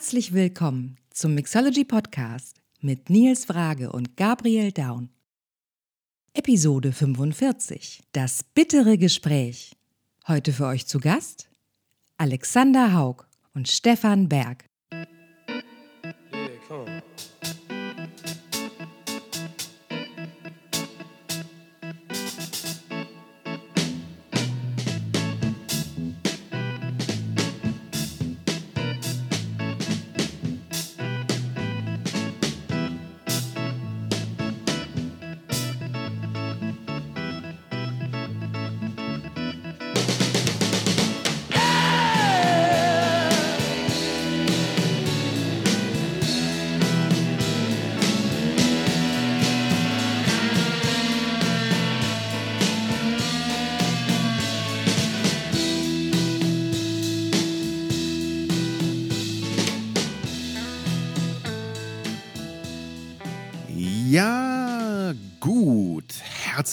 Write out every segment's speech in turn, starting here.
Herzlich willkommen zum Mixology Podcast mit Nils Frage und Gabriel Daun. Episode 45. Das bittere Gespräch. Heute für euch zu Gast Alexander Haug und Stefan Berg.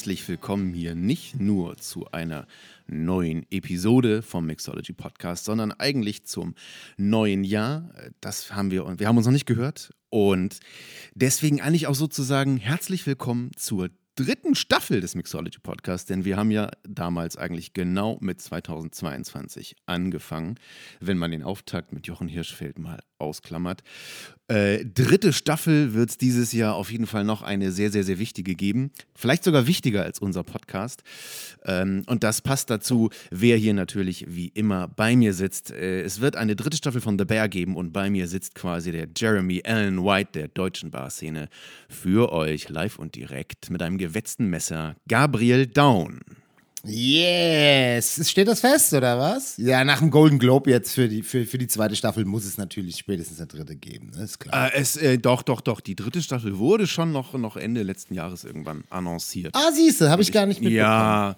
Herzlich willkommen hier nicht nur zu einer neuen Episode vom Mixology Podcast, sondern eigentlich zum neuen Jahr. Das haben wir und wir haben uns noch nicht gehört und deswegen eigentlich auch sozusagen herzlich willkommen zur dritten Staffel des Mixology Podcasts, denn wir haben ja damals eigentlich genau mit 2022 angefangen, wenn man den Auftakt mit Jochen Hirschfeld mal ausklammert. Äh, dritte Staffel wird es dieses Jahr auf jeden Fall noch eine sehr, sehr, sehr wichtige geben. Vielleicht sogar wichtiger als unser Podcast. Ähm, und das passt dazu, wer hier natürlich wie immer bei mir sitzt. Äh, es wird eine dritte Staffel von The Bear geben und bei mir sitzt quasi der Jeremy Allen White der deutschen Barszene für euch live und direkt mit einem gewetzten Messer Gabriel Down. Yes! Steht das fest, oder was? Ja, nach dem Golden Globe jetzt für die, für, für die zweite Staffel muss es natürlich spätestens eine dritte geben, ne? ist klar. Äh, es, äh, doch, doch, doch. Die dritte Staffel wurde schon noch, noch Ende letzten Jahres irgendwann annonciert. Ah, siehste, habe ich gar nicht mitbekommen. Ja,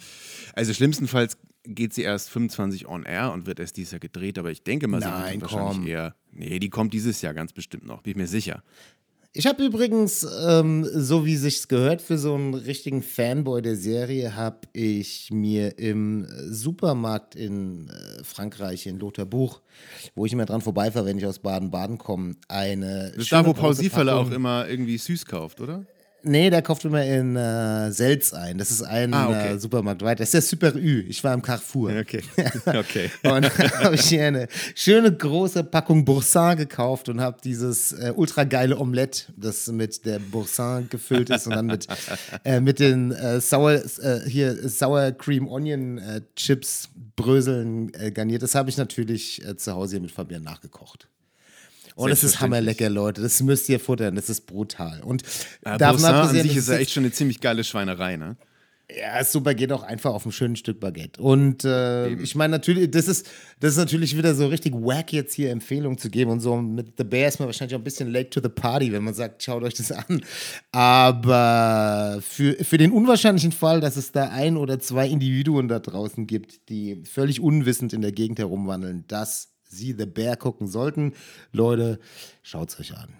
also schlimmstenfalls geht sie erst 25 on air und wird erst dieses Jahr gedreht, aber ich denke mal, sie Nein, wird wahrscheinlich komm. eher. Nee, die kommt dieses Jahr ganz bestimmt noch, bin ich mir sicher. Ich habe übrigens, ähm, so wie sich's gehört, für so einen richtigen Fanboy der Serie, habe ich mir im Supermarkt in äh, Frankreich, in Lotharbuch, wo ich immer dran vorbeifahre, wenn ich aus Baden-Baden komme, eine. Das ist da, wo Paul Sieferle auch immer irgendwie süß kauft, oder? Nee, der kauft immer in äh, Selz ein. Das ist ein Ah, okay. äh, Supermarkt weiter. Das ist der Super Ü. Ich war im Carrefour. Okay. Okay. Und da habe ich hier eine schöne große Packung Boursin gekauft und habe dieses äh, ultra geile Omelette, das mit der Boursin gefüllt ist und dann mit, äh, mit den äh, Sour, äh, hier Sour Cream Onion äh, Chips Bröseln äh, garniert. Das habe ich natürlich zu Hause hier mit Fabian nachgekocht. Und es ist hammerlecker, Leute. Das müsst ihr futtern. Das ist brutal. Und Äh, davon Boursin an abgesehen, sich das ist ja echt schon eine ziemlich geile Schweinerei, ne? ja, ist super, geht auch einfach auf ein schönes Stück Baguette. Und äh, ich meine, natürlich, das ist, das ist natürlich wieder so richtig wack, jetzt hier Empfehlungen zu geben und so. Mit The Bear ist man wahrscheinlich auch ein bisschen late to the party, wenn man sagt, schaut euch das an. Aber für, für den unwahrscheinlichen Fall, dass es da ein oder zwei Individuen da draußen gibt, die völlig unwissend in der Gegend herumwandeln, dass sie The Bear gucken sollten, Leute, schaut's euch an.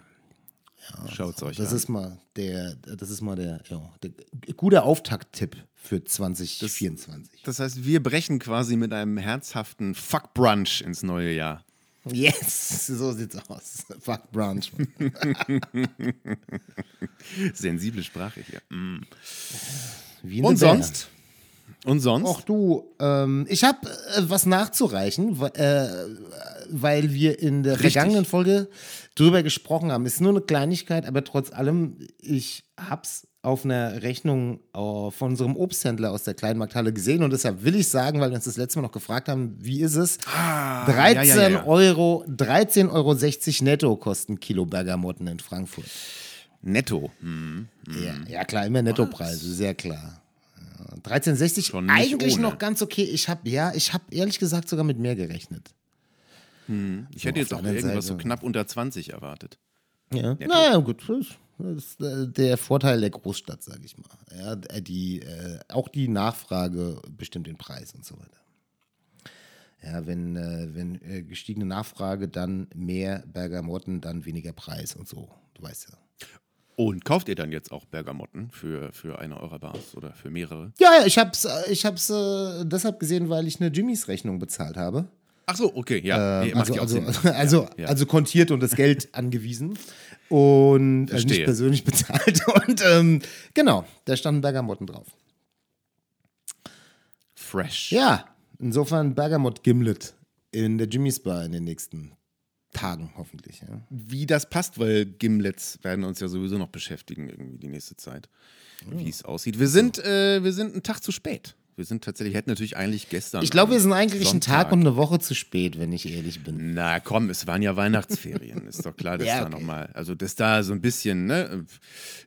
Schaut's euch Das an. ist mal der, das ist mal der, ja, der guter Auftakt-Tipp für 2024. Das heißt, wir brechen quasi mit einem herzhaften Fuck Brunch ins neue Jahr. yes, so sieht's aus. Fuck Brunch. Sensible Sprache hier. Mm. Und Bär. sonst? Und sonst? Ach du, ähm, ich habe äh, was nachzureichen, äh, weil wir in der Richtig. vergangenen Folge drüber gesprochen haben. Ist nur eine Kleinigkeit, aber trotz allem, ich hab's auf einer Rechnung äh, von unserem Obsthändler aus der Kleinmarkthalle gesehen und deshalb will ich sagen, weil wir uns das letzte Mal noch gefragt haben, wie ist es? Ah, 13 ja, ja, ja. Euro, 13,60 Euro netto kosten Kilo Bergamotten in Frankfurt. Netto. Hm. Ja, ja klar, immer Nettopreise, sehr klar. Ja, 13,60 Schon eigentlich ohne. noch ganz okay. Ich habe ja, ich habe ehrlich gesagt sogar mit mehr gerechnet. Ich hätte auf jetzt auch irgendwas so Seite- knapp unter 20 erwartet. Ja. Naja, gut. Das das ist äh, der Vorteil der Großstadt, sage ich mal. Ja, äh, die, äh, auch die Nachfrage bestimmt den Preis und so weiter. Ja, wenn, äh, wenn äh, gestiegene Nachfrage, dann mehr Bergamotten, dann weniger Preis und so. Du weißt ja. Und kauft ihr dann jetzt auch Bergamotten für, für eine eurer Bars oder für mehrere? Ja, ja, ich hab's, äh, ich hab's äh, deshalb gesehen, weil ich eine Jimmys Rechnung bezahlt habe. Ach so, okay, ja. Nee, Ähm, also, ja also, also, ja. also kontiert und das Geld angewiesen und äh, nicht persönlich bezahlt. Und ähm, genau, da standen Bergamotten drauf. Fresh. Ja, insofern Bergamot Gimlet in der Jimmy's Bar in den nächsten Tagen hoffentlich. Ja. Wie das passt, weil Gimlets werden uns ja sowieso noch beschäftigen, irgendwie die nächste Zeit, wie es aussieht. Wir sind, äh, wir sind einen Tag zu spät. Wir sind tatsächlich, hätten natürlich eigentlich gestern. Ich glaube, wir sind eigentlich einen Sonntag- Tag und eine Woche zu spät, wenn ich ehrlich bin. Na komm, es waren ja Weihnachtsferien. Ist doch klar, dass Ja, da okay. nochmal, also dass da so ein bisschen, ne, ein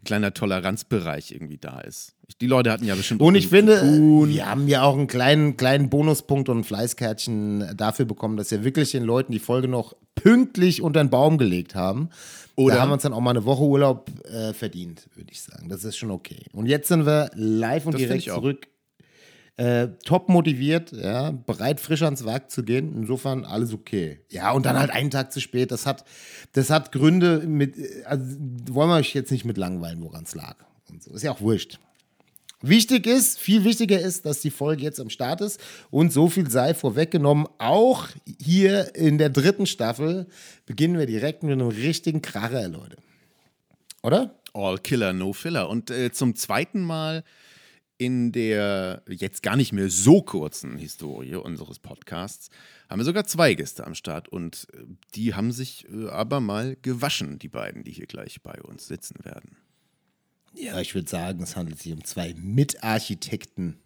kleiner Toleranzbereich irgendwie da ist. Die Leute hatten ja bestimmt. Und ich finde, wir haben ja auch einen kleinen, kleinen Bonuspunkt und ein Fleißkärtchen dafür bekommen, dass wir wirklich den Leuten die Folge noch pünktlich unter den Baum gelegt haben. Oder- Da haben wir uns dann auch mal eine Woche Urlaub äh, verdient, würde ich sagen. Das ist schon okay. Und jetzt sind wir live und Das direkt zurück. Äh, top motiviert, ja, bereit, frisch ans Werk zu gehen. Insofern alles okay. Ja, und dann halt einen Tag zu spät. Das hat, das hat Gründe mit, äh, also wollen wir euch jetzt nicht mit langweilen, woran es lag. Und so. Ist ja auch wurscht. Wichtig ist, viel wichtiger ist, dass die Folge jetzt am Start ist und so viel sei vorweggenommen. Auch hier in der dritten Staffel beginnen wir direkt mit einem richtigen Kracher, Leute. Oder? All Killer, No Filler. Und äh, zum zweiten Mal in der jetzt gar nicht mehr so kurzen Historie unseres Podcasts haben wir sogar zwei Gäste am Start und äh, die haben sich äh, aber mal gewaschen, die beiden, die hier gleich bei uns sitzen werden. Ja, ich würde sagen, es handelt sich um zwei Mitarchitekten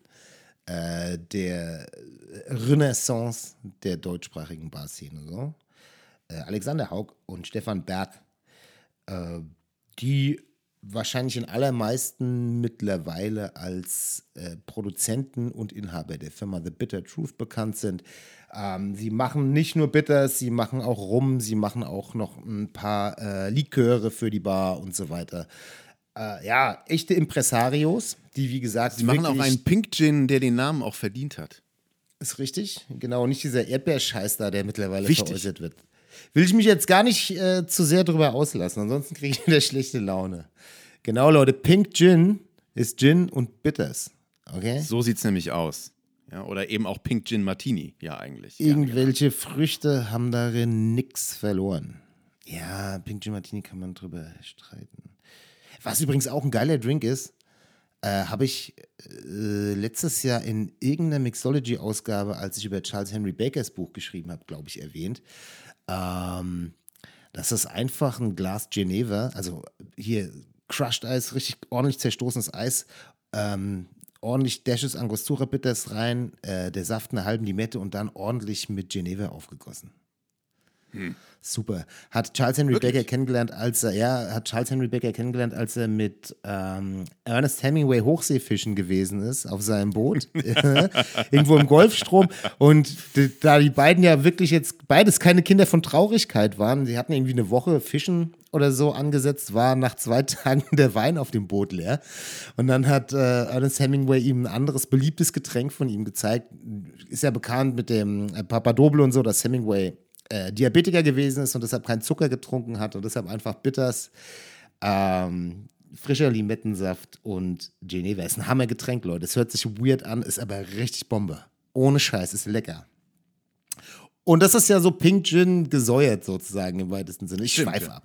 äh, der Renaissance der deutschsprachigen Barszene. So. Äh, Alexander Haug und Stefan Berg, äh, die wahrscheinlich in allermeisten mittlerweile als äh, Produzenten und Inhaber der Firma The Bitter Truth bekannt sind. Ähm, sie machen nicht nur Bitters, sie machen auch Rum, sie machen auch noch ein paar äh, Liköre für die Bar und so weiter. Äh, ja, echte Impresarios, die wie gesagt. Sie machen auch einen Pink Gin, der den Namen auch verdient hat. Ist richtig, genau, nicht dieser Erdbeerscheiß da, der mittlerweile Wichtig. veräußert wird. Will ich mich jetzt gar nicht äh, zu sehr drüber auslassen, ansonsten kriege ich wieder schlechte Laune. Genau, Leute, Pink Gin ist Gin und Bitters. Okay? So sieht es nämlich aus. Ja, oder eben auch Pink Gin Martini, ja eigentlich. Ja, Irgendwelche Früchte haben darin nichts verloren. Ja, Pink Gin Martini kann man drüber streiten. Was übrigens auch ein geiler Drink ist, äh, habe ich äh, letztes Jahr in irgendeiner Mixology-Ausgabe, als ich über Charles Henry Bakers Buch geschrieben habe, glaube ich, erwähnt. Ähm, das ist einfach ein Glas Geneva, also hier Crushed Eis, richtig ordentlich zerstoßenes Eis, ähm, ordentlich Dashes Angostura Bitters rein, äh, der Saft eine halben Limette und dann ordentlich mit Geneva aufgegossen. Super. Hat Charles Henry Baker kennengelernt, als er, ja, hat Charles Henry Baker kennengelernt, als er mit ähm, Ernest Hemingway Hochseefischen gewesen ist auf seinem Boot. Irgendwo im Golfstrom. Und da die beiden ja wirklich jetzt beides keine Kinder von Traurigkeit waren, sie hatten irgendwie eine Woche Fischen oder so angesetzt, war nach zwei Tagen der Wein auf dem Boot leer. Und dann hat äh, Ernest Hemingway ihm ein anderes beliebtes Getränk von ihm gezeigt. Ist ja bekannt mit dem äh, Papadobel und so, dass Hemingway äh, Diabetiker gewesen ist und deshalb keinen Zucker getrunken hat und deshalb einfach Bitters, ähm, frischer Limettensaft und Geneva. Ist ein Hammergetränk, Leute. Es hört sich weird an, ist aber richtig Bombe. Ohne Scheiß, ist lecker. Und das ist ja so Pink Gin gesäuert sozusagen im weitesten Sinne. Ich schweife ab.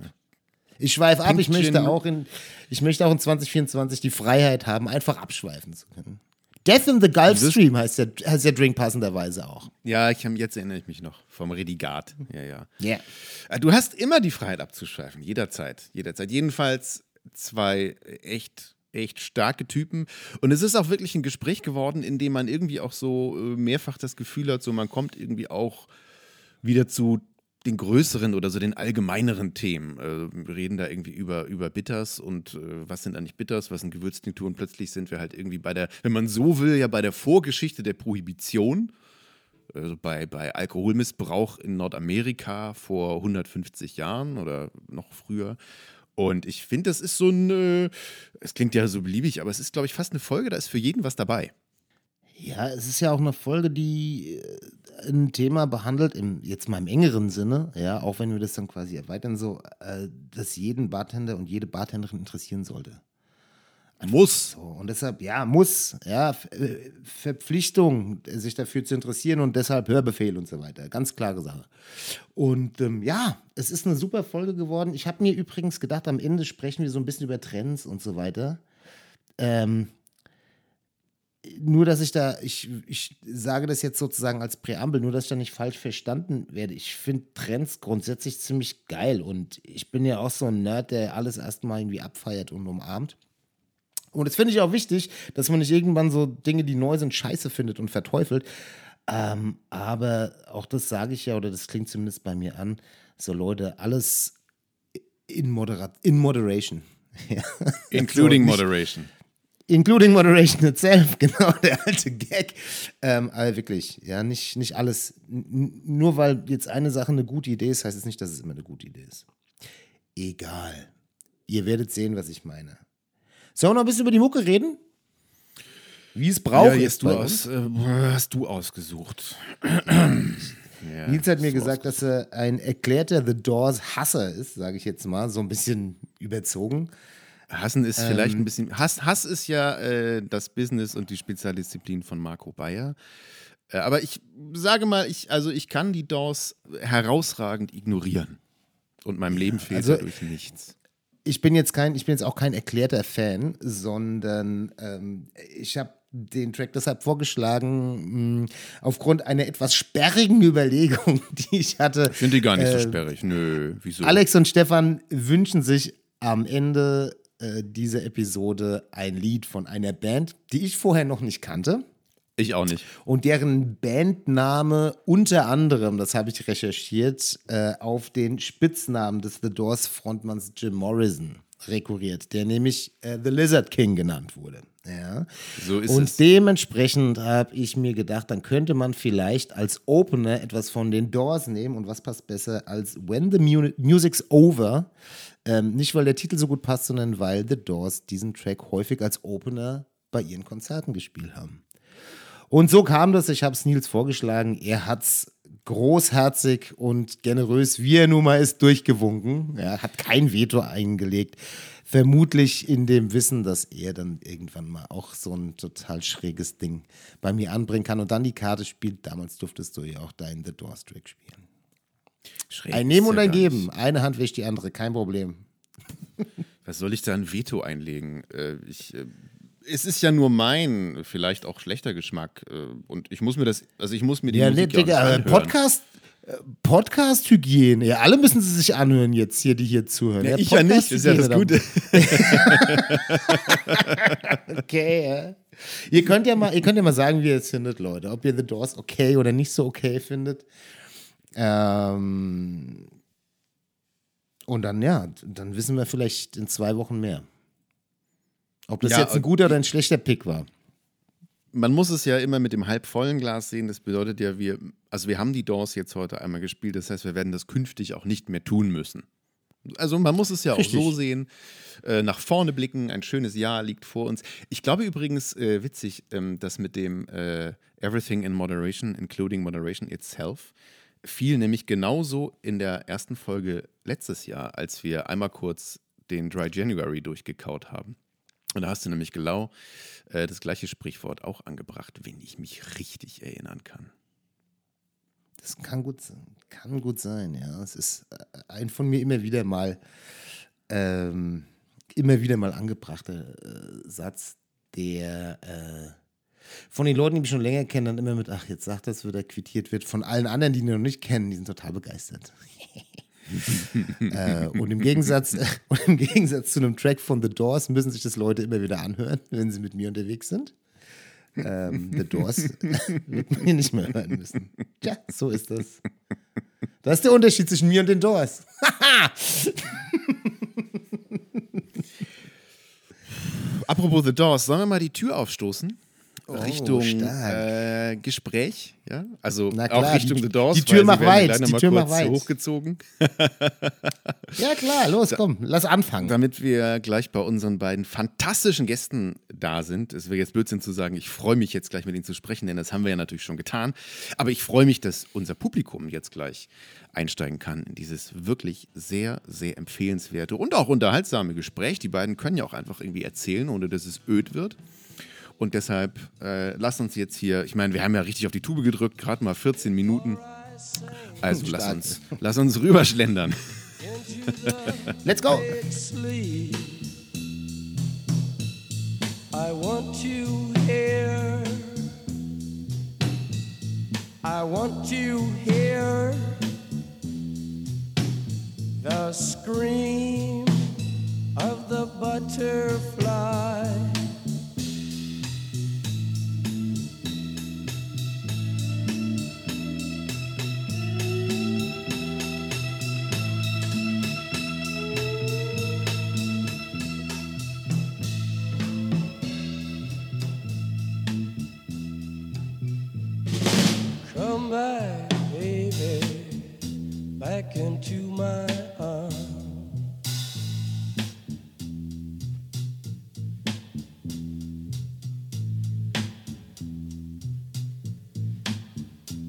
Ich schweife ab. Ich möchte, auch in, ich möchte auch in 2024 die Freiheit haben, einfach abschweifen zu können. Death in the Gulf Stream heißt der, heißt der Drink passenderweise auch. Ja, ich hab, jetzt erinnere ich mich noch vom Redigat. Ja, ja. Ja. Äh, Du hast immer die Freiheit abzuschweifen, jederzeit, jederzeit. Jedenfalls zwei echt, echt starke Typen. Und es ist auch wirklich ein Gespräch geworden, in dem man irgendwie auch so äh, mehrfach das Gefühl hat, so man kommt irgendwie auch wieder zu den größeren oder so den allgemeineren Themen. Äh, wir reden da irgendwie über, über Bitters und äh, was sind eigentlich Bitters, was sind Gewürztinkturen. Plötzlich sind wir halt irgendwie bei der, wenn man so will, ja bei der Vorgeschichte der Prohibition also bei, bei Alkoholmissbrauch in Nordamerika vor 150 Jahren oder noch früher. Und ich finde, das ist so ein, es klingt ja so beliebig, aber es ist, glaube ich, fast eine Folge, da ist für jeden was dabei. Ja, es ist ja auch eine Folge, die äh, ein Thema behandelt, im, jetzt mal im engeren Sinne, ja, auch wenn wir das dann quasi erweitern, so, äh, das jeden Bartender und jede Bartenderin interessieren sollte. Muss. So, und deshalb, ja, muss, ja, äh, Verpflichtung, sich dafür zu interessieren und deshalb Hörbefehl und so weiter. Ganz klare Sache. Und ähm, ja, es ist eine super Folge geworden. Ich habe mir übrigens gedacht, am Ende sprechen wir so ein bisschen über Trends und so weiter. Ähm, nur, dass ich da, ich, ich sage das jetzt sozusagen als Präambel, nur, dass ich da nicht falsch verstanden werde. Ich finde Trends grundsätzlich ziemlich geil und ich bin ja auch so ein Nerd, der alles erstmal irgendwie abfeiert und umarmt. Und das finde ich auch wichtig, dass man nicht irgendwann so Dinge, die neu sind, scheiße findet und verteufelt. Ähm, aber auch das sage ich ja, oder das klingt zumindest bei mir an, so Leute, alles in, Moderat in Moderation. Including so, Moderation. Including Moderation itself, genau, der alte Gag. Ähm, aber wirklich, ja, nicht, nicht alles. nur weil jetzt eine Sache eine gute Idee ist, heißt es nicht, dass es immer eine gute Idee ist. Egal. Ihr werdet sehen, was ich meine. Sollen wir noch ein bisschen über die Mucke reden? Wie es braucht. Ja, jetzt du aus, äh, hast du ausgesucht. ja, Nils hat mir gesagt, dass er ein erklärter The Doors-Hasser ist, sage ich jetzt mal, so ein bisschen überzogen. Hassen ist ähm, vielleicht ein bisschen. Hass, Hass ist ja äh, das Business und die Spezialdisziplin von Marco Bayer. Äh, aber ich sage mal, ich, also ich kann die Doors herausragend ignorieren. Und meinem Leben fehlt also, dadurch nichts ich bin jetzt kein, ich bin jetzt auch kein erklärter Fan, sondern ähm, ich habe den Track deshalb vorgeschlagen, mh, aufgrund einer etwas sperrigen Überlegung, die ich hatte. Ich finde die gar nicht äh, so sperrig. Nö, wieso? Alex und Stefan wünschen sich am Ende äh, dieser Episode ein Lied von einer Band, die ich vorher noch nicht kannte. Ich auch nicht. Und deren Bandname unter anderem, das habe ich recherchiert, äh, auf den Spitznamen des The Doors Frontmanns Jim Morrison rekurriert, der nämlich äh, The Lizard King genannt wurde. Ja. So ist und es. dementsprechend habe ich mir gedacht, dann könnte man vielleicht als Opener etwas von den Doors nehmen und was passt besser als When the Mu Music's Over. Ähm, nicht, weil der Titel so gut passt, sondern weil The Doors diesen Track häufig als Opener bei ihren Konzerten gespielt haben. Und so kam das, ich habe es Nils vorgeschlagen, er hat es großherzig und generös, wie er nun mal ist, durchgewunken. Er hat kein Veto eingelegt. Vermutlich in dem Wissen, dass er dann irgendwann mal auch so ein total schräges Ding bei mir anbringen kann und dann die Karte spielt. Damals durftest du ja auch deinen The Doors Track spielen. Schräg ein Nehmen und ein Geben. Eine Hand wäscht die andere, kein Problem. Was soll ich da ein Veto einlegen? Äh, ich äh, es ist ja nur mein, vielleicht auch schlechter Geschmack. Äh, und ich muss mir das, also ich muss mir die ja, Musik nee, Digga, Podcast, äh, Podcast-Hygiene. Ja, alle müssen sie sich anhören jetzt hier, die hier zuhören. Ja, ich ja nicht, das ist ja das Gute. okay, ja. Ihr könnt ja mal, ihr könnt ja mal sagen, wie ihr es findet, Leute. Ob ihr The Doors okay oder nicht so okay findet. Ähm, und dann, ja, dann wissen wir vielleicht in zwei Wochen mehr. Ob das ja, jetzt ein guter oder ein schlechter Pick war. Man muss es ja immer mit dem halbvollen Glas sehen. Das bedeutet ja, wir, also wir haben die Doors jetzt heute einmal gespielt. Das heißt, wir werden das künftig auch nicht mehr tun müssen. Also man muss es ja Richtig. auch so sehen, äh, nach vorne blicken, ein schönes Jahr liegt vor uns. Ich glaube übrigens, äh, witzig, ähm, dass mit dem äh, Everything in Moderation, including Moderation itself, fiel nämlich genauso in der ersten Folge letztes Jahr, als wir einmal kurz den Dry January durchgekaut haben. Und da hast du nämlich genau äh, das gleiche Sprichwort auch angebracht, wenn ich mich richtig erinnern kann. Das kann gut, kann gut sein, ja. Es ist äh, ein von mir immer wieder mal, ähm, immer wieder mal angebrachter äh, Satz, der äh, von den Leuten, die mich schon länger kennen, dann immer mit, ach, jetzt sagt das, wird er quittiert wird. Von allen anderen, die ihn noch nicht kennen, die sind total begeistert. äh, und, im Gegensatz, und im Gegensatz zu einem Track von The Doors müssen sich das Leute immer wieder anhören, wenn sie mit mir unterwegs sind. Ähm, The Doors wird man hier nicht mehr hören müssen. Tja, so ist das. Das ist der Unterschied zwischen mir und den Doors. Apropos The Doors, sollen wir mal die Tür aufstoßen? Oh, Richtung äh, Gespräch, ja, also klar, auch Richtung die, The Doors. Die Tür macht weit, die Tür macht weit. hochgezogen. ja klar, los, komm, lass anfangen. Damit wir gleich bei unseren beiden fantastischen Gästen da sind, es wäre jetzt Blödsinn zu sagen, ich freue mich jetzt gleich mit ihnen zu sprechen, denn das haben wir ja natürlich schon getan. Aber ich freue mich, dass unser Publikum jetzt gleich einsteigen kann in dieses wirklich sehr, sehr empfehlenswerte und auch unterhaltsame Gespräch. Die beiden können ja auch einfach irgendwie erzählen, ohne dass es öd wird. Und deshalb äh, lass uns jetzt hier, ich meine, wir haben ja richtig auf die Tube gedrückt, gerade mal 14 Minuten. Also lass uns, lass uns rüberschlendern. Let's go! I want you here. I want you here. The scream of the butterfly. Back, baby, back into my arms.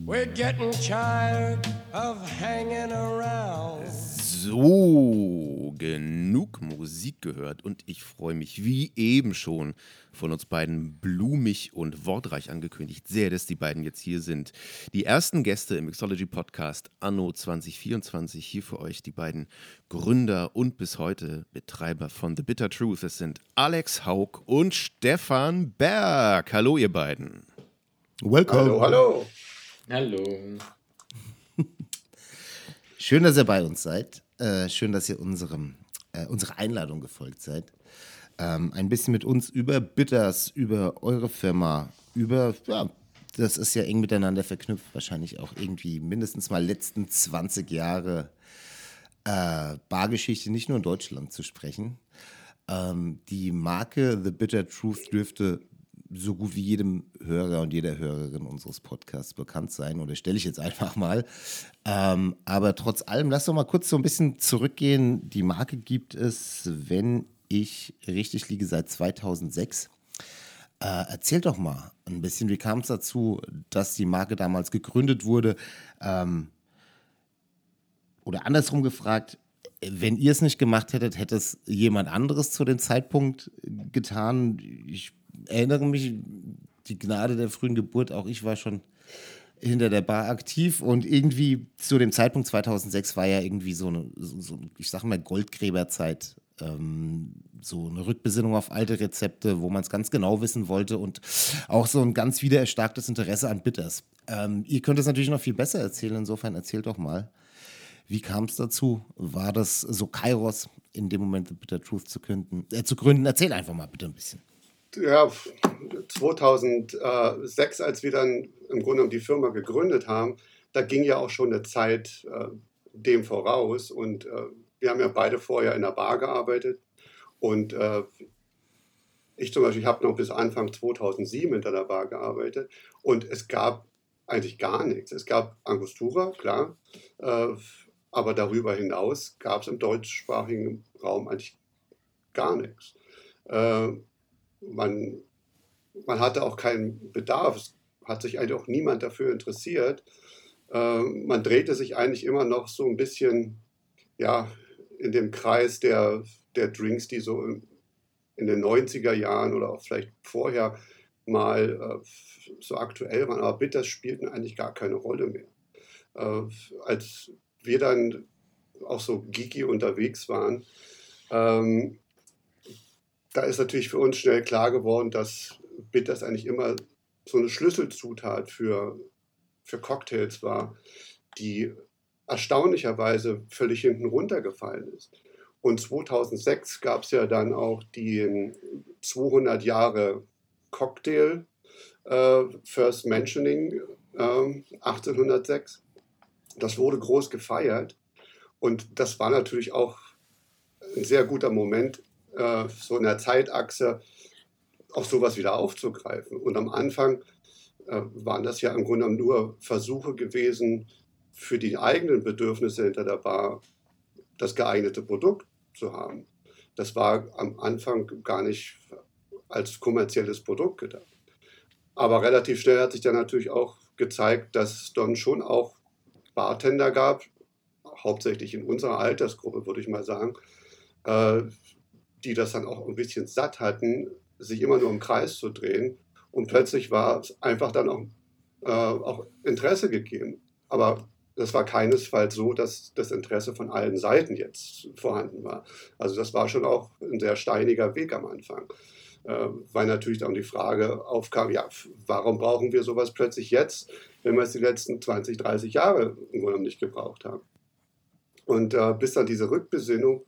We're getting tired of hanging around. So, genug Musik gehört und ich freue mich, wie eben schon von uns beiden blumig und wortreich angekündigt, sehr, dass die beiden jetzt hier sind. Die ersten Gäste im Mixology Podcast Anno 2024, hier für euch die beiden Gründer und bis heute Betreiber von The Bitter Truth. Es sind Alex Haug und Stefan Berg. Hallo, ihr beiden. Welcome. Hallo, hallo. Hallo. Schön, dass ihr bei uns seid. Äh, schön, dass ihr unserem, äh, unserer Einladung gefolgt seid. Ähm, ein bisschen mit uns über Bitters, über eure Firma, über, ja, das ist ja eng miteinander verknüpft, wahrscheinlich auch irgendwie mindestens mal letzten 20 Jahre äh, Bargeschichte, nicht nur in Deutschland zu sprechen. Ähm, die Marke The Bitter Truth dürfte so gut wie jedem Hörer und jeder Hörerin unseres Podcasts bekannt sein. Oder stelle ich jetzt einfach mal. Ähm, aber trotz allem, lass doch mal kurz so ein bisschen zurückgehen. Die Marke gibt es, wenn ich richtig liege, seit 2006. Äh, erzähl doch mal ein bisschen, wie kam es dazu, dass die Marke damals gegründet wurde? Ähm, oder andersrum gefragt, wenn ihr es nicht gemacht hättet, hätte es jemand anderes zu dem Zeitpunkt getan? Ich erinnere mich, die Gnade der frühen Geburt, auch ich war schon hinter der Bar aktiv und irgendwie zu dem Zeitpunkt 2006 war ja irgendwie so eine, so, ich sag mal, Goldgräberzeit. Ähm, so eine Rückbesinnung auf alte Rezepte, wo man es ganz genau wissen wollte und auch so ein ganz wiedererstarktes Interesse an Bitters. Ähm, ihr könnt es natürlich noch viel besser erzählen, insofern erzählt doch mal. Wie kam es dazu? War das so Kairos, in dem Moment The Bitter Truth zu gründen? Äh, zu gründen? Erzähl einfach mal bitte ein bisschen. Ja, 2006, als wir dann im Grunde die Firma gegründet haben, da ging ja auch schon eine Zeit äh, dem voraus. Und äh, wir haben ja beide vorher in der Bar gearbeitet. Und äh, ich zum Beispiel habe noch bis Anfang 2007 hinter der Bar gearbeitet. Und es gab eigentlich gar nichts. Es gab Angostura, klar. Äh, aber darüber hinaus gab es im deutschsprachigen Raum eigentlich gar nichts. Man, man hatte auch keinen Bedarf, es hat sich eigentlich auch niemand dafür interessiert. Äh, man drehte sich eigentlich immer noch so ein bisschen ja, in dem Kreis der, der Drinks, die so in, in den 90er Jahren oder auch vielleicht vorher mal äh, so aktuell waren. Aber Bitters spielten eigentlich gar keine Rolle mehr. Äh, als wir dann auch so geeky unterwegs waren, ähm, da ist natürlich für uns schnell klar geworden, dass Bitters eigentlich immer so eine Schlüsselzutat für, für Cocktails war, die erstaunlicherweise völlig hinten runtergefallen ist. Und 2006 gab es ja dann auch die 200 Jahre Cocktail äh, First Mentioning äh, 1806. Das wurde groß gefeiert und das war natürlich auch ein sehr guter Moment, äh, so in der Zeitachse, auch sowas wieder aufzugreifen. Und am Anfang äh, waren das ja im Grunde nur Versuche gewesen, für die eigenen Bedürfnisse hinter der Bar das geeignete Produkt zu haben. Das war am Anfang gar nicht als kommerzielles Produkt gedacht. Aber relativ schnell hat sich dann natürlich auch gezeigt, dass es dann schon auch Bartender gab, hauptsächlich in unserer Altersgruppe, würde ich mal sagen, äh, die das dann auch ein bisschen satt hatten, sich immer nur im Kreis zu drehen. Und plötzlich war es einfach dann auch, äh, auch Interesse gegeben. Aber das war keinesfalls so, dass das Interesse von allen Seiten jetzt vorhanden war. Also das war schon auch ein sehr steiniger Weg am Anfang. Äh, weil natürlich dann die Frage aufkam, ja, warum brauchen wir sowas plötzlich jetzt, wenn wir es die letzten 20, 30 Jahre im Grunde nicht gebraucht haben. Und äh, bis dann diese Rückbesinnung,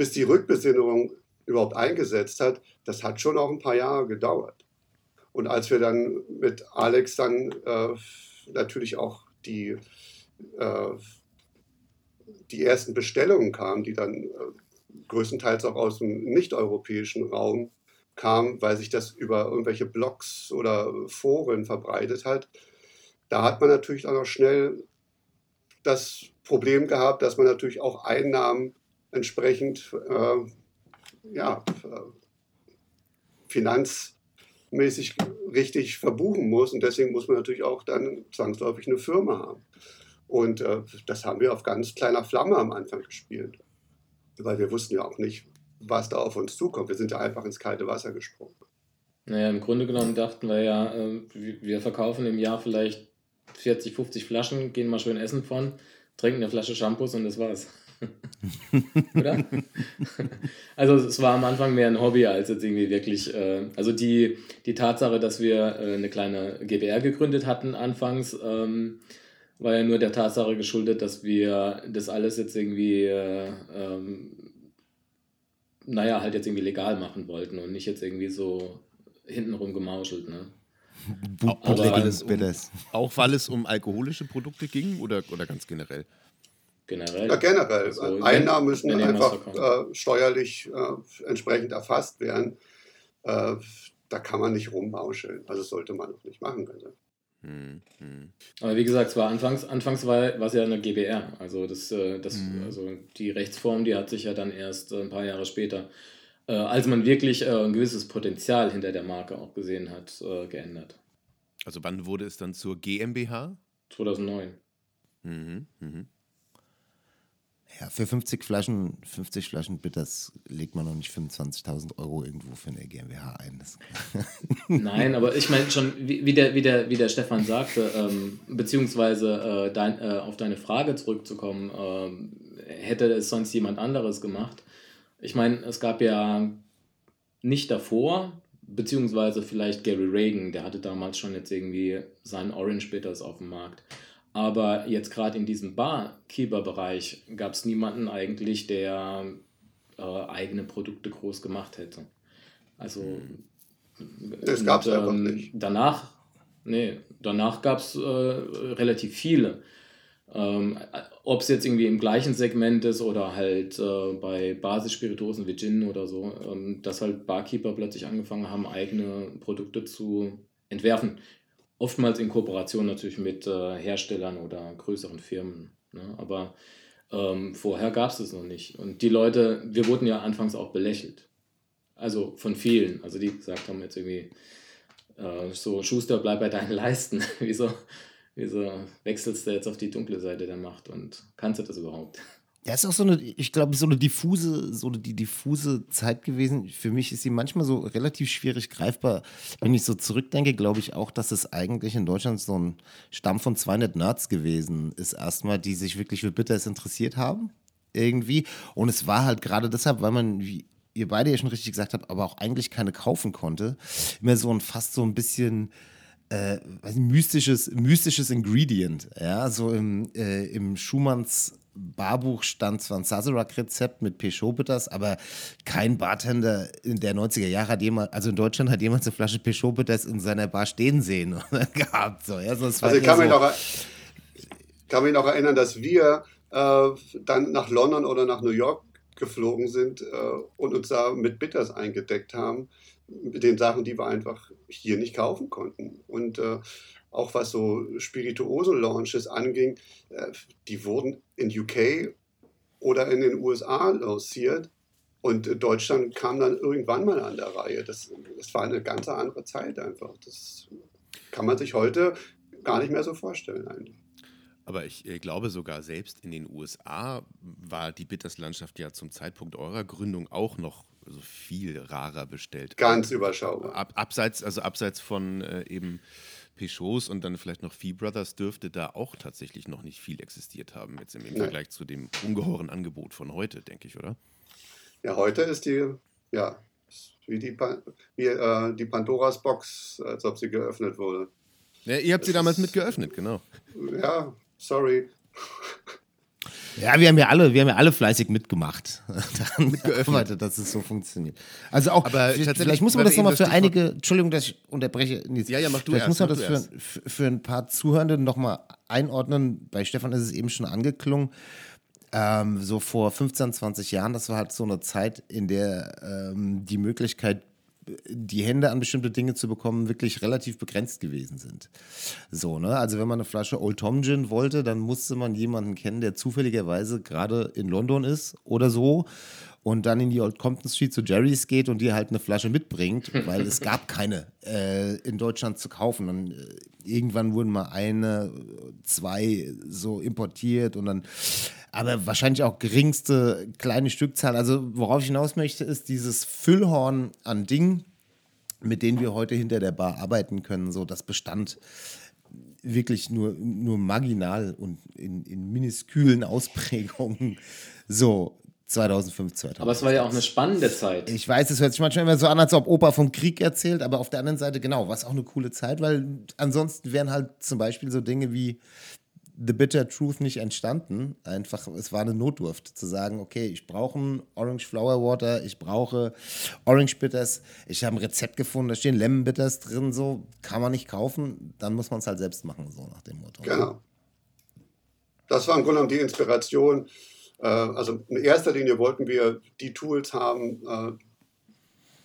bis die Rückbesinnung überhaupt eingesetzt hat, das hat schon auch ein paar Jahre gedauert. Und als wir dann mit Alex dann äh, natürlich auch die, äh, die ersten Bestellungen kamen, die dann äh, größtenteils auch aus dem nicht-europäischen Raum kamen, weil sich das über irgendwelche Blogs oder Foren verbreitet hat, da hat man natürlich auch noch schnell das Problem gehabt, dass man natürlich auch Einnahmen entsprechend äh, ja, finanzmäßig richtig verbuchen muss. Und deswegen muss man natürlich auch dann zwangsläufig eine Firma haben. Und äh, das haben wir auf ganz kleiner Flamme am Anfang gespielt. Weil wir wussten ja auch nicht, was da auf uns zukommt. Wir sind ja einfach ins kalte Wasser gesprungen. Naja, im Grunde genommen dachten wir ja, äh, wir verkaufen im Jahr vielleicht 40, 50 Flaschen, gehen mal schön essen von, trinken eine Flasche Shampoos und das war's. Oder? also es war am Anfang mehr ein Hobby als jetzt irgendwie wirklich, äh, also die, die Tatsache, dass wir äh, eine kleine GBR gegründet hatten anfangs, ähm, war ja nur der Tatsache geschuldet, dass wir das alles jetzt irgendwie, äh, ähm, naja, halt jetzt irgendwie legal machen wollten und nicht jetzt irgendwie so hintenrum gemauschelt, ne? auch, weil es um, auch weil es um alkoholische Produkte ging oder, oder ganz generell? Generell. Ja, generell. Also, Einnahmen müssen einfach äh, steuerlich äh, entsprechend erfasst werden. Äh, da kann man nicht rummauscheln. Also das sollte man auch nicht machen können. Hm, hm. Aber wie gesagt, es war anfangs, anfangs war, war es ja eine GBR. Also, das, äh, das, hm. also die Rechtsform, die hat sich ja dann erst äh, ein paar Jahre später, äh, als man wirklich ein gewisses Potenzial hinter der Marke auch gesehen hat, geändert. Also wann wurde es dann zur GmbH? 2009. Mhm, mhm. Ja, für 50 Flaschen, 50 Flaschen Bitters legt man noch nicht 25.000 Euro irgendwo für eine GmbH ein. Nein, aber ich meine schon, wie, wie, der, wie, der, wie der Stefan sagte, ähm, beziehungsweise äh, dein, äh, auf deine Frage zurückzukommen, äh, hätte es sonst jemand anderes gemacht? Ich meine, es gab ja nicht davor, beziehungsweise vielleicht Gary Reagan, der hatte damals schon jetzt irgendwie seinen Orange Bitters auf dem Markt. Aber jetzt gerade in diesem Barkeeper-Bereich gab es niemanden eigentlich, der äh, eigene Produkte groß gemacht hätte. Also das gab es ähm, einfach nicht. Danach, nee, danach gab es äh, relativ viele. Ähm, Ob es jetzt irgendwie im gleichen Segment ist oder halt äh, bei Basisspirituosen wie Gin oder so, ähm, dass halt Barkeeper plötzlich angefangen haben, eigene Produkte zu entwerfen. Oftmals in Kooperation natürlich mit äh, Herstellern oder größeren Firmen. Ne? Aber ähm, vorher gab es das noch nicht. Und die Leute, wir wurden ja anfangs auch belächelt. Also von vielen. Also die gesagt haben jetzt irgendwie, äh, so Schuster, bleib bei deinen Leisten. Wieso? Wieso wechselst du jetzt auf die dunkle Seite der Macht und kannst du das überhaupt? Ja, ist auch so eine, ich glaube, so eine diffuse, so eine die diffuse Zeit gewesen. Für mich ist sie manchmal so relativ schwierig greifbar. Wenn ich so zurückdenke, glaube ich auch, dass es eigentlich in Deutschland so ein Stamm von 200 Nerds gewesen ist, erstmal, die sich wirklich für Bitters interessiert haben. Irgendwie. Und es war halt gerade deshalb, weil man, wie ihr beide ja schon richtig gesagt habt, aber auch eigentlich keine kaufen konnte, immer so ein fast so ein bisschen äh, mystisches, mystisches Ingredient. Ja, so im, äh, im Schumanns Barbuch stand zwar ein Sazerac-Rezept mit Peugeot Bitters, aber kein Bartender in der 90er Jahre hat jemand, also in Deutschland hat jemand eine Flasche Peugeot Bitters in seiner Bar stehen sehen gehabt. So. Ja, also ich kann, so. mich noch, kann mich noch erinnern, dass wir äh, dann nach London oder nach New York geflogen sind äh, und uns da mit Bitters eingedeckt haben mit den Sachen, die wir einfach hier nicht kaufen konnten. Und äh, auch was so Spirituosen-Launches anging, äh, die wurden in UK oder in den USA lanciert. Und Deutschland kam dann irgendwann mal an der Reihe. Das, das war eine ganz andere Zeit einfach. Das kann man sich heute gar nicht mehr so vorstellen eigentlich. Aber ich äh, glaube sogar selbst in den USA war die Bitterslandschaft ja zum Zeitpunkt eurer Gründung auch noch so viel rarer bestellt. Ganz überschaubar. Ab, abseits, also abseits von äh, eben Peugeots und dann vielleicht noch Fee Brothers dürfte da auch tatsächlich noch nicht viel existiert haben, jetzt im, im Vergleich zu dem ungeheuren Angebot von heute, denke ich, oder? Ja, heute ist die, ja, wie die, wie, äh, die Pandoras Box, als ob sie geöffnet wurde. Ja, ihr habt das sie damals mit geöffnet, genau. Ja, sorry. Ja, wir haben ja alle, wir haben ja alle fleißig mitgemacht, daran gearbeitet, dass es so funktioniert. Also auch, Aber vielleicht muss man das nochmal für einige, Entschuldigung, dass ich unterbreche. Ja, ja, mach du Vielleicht erst, muss man das für, für ein paar Zuhörende nochmal einordnen. Bei Stefan ist es eben schon angeklungen. Ähm, so vor 15, 20 Jahren, das war halt so eine Zeit, in der ähm, die Möglichkeit, die Hände an bestimmte Dinge zu bekommen, wirklich relativ begrenzt gewesen sind. So, ne? Also wenn man eine Flasche Old Tom Gin wollte, dann musste man jemanden kennen, der zufälligerweise gerade in London ist oder so und dann in die Old Compton Street zu Jerry's geht und dir halt eine Flasche mitbringt, weil es gab keine äh, in Deutschland zu kaufen. Und äh, irgendwann wurden mal eine, zwei so importiert und dann aber wahrscheinlich auch geringste kleine Stückzahl. Also worauf ich hinaus möchte, ist dieses Füllhorn an Dingen, mit denen wir heute hinter der Bar arbeiten können, so das Bestand wirklich nur, nur marginal und in, in minuskülen Ausprägungen. So, 2005, 2006. Aber es war ja auch eine spannende Zeit. Ich weiß, es hört sich manchmal immer so an, als ob Opa vom Krieg erzählt, aber auf der anderen Seite, genau, war es auch eine coole Zeit, weil ansonsten wären halt zum Beispiel so Dinge wie The Bitter Truth nicht entstanden. Einfach, es war eine Notdurft zu sagen, okay, ich brauche einen Orange Flower Water, ich brauche Orange Bitters, ich habe ein Rezept gefunden, da stehen Lemon Bitters drin, so kann man nicht kaufen, dann muss man es halt selbst machen, so nach dem Motto. Genau. Das war im Grunde genommen die Inspiration. Äh, also in erster Linie wollten wir die Tools haben, äh,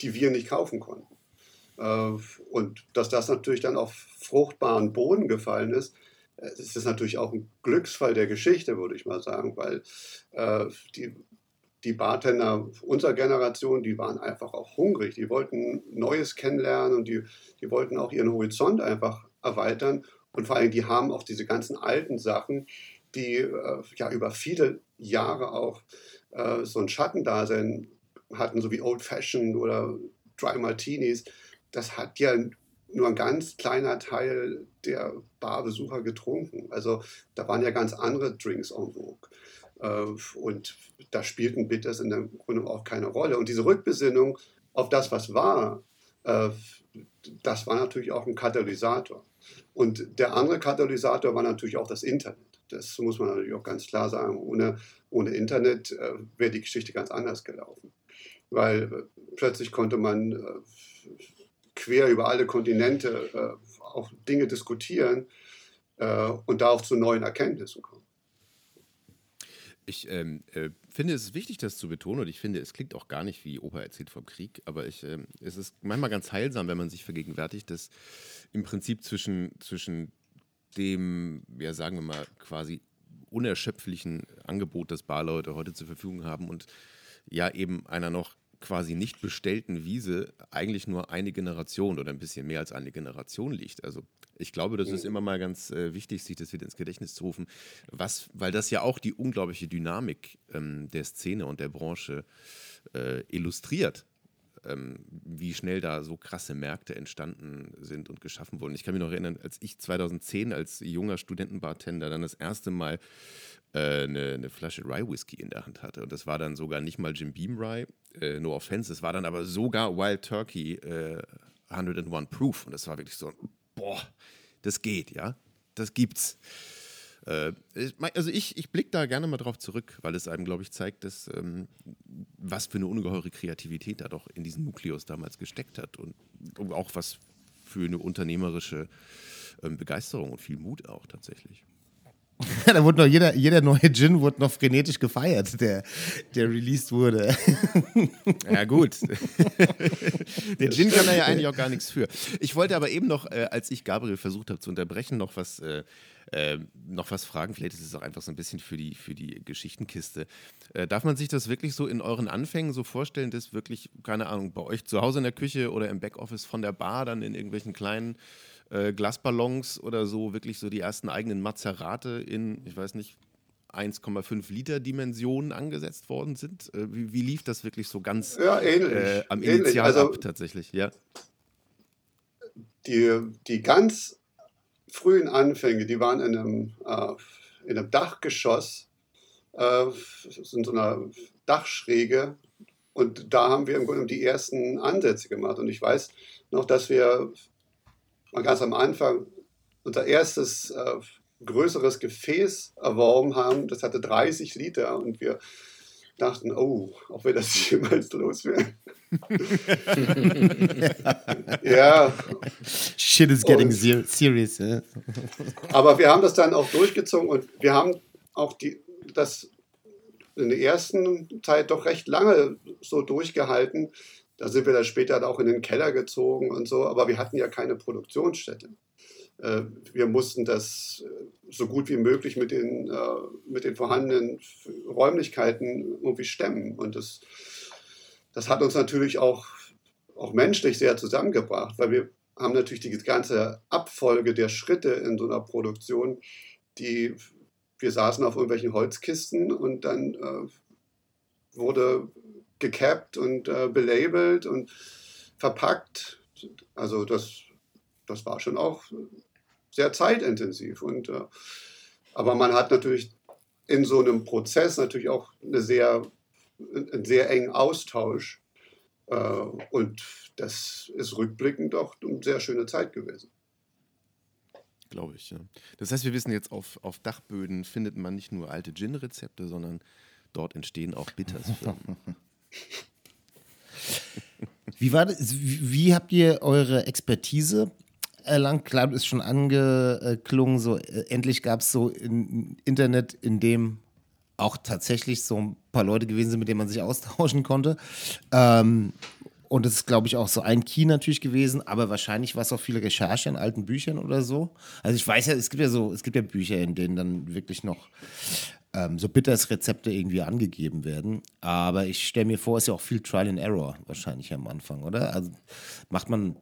die wir nicht kaufen konnten. Äh, und dass das natürlich dann auf fruchtbaren Boden gefallen ist, es ist natürlich auch ein Glücksfall der Geschichte, würde ich mal sagen, weil äh, die, die Bartender unserer Generation, die waren einfach auch hungrig. Die wollten Neues kennenlernen und die, die wollten auch ihren Horizont einfach erweitern. Und vor allem, die haben auch diese ganzen alten Sachen, die äh, ja über viele Jahre auch äh, so ein Schattendasein hatten, so wie Old Fashioned oder Dry Martinis. Das hat ja nur ein ganz kleiner Teil der Barbesucher getrunken. Also da waren ja ganz andere Drinks en vogue. Äh, und da spielten Bitters in der Grunde auch keine Rolle. Und diese Rückbesinnung auf das, was war, äh, das war natürlich auch ein Katalysator. Und der andere Katalysator war natürlich auch das Internet. Das muss man natürlich auch ganz klar sagen. Ohne, ohne Internet äh, wäre die Geschichte ganz anders gelaufen. Weil plötzlich konnte man quer über alle Kontinente äh, auch Dinge diskutieren äh, und da auch zu neuen Erkenntnissen kommen. Ich ähm, äh, finde es wichtig, das zu betonen und ich finde, es klingt auch gar nicht wie Opa erzählt vom Krieg, aber ich, ähm, es ist manchmal ganz heilsam, wenn man sich vergegenwärtigt, dass im Prinzip zwischen, zwischen dem, ja sagen wir mal, quasi unerschöpflichen Angebot, das Barleute heute zur Verfügung haben und ja eben einer noch quasi nicht bestellten Wiese eigentlich nur eine Generation oder ein bisschen mehr als eine Generation liegt. Also ich glaube, das ist mhm. immer mal ganz äh, wichtig, sich das wieder ins Gedächtnis zu rufen, was, weil das ja auch die unglaubliche Dynamik ähm, der Szene und der Branche äh, illustriert. Ähm, wie schnell da so krasse Märkte entstanden sind und geschaffen wurden. Ich kann mich noch erinnern, als ich 2010 als junger Studentenbartender dann das erste Mal eine, eine, Flasche Rye Whisky in der Hand hatte. Und das war dann sogar nicht mal Jim Beam Rye, äh, no offense, es war dann aber sogar Wild Turkey äh, 101 Proof. Und das war wirklich so, boah, das geht, ja, das gibt's. Äh, also ich, ich blicke da gerne mal drauf zurück, weil es einem, glaube ich, zeigt, dass ähm, was für eine ungeheure Kreativität da doch in diesen Nukleus damals gesteckt hat und, und auch was für eine unternehmerische ähm, Begeisterung und viel Mut auch tatsächlich. da wurde noch jeder, jeder neue Gin wurde noch frenetisch gefeiert, der, der released wurde. Ja, gut. Der Gin kann da ja eigentlich auch gar nichts für. Ich wollte aber eben noch, äh, als ich Gabriel versucht habe zu unterbrechen, noch was, äh, äh, noch was fragen. Vielleicht ist es auch einfach so ein bisschen für die, für die Geschichtenkiste. Äh, darf man sich das wirklich so in euren Anfängen so vorstellen, dass wirklich, keine Ahnung, bei euch zu Hause in der Küche oder im Backoffice von der Bar dann in irgendwelchen kleinen äh, Glasballons oder so wirklich so die ersten eigenen Mazerate in, ich weiß nicht, 1,5 Liter Dimensionen angesetzt worden sind? Äh, wie, wie, lief das wirklich so ganz ja, ähnlich, äh, am Initial also, ab tatsächlich? Ja. Die, die ganz frühen Anfänge, die waren in einem, äh, in einem Dachgeschoss, äh, in so einer Dachschräge. Und da haben wir im Grunde die ersten Ansätze gemacht. Und ich weiß noch, dass wir mal ganz am Anfang unser erstes äh, größeres Gefäß erworben haben. Das hatte 30 Liter und wir dachten, oh, ob wir das jemals loswerden. ja. Shit is getting und, serious. Yeah. aber wir haben das dann auch durchgezogen und wir haben auch die, das in der ersten Zeit doch recht lange so durchgehalten. Da sind wir dann später auch in den Keller gezogen und so, aber wir hatten ja keine Produktionsstätte. Äh, wir mussten das äh, so gut wie möglich mit den, äh, mit den vorhandenen Räumlichkeiten irgendwie stemmen. Und das, das hat uns natürlich auch, auch menschlich sehr zusammengebracht, weil wir haben natürlich die ganze Abfolge der Schritte in so einer Produktion, die wir saßen auf irgendwelchen Holzkisten und dann äh, wurde gecapped und äh, belabelt und verpackt. Also das, das war schon auch sehr zeitintensiv. Und, äh, aber man hat natürlich in so einem Prozess natürlich auch eine sehr, einen sehr engen Austausch. Äh, und das ist rückblickend auch eine sehr schöne Zeit gewesen. Glaube ich, ja. Das heißt, wir wissen jetzt, auf, auf Dachböden findet man nicht nur alte Gin-Rezepte, sondern dort entstehen auch Bitters. wie, war das, wie, habt ihr eure Expertise erlangt. Klar, ist schon angeklungen, so äh, endlich gab es so ein Internet, in dem auch tatsächlich so ein paar Leute gewesen sind, mit denen man sich austauschen konnte. Ähm, und das ist, glaube ich, auch so ein Key natürlich gewesen, aber wahrscheinlich war es auch viele Recherche in alten Büchern oder so. Also ich weiß ja, es gibt ja so, es gibt ja Bücher, in denen dann wirklich noch ähm, so Bitters-Rezepte irgendwie angegeben werden. Aber ich stelle mir vor, es ist ja auch viel Trial and Error wahrscheinlich am Anfang, oder? Also macht man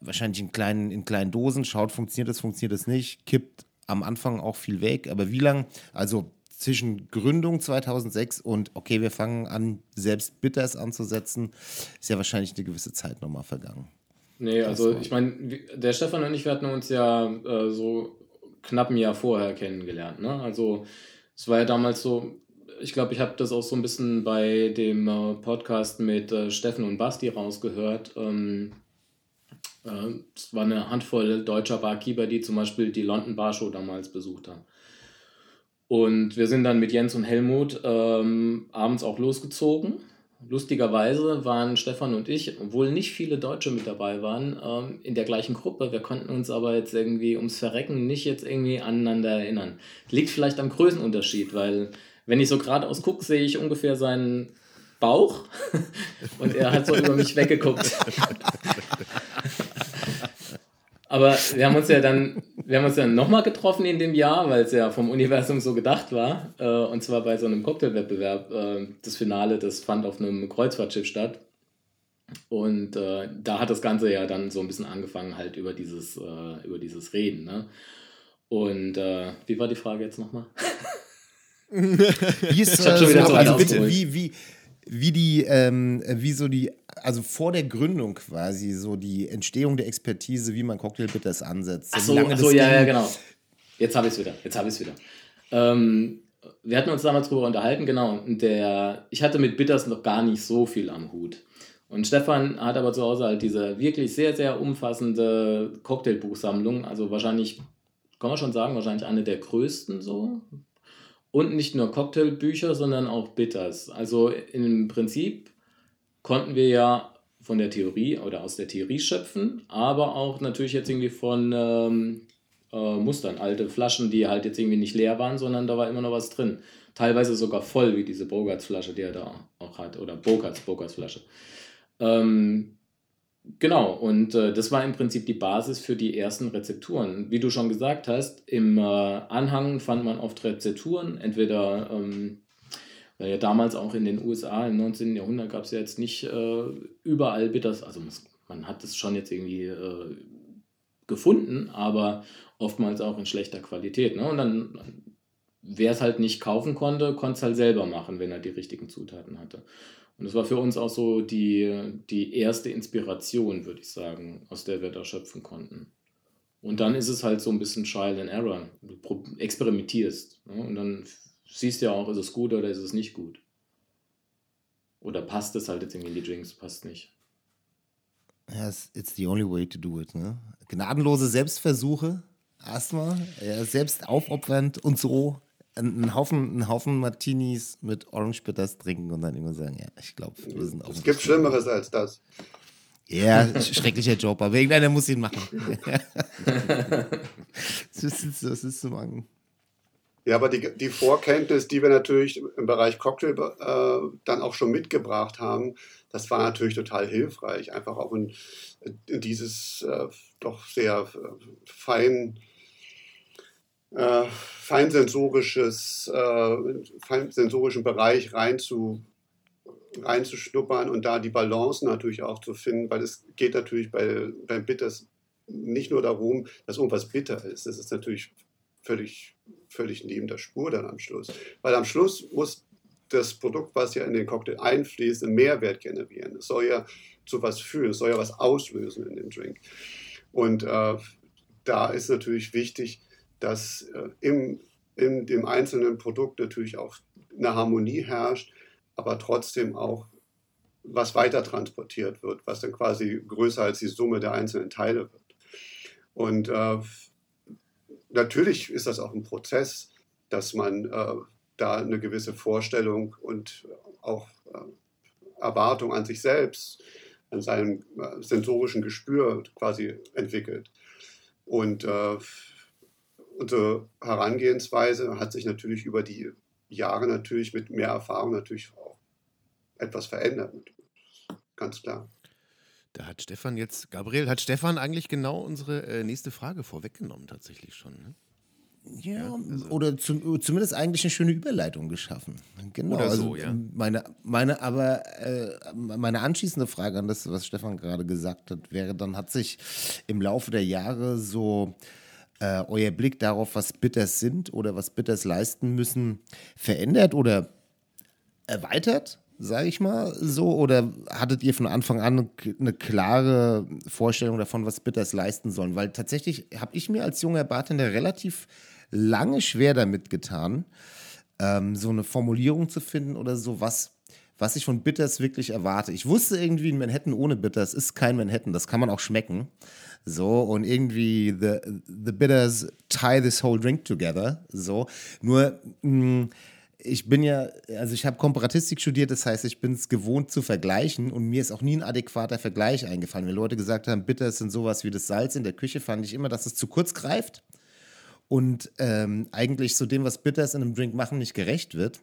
wahrscheinlich in kleinen, in kleinen Dosen, schaut, funktioniert das, funktioniert das nicht, kippt am Anfang auch viel weg. Aber wie lang, also zwischen Gründung 2006 und okay, wir fangen an, selbst Bitters anzusetzen, ist ja wahrscheinlich eine gewisse Zeit nochmal vergangen. Nee, also ich meine, der Stefan und ich, wir hatten uns ja äh, so knapp ein Jahr vorher kennengelernt. Ne? Also es war ja damals so, ich glaube, ich habe das auch so ein bisschen bei dem äh, Podcast mit äh, Steffen und Basti rausgehört. Ähm, äh, es war eine Handvoll deutscher Barkeeper, die zum Beispiel die London Bar Show damals besucht haben. Und wir sind dann mit Jens und Helmut ähm, abends auch losgezogen. Lustigerweise waren Stefan und ich, obwohl nicht viele Deutsche mit dabei waren, ähm, in der gleichen Gruppe. Wir konnten uns aber jetzt irgendwie ums Verrecken nicht jetzt irgendwie aneinander erinnern. Liegt vielleicht am Größenunterschied, weil wenn ich so geradeaus gucke, sehe ich ungefähr seinen Bauch und er hat so über mich weggeguckt. Aber wir haben uns ja dann, wir haben uns dann nochmal getroffen in dem Jahr, weil es ja vom Universum so gedacht war. Äh, und zwar bei so einem Cocktailwettbewerb. Äh, das Finale, das fand auf einem Kreuzfahrtschiff statt. Und äh, da hat das Ganze ja dann so ein bisschen angefangen, halt über dieses, äh, über dieses Reden. Ne? Und äh, wie war die Frage jetzt nochmal? wie ist, äh, so, also bitte, wie, wie, wie die, ähm, wie so die, also vor der Gründung quasi, so die Entstehung der Expertise, wie man Cocktailbitters ansetzt. Ach so, ach so ja, ja, genau. Jetzt habe ich es wieder. Jetzt habe ich es wieder. Ähm, wir hatten uns damals darüber unterhalten, genau. Und der, ich hatte mit Bitters noch gar nicht so viel am Hut. Und Stefan hat aber zu Hause halt diese wirklich sehr, sehr umfassende Cocktailbuchsammlung. Also wahrscheinlich, kann man schon sagen, wahrscheinlich eine der größten so. Und nicht nur Cocktailbücher, sondern auch Bitters. Also im Prinzip konnten wir ja von der Theorie oder aus der Theorie schöpfen, aber auch natürlich jetzt irgendwie von ähm, äh, Mustern. Alte Flaschen, die halt jetzt irgendwie nicht leer waren, sondern da war immer noch was drin. Teilweise sogar voll, wie diese Bogarts Flasche, die er da auch hat. Oder Bogarts, Bogarts Flasche. Ähm, genau, und äh, das war im Prinzip die Basis für die ersten Rezepturen. Wie du schon gesagt hast, im äh, Anhang fand man oft Rezepturen, entweder, ähm, weil damals auch in den USA im 19. Jahrhundert gab es ja jetzt nicht äh, überall Bitters, also man hat es schon jetzt irgendwie äh, gefunden, aber oftmals auch in schlechter Qualität. Ne? Und dann, wer es halt nicht kaufen konnte, konnte es halt selber machen, wenn er die richtigen Zutaten hatte. Und das war für uns auch so die, die erste Inspiration, würde ich sagen, aus der wir da schöpfen konnten. Und dann ist es halt so ein bisschen Trial and Error. Du experimentierst. Ne? Und dann siehst du ja auch, ist es gut oder ist es nicht gut. Oder passt es halt jetzt irgendwie in die Drinks, passt nicht. Yes, it's the only way to do it. Ne? Gnadenlose Selbstversuche, erstmal, ja, selbst aufopfernd und so einen Haufen, einen Haufen Martinis mit Orange Bitters trinken und dann immer sagen, ja, ich glaube, wir sind auf Es gibt Schlimmeres als das. Ja, schrecklicher Job, aber irgendeiner muss ihn machen. das, ist, das ist zu machen. Ja, aber die, die Vorkenntnis, die wir natürlich im Bereich Cocktail äh, dann auch schon mitgebracht haben, das war natürlich total hilfreich. Einfach auch in, in dieses äh, doch sehr äh, fein äh, feinsensorisches, äh, feinsensorischen Bereich rein zu, reinzuschnuppern und da die Balance natürlich auch zu finden, weil es geht natürlich bei, beim Bitters nicht nur darum, dass irgendwas bitter ist. Das ist natürlich völlig, völlig neben der Spur dann am Schluss. Weil am Schluss muss das Produkt, was ja in den Cocktail einfließt, einen Mehrwert generieren. Es soll ja zu was führen, es soll ja was auslösen in dem Drink. Und äh, da ist natürlich wichtig, dass äh, im, in dem einzelnen Produkt natürlich auch eine Harmonie herrscht, aber trotzdem auch was weiter transportiert wird, was dann quasi größer als die Summe der einzelnen Teile wird. Und äh, natürlich ist das auch ein Prozess, dass man äh, da eine gewisse Vorstellung und auch äh, Erwartung an sich selbst, an seinem äh, sensorischen Gespür quasi entwickelt. Und äh, unsere Herangehensweise hat sich natürlich über die Jahre natürlich mit mehr Erfahrung natürlich auch etwas verändert. Ganz klar. Da hat Stefan jetzt, Gabriel, hat Stefan eigentlich genau unsere äh, nächste Frage vorweggenommen, tatsächlich schon. Ne? Ja, ja also. oder zu, zumindest eigentlich eine schöne Überleitung geschaffen. Genau. Oder so, also ja. Meine, meine, aber äh, meine anschließende Frage an das, was Stefan gerade gesagt hat, wäre dann, hat sich im Laufe der Jahre so äh, euer Blick darauf, was Bitters sind oder was Bitters leisten müssen, verändert oder erweitert? sage ich mal so? Oder hattet ihr von Anfang an eine klare Vorstellung davon, was Bitters leisten sollen? Weil tatsächlich habe ich mir als junger Bartender relativ lange schwer damit getan, ähm, so eine Formulierung zu finden oder so, was, was ich von Bitters wirklich erwarte. Ich wusste irgendwie, ein Manhattan ohne Bitters ist kein Manhattan, das kann man auch schmecken. So, und irgendwie the, the bitters tie this whole drink together. So, nur mh, mm, ich bin ja, also ich habe Komparatistik studiert, das heißt, ich bin es gewohnt zu vergleichen und mir ist auch nie ein adäquater Vergleich eingefallen. Wenn Leute gesagt haben, Bitters sind sowas wie das Salz in der Küche, fand ich immer, dass es zu kurz greift und ähm, eigentlich so dem, was Bitters in einem Drink machen, nicht gerecht wird.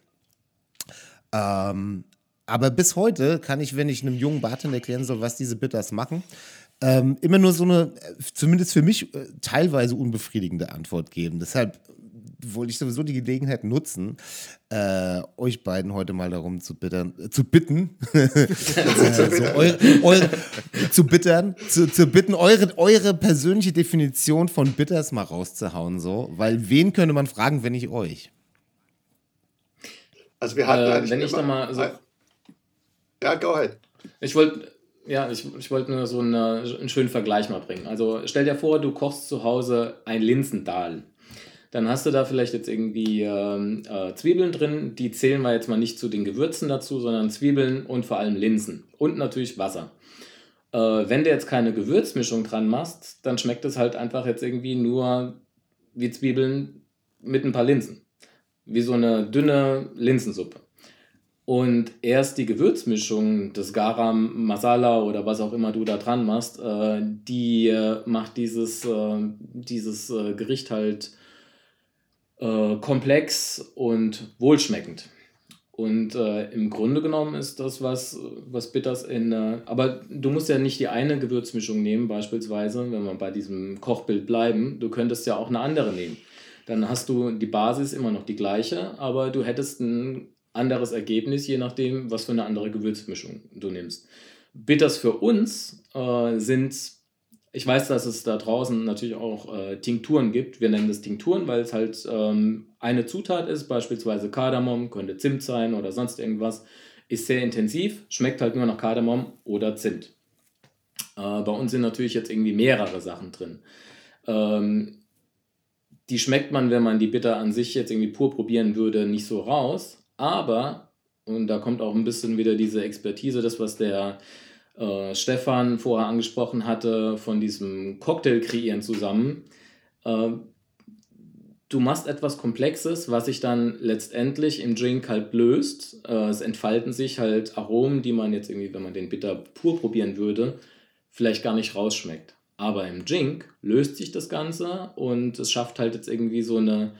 Ähm, aber bis heute kann ich, wenn ich einem jungen Bartender erklären soll, was diese Bitters machen, ähm, immer nur so eine, zumindest für mich, äh, teilweise unbefriedigende Antwort geben. Deshalb wollte ich sowieso die Gelegenheit nutzen, äh, euch beiden heute mal darum zu, bittern, äh, zu bitten, äh, so eure, eure, zu bittern, zu, zu bitten, eure, eure persönliche Definition von Bitters mal rauszuhauen, so, weil wen könnte man fragen, wenn nicht euch? Also wir hatten äh, wenn ich da mal so, ja, go ahead. Ich wollte ja, ich, ich wollte nur so eine, einen schönen Vergleich mal bringen. Also stell dir vor, du kochst zu Hause ein Linsendahl. Dann hast du da vielleicht jetzt irgendwie ähm, äh, Zwiebeln drin. Die zählen wir jetzt mal nicht zu den Gewürzen dazu, sondern Zwiebeln und vor allem Linsen. Und natürlich Wasser. Äh, wenn du jetzt keine Gewürzmischung dran machst, dann schmeckt es halt einfach jetzt irgendwie nur wie Zwiebeln mit ein paar Linsen. Wie so eine dünne Linsensuppe. Und erst die Gewürzmischung, das Garam Masala oder was auch immer du da dran machst, äh, die äh, macht dieses, äh, dieses äh, Gericht halt äh, komplex und wohlschmeckend. Und äh, im Grunde genommen ist das was, was Bitters in. aber du musst ja nicht die eine Gewürzmischung nehmen, beispielsweise, wenn wir bei diesem Kochbild bleiben. Du könntest ja auch eine andere nehmen. Dann hast du die Basis immer noch die gleiche, aber du hättest ein anderes Ergebnis, je nachdem, was für eine andere Gewürzmischung du nimmst. Bitters für uns äh, sind, ich weiß, dass es da draußen natürlich auch äh, Tinkturen gibt. Wir nennen das Tinkturen, weil es halt ähm, eine Zutat ist, beispielsweise Kardamom, könnte Zimt sein oder sonst irgendwas. Ist sehr intensiv, schmeckt halt nur nach Kardamom oder Zimt. Äh, bei uns sind natürlich jetzt irgendwie mehrere Sachen drin. Ähm, die schmeckt man, wenn man die Bitter an sich jetzt irgendwie pur probieren würde, nicht so raus. Aber, und da kommt auch ein bisschen wieder diese Expertise, das, was der äh, Stefan vorher angesprochen hatte, von diesem Cocktail kreieren zusammen. Äh, du machst etwas Komplexes, was sich dann letztendlich im Drink halt löst. Äh, es entfalten sich halt Aromen, die man jetzt irgendwie, wenn man den Bitter pur probieren würde, vielleicht gar nicht rausschmeckt. Aber im Drink löst sich das Ganze und es schafft halt jetzt irgendwie so eine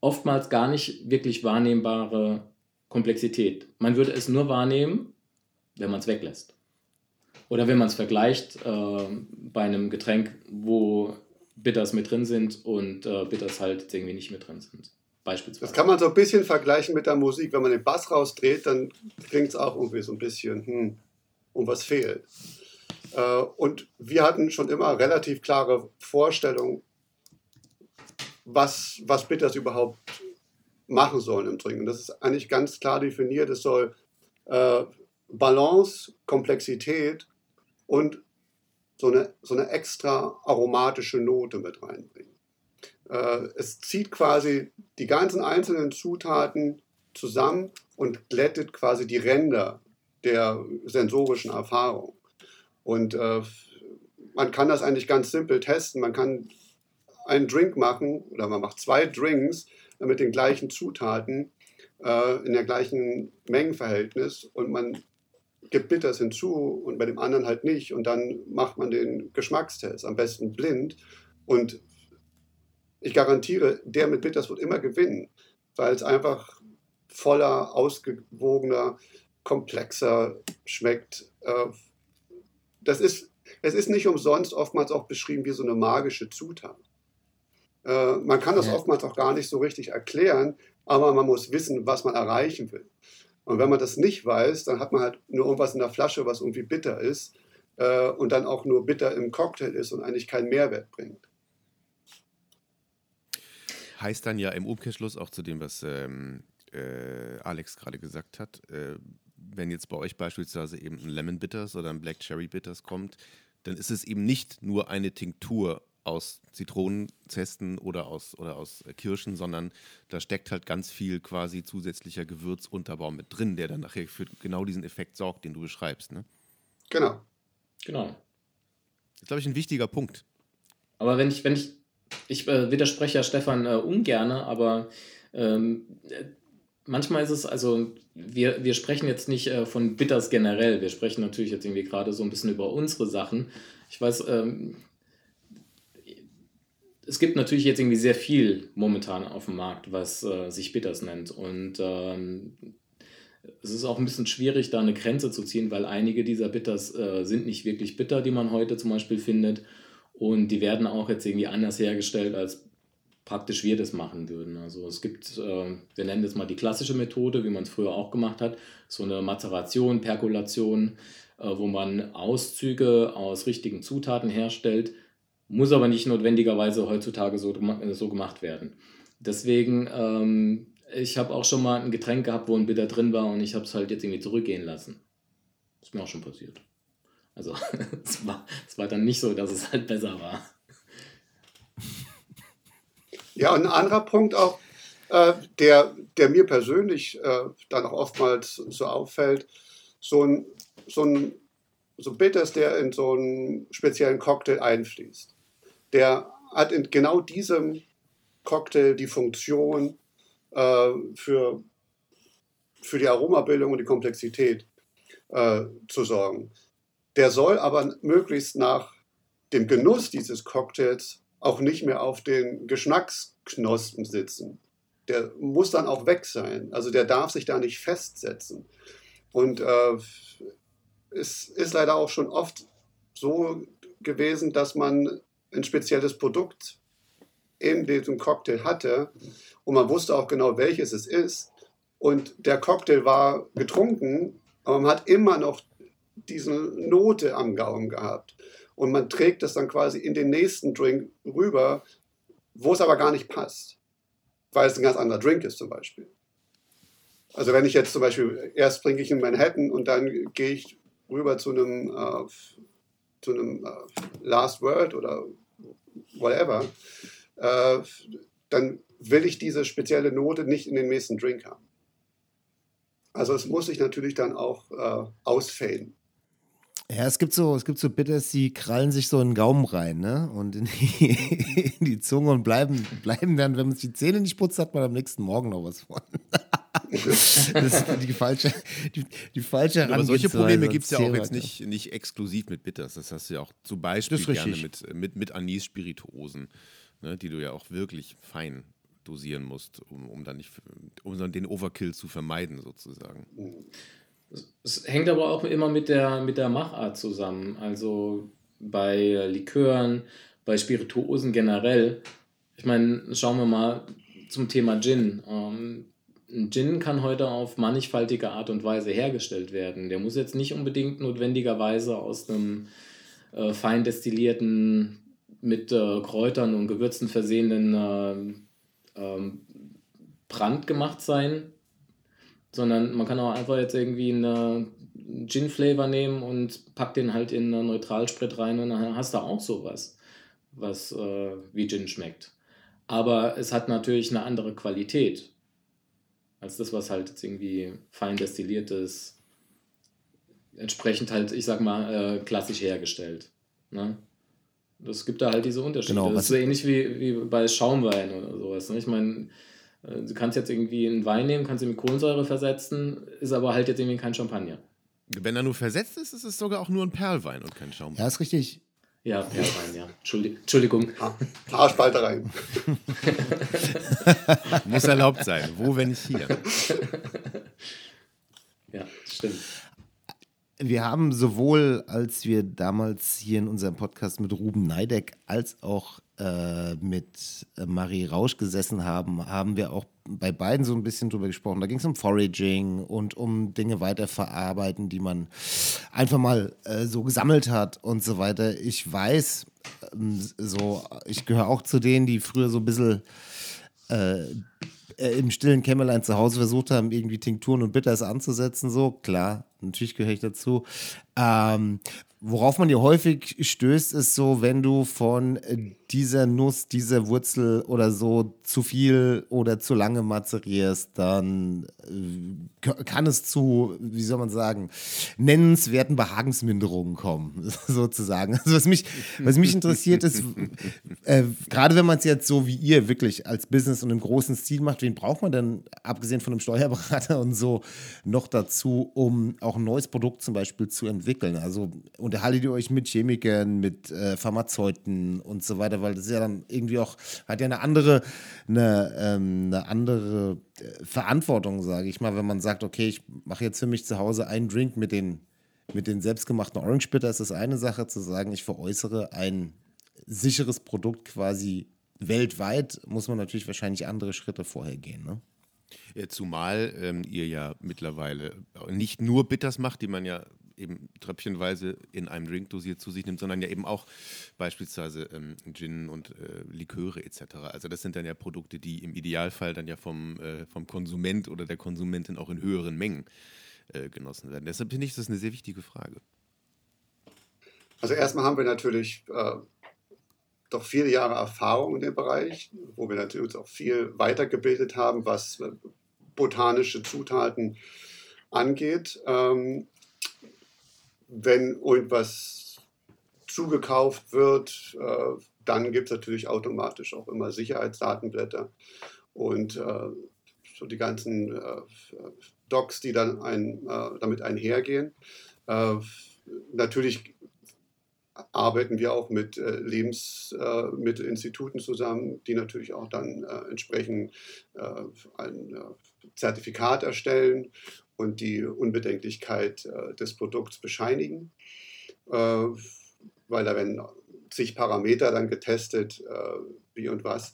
oftmals gar nicht wirklich wahrnehmbare Komplexität. Man würde es nur wahrnehmen, wenn man es weglässt. Oder wenn man es vergleicht äh, bei einem Getränk, wo Bitters mit drin sind und äh, Bitters halt irgendwie nicht mit drin sind. Beispielsweise. Das kann man so ein bisschen vergleichen mit der Musik. Wenn man den Bass rausdreht, dann klingt es auch irgendwie so ein bisschen, hm, um was fehlt. Äh, und wir hatten schon immer relativ klare Vorstellungen, was, was Bitters überhaupt machen sollen im Trinken. Das ist eigentlich ganz klar definiert. Es soll äh, Balance, Komplexität und so eine, so eine extra aromatische Note mit reinbringen. Äh, es zieht quasi die ganzen einzelnen Zutaten zusammen und glättet quasi die Ränder der sensorischen Erfahrung. Und äh, man kann das eigentlich ganz simpel testen. Man kann einen Drink machen oder man macht zwei Drinks mit den gleichen Zutaten äh, in der gleichen Mengenverhältnis und man gibt Bitters hinzu und bei dem anderen halt nicht und dann macht man den Geschmackstest, am besten blind und ich garantiere, der mit Bitters wird immer gewinnen, weil es einfach voller, ausgewogener, komplexer schmeckt. Äh, das ist, es ist nicht umsonst oftmals auch beschrieben wie so eine magische Zutat. Äh, man kann das ja. oftmals auch gar nicht so richtig erklären, aber man muss wissen, was man erreichen will. Und wenn man das nicht weiß, dann hat man halt nur irgendwas in der Flasche, was irgendwie bitter ist äh, und dann auch nur bitter im Cocktail ist und eigentlich keinen Mehrwert bringt. Heißt dann ja im Umkehrschluss auch zu dem, was ähm, äh, Alex gerade gesagt hat, äh, wenn jetzt bei euch beispielsweise eben ein Lemon Bitters oder ein Black Cherry Bitters kommt, dann ist es eben nicht nur eine Tinktur aus Zitronenzesten oder aus, oder aus Kirschen, sondern da steckt halt ganz viel quasi zusätzlicher Gewürzunterbau mit drin, der dann nachher für genau diesen Effekt sorgt, den du beschreibst. Ne? Genau. Genau. Das ist, glaube ich, ein wichtiger Punkt. Aber wenn ich, wenn ich, ich äh, widerspreche ja Stefan äh, ungerne, aber ähm, manchmal ist es, also wir, wir sprechen jetzt nicht äh, von Bitters generell, wir sprechen natürlich jetzt irgendwie gerade so ein bisschen über unsere Sachen. Ich weiß, ähm, es gibt natürlich jetzt irgendwie sehr viel momentan auf dem Markt, was äh, sich Bitters nennt. Und ähm, es ist auch ein bisschen schwierig, da eine Grenze zu ziehen, weil einige dieser Bitters äh, sind nicht wirklich bitter, die man heute zum Beispiel findet. Und die werden auch jetzt irgendwie anders hergestellt, als praktisch wir das machen würden. Also es gibt, äh, wir nennen das mal die klassische Methode, wie man es früher auch gemacht hat, so eine Mazeration, Perkulation, äh, wo man Auszüge aus richtigen Zutaten herstellt, muss aber nicht notwendigerweise heutzutage so, so gemacht werden. Deswegen, ähm, ich habe auch schon mal ein Getränk gehabt, wo ein Bitter drin war und ich habe es halt jetzt irgendwie zurückgehen lassen. Ist mir auch schon passiert. Also es war, es war dann nicht so, dass es halt besser war. Ja, und ein anderer Punkt auch, äh, der, der mir persönlich äh, dann auch oftmals so auffällt, so ein, so ein so Bitters, der in so einen speziellen Cocktail einfließt der hat in genau diesem Cocktail die Funktion äh, für für die Aromabildung und die Komplexität äh, zu sorgen. Der soll aber möglichst nach dem Genuss dieses Cocktails auch nicht mehr auf den Geschmacksknospen sitzen. Der muss dann auch weg sein. Also der darf sich da nicht festsetzen. Und äh, es ist leider auch schon oft so gewesen, dass man ein spezielles Produkt in diesem Cocktail hatte und man wusste auch genau, welches es ist. Und der Cocktail war getrunken, aber man hat immer noch diese Note am Gaumen gehabt. Und man trägt das dann quasi in den nächsten Drink rüber, wo es aber gar nicht passt, weil es ein ganz anderer Drink ist zum Beispiel. Also wenn ich jetzt zum Beispiel, erst trinke ich in Manhattan und dann gehe ich rüber zu einem, äh, zu einem äh, Last Word oder whatever, äh, dann will ich diese spezielle Note nicht in den nächsten Drink haben. Also es muss sich natürlich dann auch äh, ausfaden. Ja, es gibt so, es gibt so Bitters, die krallen sich so in den Gaumen rein, ne? Und in die, in die Zunge und bleiben, bleiben dann, wenn man sich die Zähne nicht putzt, hat man am nächsten Morgen noch was von. das ist die falsche, die, die falsche Aber solche Probleme gibt es ja auch jetzt nicht, nicht exklusiv mit Bitters. Das hast du ja auch zum Beispiel gerne mit, mit, mit Anis-Spirituosen, ne, die du ja auch wirklich fein dosieren musst, um, um dann nicht um den Overkill zu vermeiden, sozusagen. Es hängt aber auch immer mit der, mit der Machart zusammen. Also bei Likören, bei Spirituosen generell. Ich meine, schauen wir mal zum Thema Gin. Ähm, ein Gin kann heute auf mannigfaltige Art und Weise hergestellt werden. Der muss jetzt nicht unbedingt notwendigerweise aus einem äh, fein destillierten, mit äh, Kräutern und Gewürzen versehenen äh, ähm, Brand gemacht sein, sondern man kann auch einfach jetzt irgendwie einen Gin-Flavor nehmen und pack den halt in einen Neutralsprit rein und dann hast du auch sowas, was äh, wie Gin schmeckt. Aber es hat natürlich eine andere Qualität als das, was halt jetzt irgendwie fein destilliert ist, entsprechend halt, ich sag mal, äh, klassisch hergestellt. Ne? Das gibt da halt diese Unterschiede. Genau, das ist so ähnlich wie, wie bei Schaumwein oder sowas. Ne? Ich meine, du kannst jetzt irgendwie einen Wein nehmen, kannst ihn mit Kohlensäure versetzen, ist aber halt jetzt irgendwie kein Champagner. Wenn er nur versetzt ist, ist es sogar auch nur ein Perlwein und kein Schaumwein. Ja, ist richtig. Ja, Perlwein, ja. Entschuldigung. Haarspalterei. Muss erlaubt sein. Wo, wenn nicht hier? Ja, stimmt. Wir haben sowohl, als wir damals hier in unserem Podcast mit Ruben Neideck als auch äh, mit äh, Marie Rausch gesessen haben, haben wir auch bei beiden so ein bisschen drüber gesprochen. Da ging es um Foraging und um Dinge weiterverarbeiten, die man einfach mal äh, so gesammelt hat und so weiter. Ich weiß, ähm, so, ich gehöre auch zu denen, die früher so ein bisschen äh, äh, im stillen Kämmerlein zu Hause versucht haben, irgendwie Tinkturen und Bitters anzusetzen. So, klar, natürlich gehöre ich dazu. Ähm, worauf man hier häufig stößt, ist so, wenn du von dieser Nuss, dieser Wurzel oder so zu viel oder zu lange mazerierst, dann äh, kann es zu, wie soll man sagen, nennenswerten Behagensminderungen kommen, sozusagen. Also was mich, was mich interessiert ist, äh, gerade wenn man es jetzt so wie ihr wirklich als Business und im großen Stil macht, wen braucht man denn, abgesehen von einem Steuerberater und so, noch dazu, um auch ein neues Produkt zum Beispiel zu entwickeln? Also unterhaltet ihr euch mit Chemikern, mit äh, Pharmazeuten und so weiter, weil das ist ja dann irgendwie auch, hat ja eine andere, eine, ähm, eine andere äh, Verantwortung, sage ich mal, wenn man sagt, okay, ich mache jetzt für mich zu Hause einen Drink mit den, mit den selbstgemachten Orange Bitter, ist das eine Sache, zu sagen, ich veräußere ein sicheres Produkt quasi weltweit, muss man natürlich wahrscheinlich andere Schritte vorher gehen, ne? Zumal ähm, ihr ja mittlerweile nicht nur Bitters macht, die man ja eben tröpfchenweise in einem Drink dosiert zu sich nimmt, sondern ja eben auch beispielsweise ähm, Gin und äh, Liköre etc. Also das sind dann ja Produkte, die im Idealfall dann ja vom, äh, vom Konsument oder der Konsumentin auch in höheren Mengen äh, genossen werden. Deshalb finde ich das eine sehr wichtige Frage. Also erstmal haben wir natürlich äh, doch viele Jahre Erfahrung in dem Bereich, wo wir natürlich auch viel weitergebildet haben, was äh, botanische Zutaten angeht. Ähm, wenn irgendwas zugekauft wird, äh, dann gibt es natürlich automatisch auch immer Sicherheitsdatenblätter und äh, so die ganzen äh, Docs, die dann ein, äh, damit einhergehen. Äh, natürlich arbeiten wir auch mit äh, Lebensmittelinstituten zusammen, die natürlich auch dann äh, entsprechend äh, ein Zertifikat erstellen und die Unbedenklichkeit des Produkts bescheinigen, weil da werden zig Parameter dann getestet, wie und was.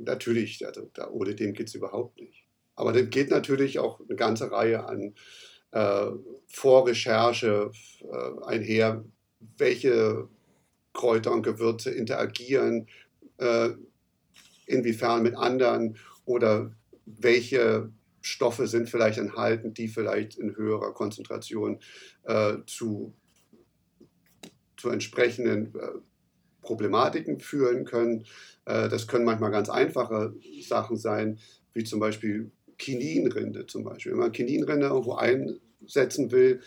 natürlich, also, da, ohne dem geht es überhaupt nicht. Aber dem geht natürlich auch eine ganze Reihe an Vorrecherche einher, welche Kräuter und Gewürze interagieren, äh, inwiefern mit anderen oder welche Stoffe sind vielleicht enthalten, die vielleicht in höherer Konzentration äh, zu, zu entsprechenden äh, Problematiken führen können. Äh, das können manchmal ganz einfache Sachen sein, wie zum Beispiel Kininrinde zum Beispiel. Wenn man Kininrinde irgendwo einsetzen will,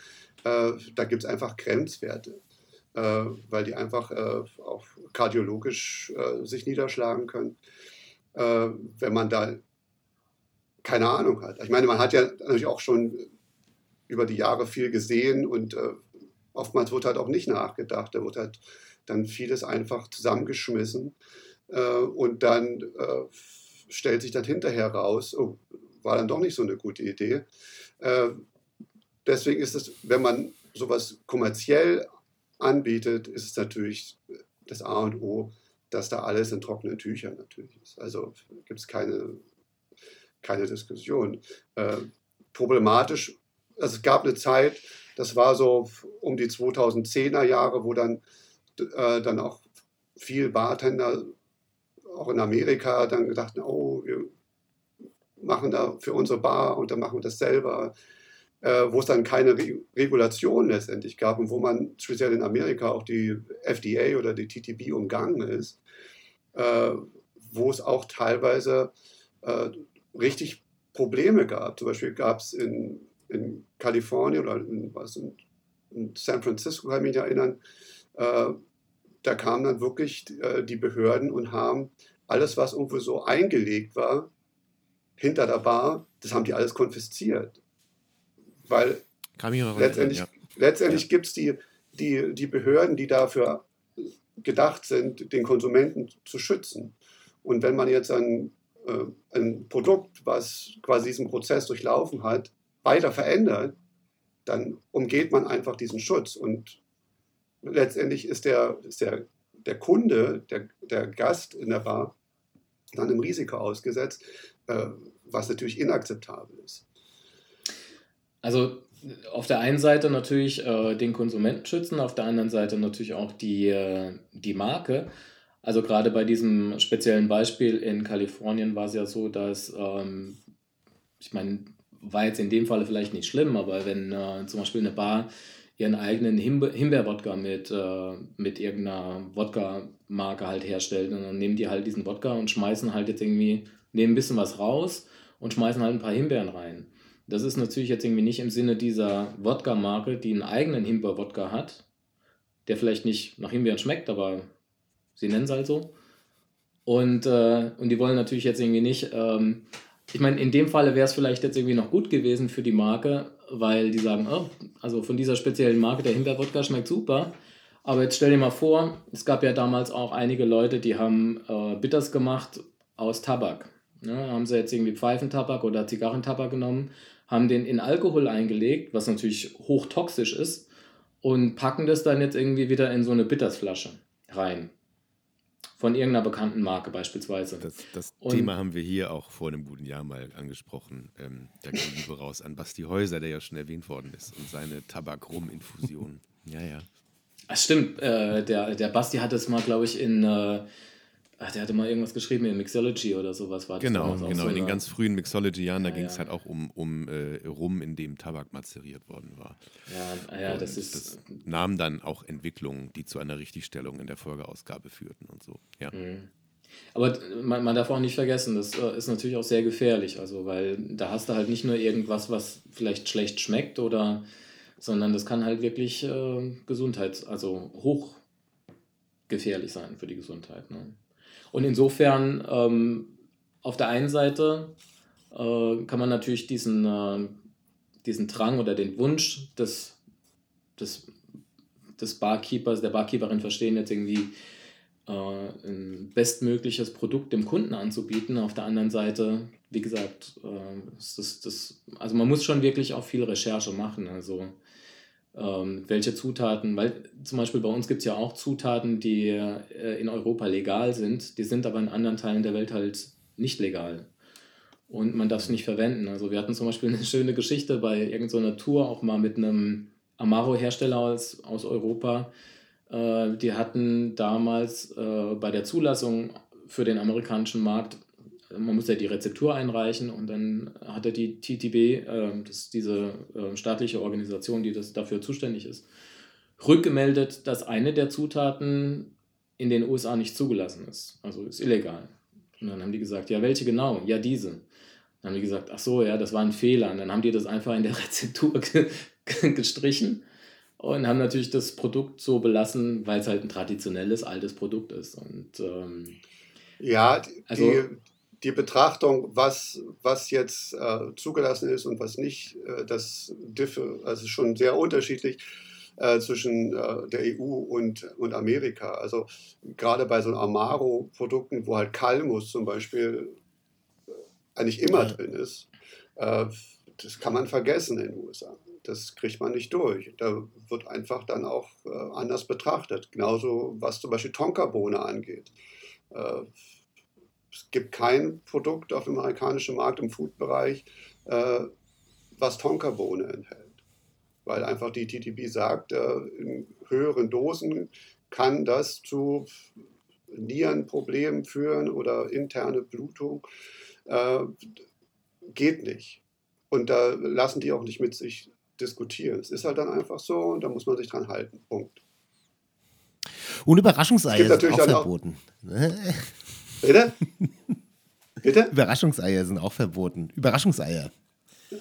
äh, da gibt es einfach Grenzwerte äh, weil die einfach äh, auch kardiologisch sich niederschlagen können, wenn man da keine Ahnung hat. Ich meine, man hat ja natürlich auch schon über die Jahre viel gesehen und äh, oftmals wird halt auch nicht nachgedacht. Da wird halt dann vieles einfach zusammengeschmissen äh, und dann stellt sich dann hinterher raus, oh, war dann doch nicht so eine gute Idee. deswegen ist es, wenn man sowas kommerziell anbietet, ist es natürlich das A und O, dass da alles in trockenen Tüchern natürlich ist. Also gibt es keine, keine Diskussion. Äh, problematisch, also es gab eine Zeit, das war so um die 2010er Jahre, wo dann, äh, dann auch viel Bartender, auch in Amerika, dann gedacht, oh, wir machen da für unsere Bar und dann machen wir das selber äh, wo es dann keine Re Regulation letztendlich gab und wo man speziell in Amerika auch die FDA oder die TTB umgangen ist, äh, wo es auch teilweise äh, richtig Probleme gab. Zum Beispiel gab es in, in Kalifornien oder in, was, in, in San Francisco, kann ich mich erinnern, äh, da kamen dann wirklich äh, die Behörden und haben alles, was irgendwo so eingelegt war, hinter der Bar, das haben die alles konfisziert. Weil letztendlich, ja. letztendlich ja. gibt es die, die, die Behörden, die dafür gedacht sind, den Konsumenten zu schützen. Und wenn man jetzt äh, ein Produkt, was quasi diesen Prozess durchlaufen hat, weiter verändert, dann umgeht man einfach diesen Schutz. Und letztendlich ist der, ist der, der Kunde, der, der Gast in der Bar, dann im Risiko ausgesetzt, äh, was natürlich inakzeptabel ist. Also auf der einen Seite natürlich äh, den Konsumenten schützen, auf der anderen Seite natürlich auch die, äh, die Marke. Also gerade bei diesem speziellen Beispiel in Kalifornien war es ja so, dass, ähm, ich meine, war jetzt in dem Fall vielleicht nicht schlimm, aber wenn äh, zum Beispiel eine Bar ihren eigenen Himbe Himbeerwodka mit, äh, mit irgendeiner Wodka-Marke halt herstellt und dann nehmen die halt diesen Wodka und schmeißen halt jetzt irgendwie, nehmen ein bisschen was raus und schmeißen halt ein paar Himbeeren rein. Das ist natürlich jetzt irgendwie nicht im Sinne dieser Wodka-Marke, die einen eigenen Himbeer-Wodka hat, der vielleicht nicht nach Himbeeren schmeckt, aber sie nennen es halt so. Und, äh, und die wollen natürlich jetzt irgendwie nicht, ähm, ich meine, in dem Falle wäre es vielleicht jetzt irgendwie noch gut gewesen für die Marke, weil die sagen, oh, also von dieser speziellen Marke, der Himbeer-Wodka schmeckt super. Aber jetzt stell dir mal vor, es gab ja damals auch einige Leute, die haben äh, Bitters gemacht aus Tabak. Ne, haben sie jetzt irgendwie Pfeifentabak oder Zigarrentabak genommen haben den in Alkohol eingelegt, was natürlich hochtoxisch ist, und packen das dann jetzt irgendwie wieder in so eine Bittersflasche rein. Von irgendeiner bekannten Marke beispielsweise. Das, das Thema haben wir hier auch vor einem guten Jahr mal angesprochen. Ähm, da ging Liebe raus an Basti Häuser, der ja schon erwähnt worden ist, und seine Tabak-Rum-Infusion. ja, ja. Das stimmt. Äh, der, der Basti hat es mal, glaube ich, in. Äh, Ach, der hatte mal irgendwas geschrieben in Mixology oder sowas war das. Genau, genau. So in den ganz frühen Mixology-Jahren, da ja, ging es ja. halt auch um, um äh, Rum, in dem Tabak mazeriert worden war. Ja, ja das ist. Das nahm dann auch Entwicklungen, die zu einer Richtigstellung in der Folgeausgabe führten und so. Ja. Mhm. Aber man, man, darf auch nicht vergessen, das äh, ist natürlich auch sehr gefährlich, also weil da hast du halt nicht nur irgendwas, was vielleicht schlecht schmeckt oder, sondern das kann halt wirklich äh, Gesundheit, also hochgefährlich sein für die Gesundheit. Ne? Und insofern, ähm, auf der einen Seite äh, kann man natürlich diesen, äh, diesen Drang oder den Wunsch des, des, des Barkeepers, der Barkeeperin verstehen, jetzt irgendwie äh, ein bestmögliches Produkt dem Kunden anzubieten. Auf der anderen Seite, wie gesagt, äh, das, das, also man muss schon wirklich auch viel Recherche machen. Also ähm, welche Zutaten, weil zum Beispiel bei uns gibt es ja auch Zutaten, die äh, in Europa legal sind, die sind aber in anderen Teilen der Welt halt nicht legal. Und man darf es nicht verwenden. Also wir hatten zum Beispiel eine schöne Geschichte bei irgendeiner Tour, auch mal mit einem Amaro-Hersteller aus, aus Europa. Äh, die hatten damals äh, bei der Zulassung für den amerikanischen Markt man muss ja die Rezeptur einreichen und dann hatte die TTB, äh, das ist diese äh, staatliche Organisation, die das dafür zuständig ist, rückgemeldet, dass eine der Zutaten in den USA nicht zugelassen ist. Also ist illegal. Und dann haben die gesagt, ja, welche genau? Ja, diese. Dann haben die gesagt, ach so, ja, das war ein Fehler. Und dann haben die das einfach in der Rezeptur gestrichen und haben natürlich das Produkt so belassen, weil es halt ein traditionelles, altes Produkt ist. Und ähm, ja, die, also, die Betrachtung, was, was jetzt äh, zugelassen ist und was nicht, äh, das differ, also schon sehr unterschiedlich äh, zwischen äh, der EU und, und Amerika. Also gerade bei so Amaro-Produkten, wo halt Kalmus zum Beispiel äh, eigentlich immer ja. drin ist, äh, das kann man vergessen in den USA. Das kriegt man nicht durch. Da wird einfach dann auch anders betrachtet. Genauso was zum Beispiel Tonkabohne angeht es gibt kein Produkt auf dem amerikanischen Markt im Food-Bereich, äh, was Tonkabohne enthält. Weil einfach die TTP sagt, äh, in höheren Dosen kann das zu Nierenproblemen führen oder interne Blutung. Äh, geht nicht. Und da lassen die auch nicht mit sich diskutieren. Es ist halt dann einfach so und da muss man sich dran halten. Punkt. Und Überraschungseier sind auch verboten. Auch Bitte? Bitte? Überraschungseier sind auch verboten. Überraschungseier.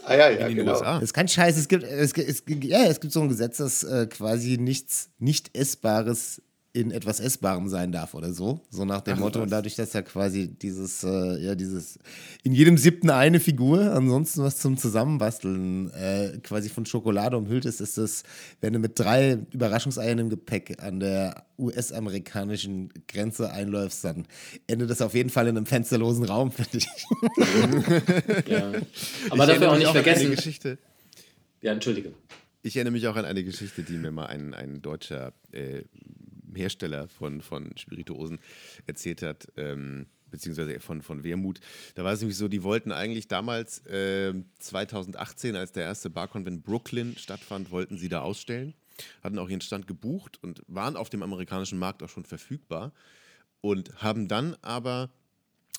Ah ja, ja, genau. USA. Das ist kein Scheiß. Es gibt, es, es, ja, es gibt so ein Gesetz, dass äh, quasi nichts nicht Essbares in etwas Essbarem sein darf oder so. So nach dem Ach, Motto. Und dadurch, dass ja quasi dieses, äh, ja, dieses, in jedem siebten eine Figur, ansonsten was zum Zusammenbasteln, äh, quasi von Schokolade umhüllt ist, ist das, wenn du mit drei Überraschungseiern im Gepäck an der US-amerikanischen Grenze einläufst, dann endet das auf jeden Fall in einem fensterlosen Raum, finde ich. ja. Aber ich dafür auch nicht vergessen. Geschichte. Ja, entschuldige. Ich erinnere mich auch an eine Geschichte, die mir mal ein, ein deutscher äh, Hersteller von, von Spirituosen erzählt hat, ähm, beziehungsweise von, von Wermut. Da war es nämlich so, die wollten eigentlich damals äh, 2018, als der erste Barcon in Brooklyn stattfand, wollten sie da ausstellen, hatten auch ihren Stand gebucht und waren auf dem amerikanischen Markt auch schon verfügbar und haben dann aber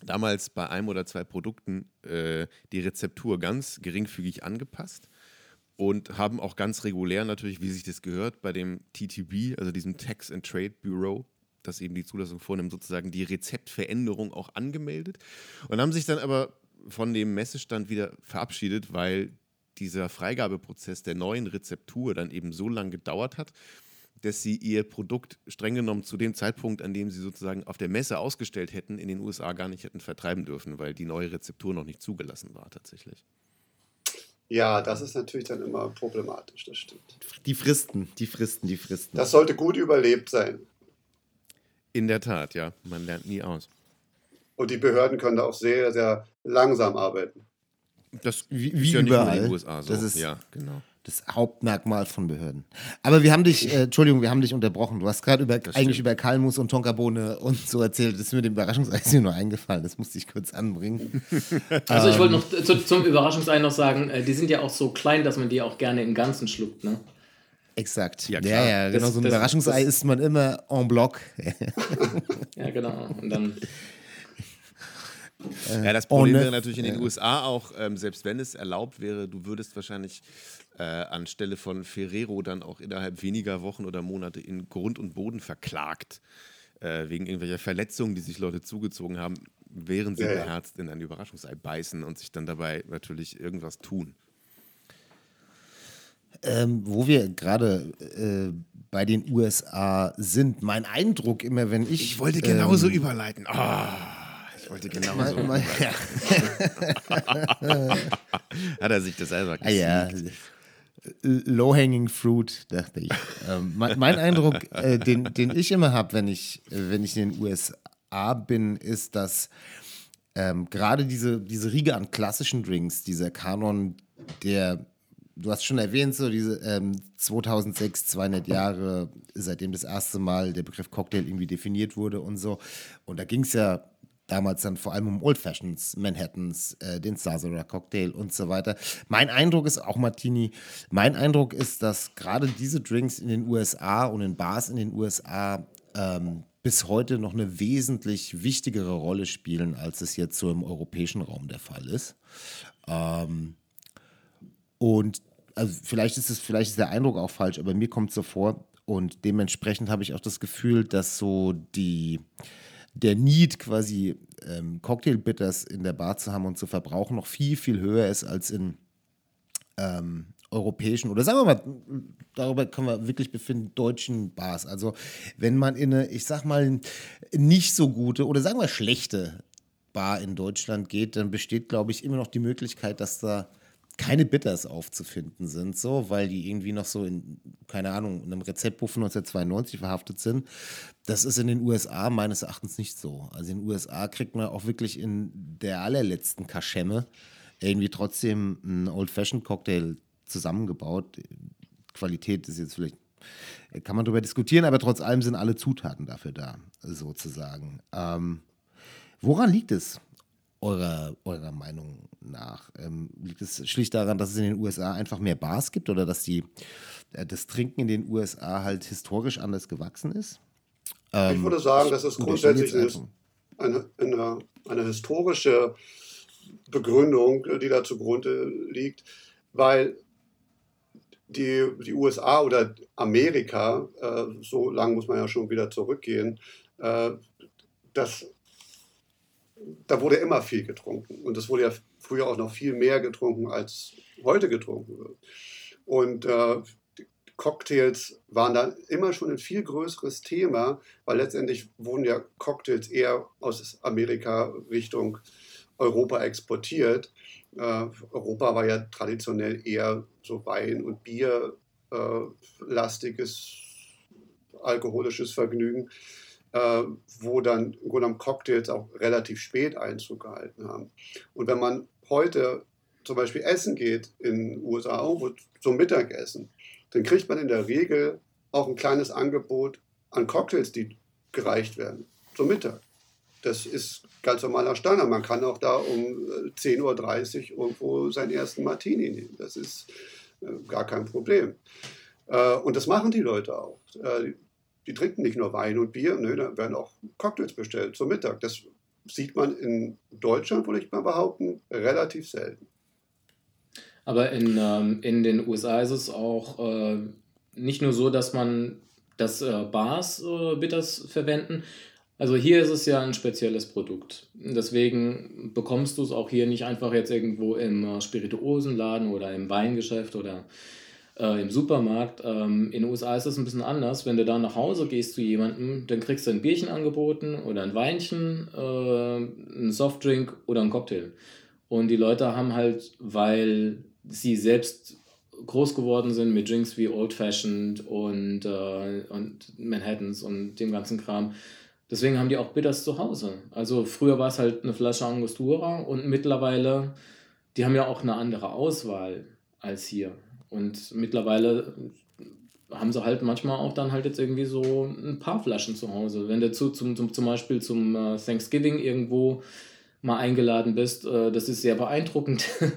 damals bei einem oder zwei Produkten äh, die Rezeptur ganz geringfügig angepasst und haben auch ganz regulär natürlich, wie sich das gehört, bei dem TTB, also diesem Tax and Trade Bureau, das eben die Zulassung vornimmt, sozusagen die Rezeptveränderung auch angemeldet und haben sich dann aber von dem Messestand wieder verabschiedet, weil dieser Freigabeprozess der neuen Rezeptur dann eben so lange gedauert hat, dass sie ihr Produkt streng genommen zu dem Zeitpunkt, an dem sie sozusagen auf der Messe ausgestellt hätten, in den USA gar nicht hätten vertreiben dürfen, weil die neue Rezeptur noch nicht zugelassen war tatsächlich. Ja, das ist natürlich dann immer problematisch, das stimmt. Die Fristen, die Fristen, die Fristen. Das sollte gut überlebt sein. In der Tat, ja. Man lernt nie aus. Und die Behörden können da auch sehr, sehr langsam arbeiten. Das wie, wie ja überall. in den USA so. Das ist, ja, genau das Hauptmerkmal von Behörden. Aber wir haben dich, äh, Entschuldigung, wir haben dich unterbrochen. Du hast gerade über, eigentlich über Kalmus und Tonkabohne und so erzählt. Das ist mir dem Überraschungsei nur eingefallen. Das musste ich kurz anbringen. Also ich wollte noch zu, zum Überraschungsei noch sagen, äh, die sind ja auch so klein, dass man die auch gerne im Ganzen schluckt, ne? Exakt. Ja, ja, ja, genau. Das, so ein das, Überraschungsei das, isst man immer en bloc. ja, genau. Und dann ja, das Problem wäre natürlich in den. USA auch, ähm, selbst wenn es erlaubt wäre, du würdest wahrscheinlich äh, anstelle von Ferrero dann auch innerhalb weniger Wochen oder Monate in Grund und Boden verklagt, äh, wegen irgendwelcher Verletzungen, die sich Leute zugezogen haben, während sie ja, beherzt in ein Überraschungsei beißen und sich dann dabei natürlich irgendwas tun. Ähm, wo wir gerade äh, bei den USA sind, mein Eindruck immer, wenn ich. Ich wollte genauso ähm, überleiten. Oh. Wollte genau so. ja. Hat er sich das selber gesagt? Ah, ja. Low-hanging fruit, dachte ich. Ähm, mein, mein, Eindruck, äh, den, den ich immer habe, wenn ich, wenn ich in den USA bin, ist, dass ähm, gerade diese, diese Riege an klassischen Drinks, dieser Kanon, der, du hast schon erwähnt, so diese ähm, 2006, 200 Jahre, seitdem das erste Mal der Begriff Cocktail irgendwie definiert wurde und so. Und da ging es ja damals dann vor allem um Old Fashions, Manhattans, äh, den Sazerac Cocktail und so weiter. Mein Eindruck ist auch Martini. Mein Eindruck ist, dass gerade diese Drinks in den USA und in Bars in den USA ähm, bis heute noch eine wesentlich wichtigere Rolle spielen, als es jetzt so im europäischen Raum der Fall ist. Ähm, und also vielleicht ist es, vielleicht ist der Eindruck auch falsch, aber mir kommt es so vor und dementsprechend habe ich auch das Gefühl, dass so die der Need quasi ähm, Cocktailbitters in der Bar zu haben und zu verbrauchen noch viel viel höher ist als in ähm, europäischen oder sagen wir mal, darüber können wir wirklich befinden, deutschen Bars. Also wenn man in eine, ich sag mal, nicht so gute oder sagen wir schlechte Bar in Deutschland geht, dann besteht, glaube ich, immer noch die Möglichkeit, dass da keine Bitters aufzufinden sind, so, weil die irgendwie noch so in, keine Ahnung, in einem Rezeptbuch von 1992 verhaftet sind. Das ist in den USA meines Erachtens nicht so. Also in den USA kriegt man auch wirklich in der allerletzten Kaschemme irgendwie trotzdem einen Old-Fashioned-Cocktail zusammengebaut. Qualität ist jetzt vielleicht, kann man darüber diskutieren, aber trotz allem sind alle Zutaten dafür da, sozusagen. Ähm, woran liegt es? Eurer, eurer Meinung nach? Ähm, liegt es schlicht daran, dass es in den USA einfach mehr Bars gibt oder dass die, äh, das Trinken in den USA halt historisch anders gewachsen ist? Ähm, ich würde sagen, dass es grundsätzlich eine, eine, eine historische Begründung, die da zugrunde liegt, weil die, die USA oder Amerika, äh, so lange muss man ja schon wieder zurückgehen, äh, das, da wurde immer viel getrunken. Und es wurde ja früher auch noch viel mehr getrunken, als heute getrunken wird. Und äh, Cocktails waren da immer schon ein viel größeres Thema, weil letztendlich wurden ja Cocktails eher aus Amerika Richtung Europa exportiert. Äh, Europa war ja traditionell eher so Wein- und Bierlastiges äh, alkoholisches Vergnügen, äh, wo dann im Grunde Cocktails auch relativ spät Einzug gehalten haben. Und wenn man heute zum Beispiel essen geht in den USA, zum Mittagessen, dann kriegt man in der Regel auch ein kleines Angebot an Cocktails, die gereicht werden zum Mittag. Das ist ganz normaler Standard. Man kann auch da um 10.30 äh, Uhr irgendwo seinen ersten Martini nehmen. Das ist äh, gar kein Problem. Äh, und das machen die Leute auch. Die trinken nicht nur Wein und Bier, nö, da werden auch Cocktails bestellt zum Mittag. Das sieht man in Deutschland, würde ich mal behaupten, relativ selten. Aber in, ähm, in den USA ist es auch äh, nicht nur so, dass man das äh, Bars äh, Bitters verwenden, also hier ist es ja ein spezielles Produkt. Deswegen bekommst du es auch hier nicht einfach jetzt irgendwo im äh, Spirituosenladen oder im Weingeschäft oder äh, im Supermarkt. Ähm, in den USA ist es ein bisschen anders. Wenn du da nach Hause gehst zu jemandem, dann kriegst du ein Bierchen angeboten oder ein Weinchen, äh, einen Softdrink oder einen Cocktail. Und die Leute haben halt, weil sie selbst groß geworden sind mit Drinks wie Old Fashioned und, äh, und Manhattans und dem ganzen Kram, Deswegen haben die auch Bitters zu Hause. Also früher war es halt eine Flasche Angostura und mittlerweile, die haben ja auch eine andere Auswahl als hier. Und mittlerweile haben sie halt manchmal auch dann halt jetzt irgendwie so ein paar Flaschen zu Hause. Wenn du zu, zum, zum, zum Beispiel zum äh, Thanksgiving irgendwo mal eingeladen bist, äh, das ist sehr beeindruckend.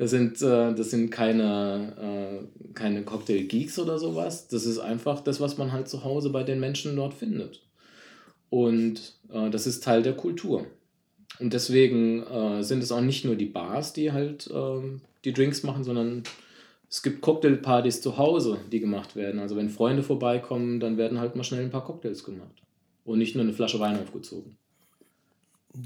Das sind, äh, das sind keine, keine Cocktail-Geeks oder sowas. Das ist einfach das, was man halt zu Hause bei den Menschen dort findet. Und das ist Teil der Kultur. Und deswegen sind es auch nicht nur die Bars, die halt äh, die Drinks machen, sondern es gibt Cocktailpartys zu Hause, die gemacht werden. Also wenn Freunde vorbeikommen, dann werden halt mal schnell ein paar Cocktails gemacht. Und nicht nur eine Flasche Wein aufgezogen.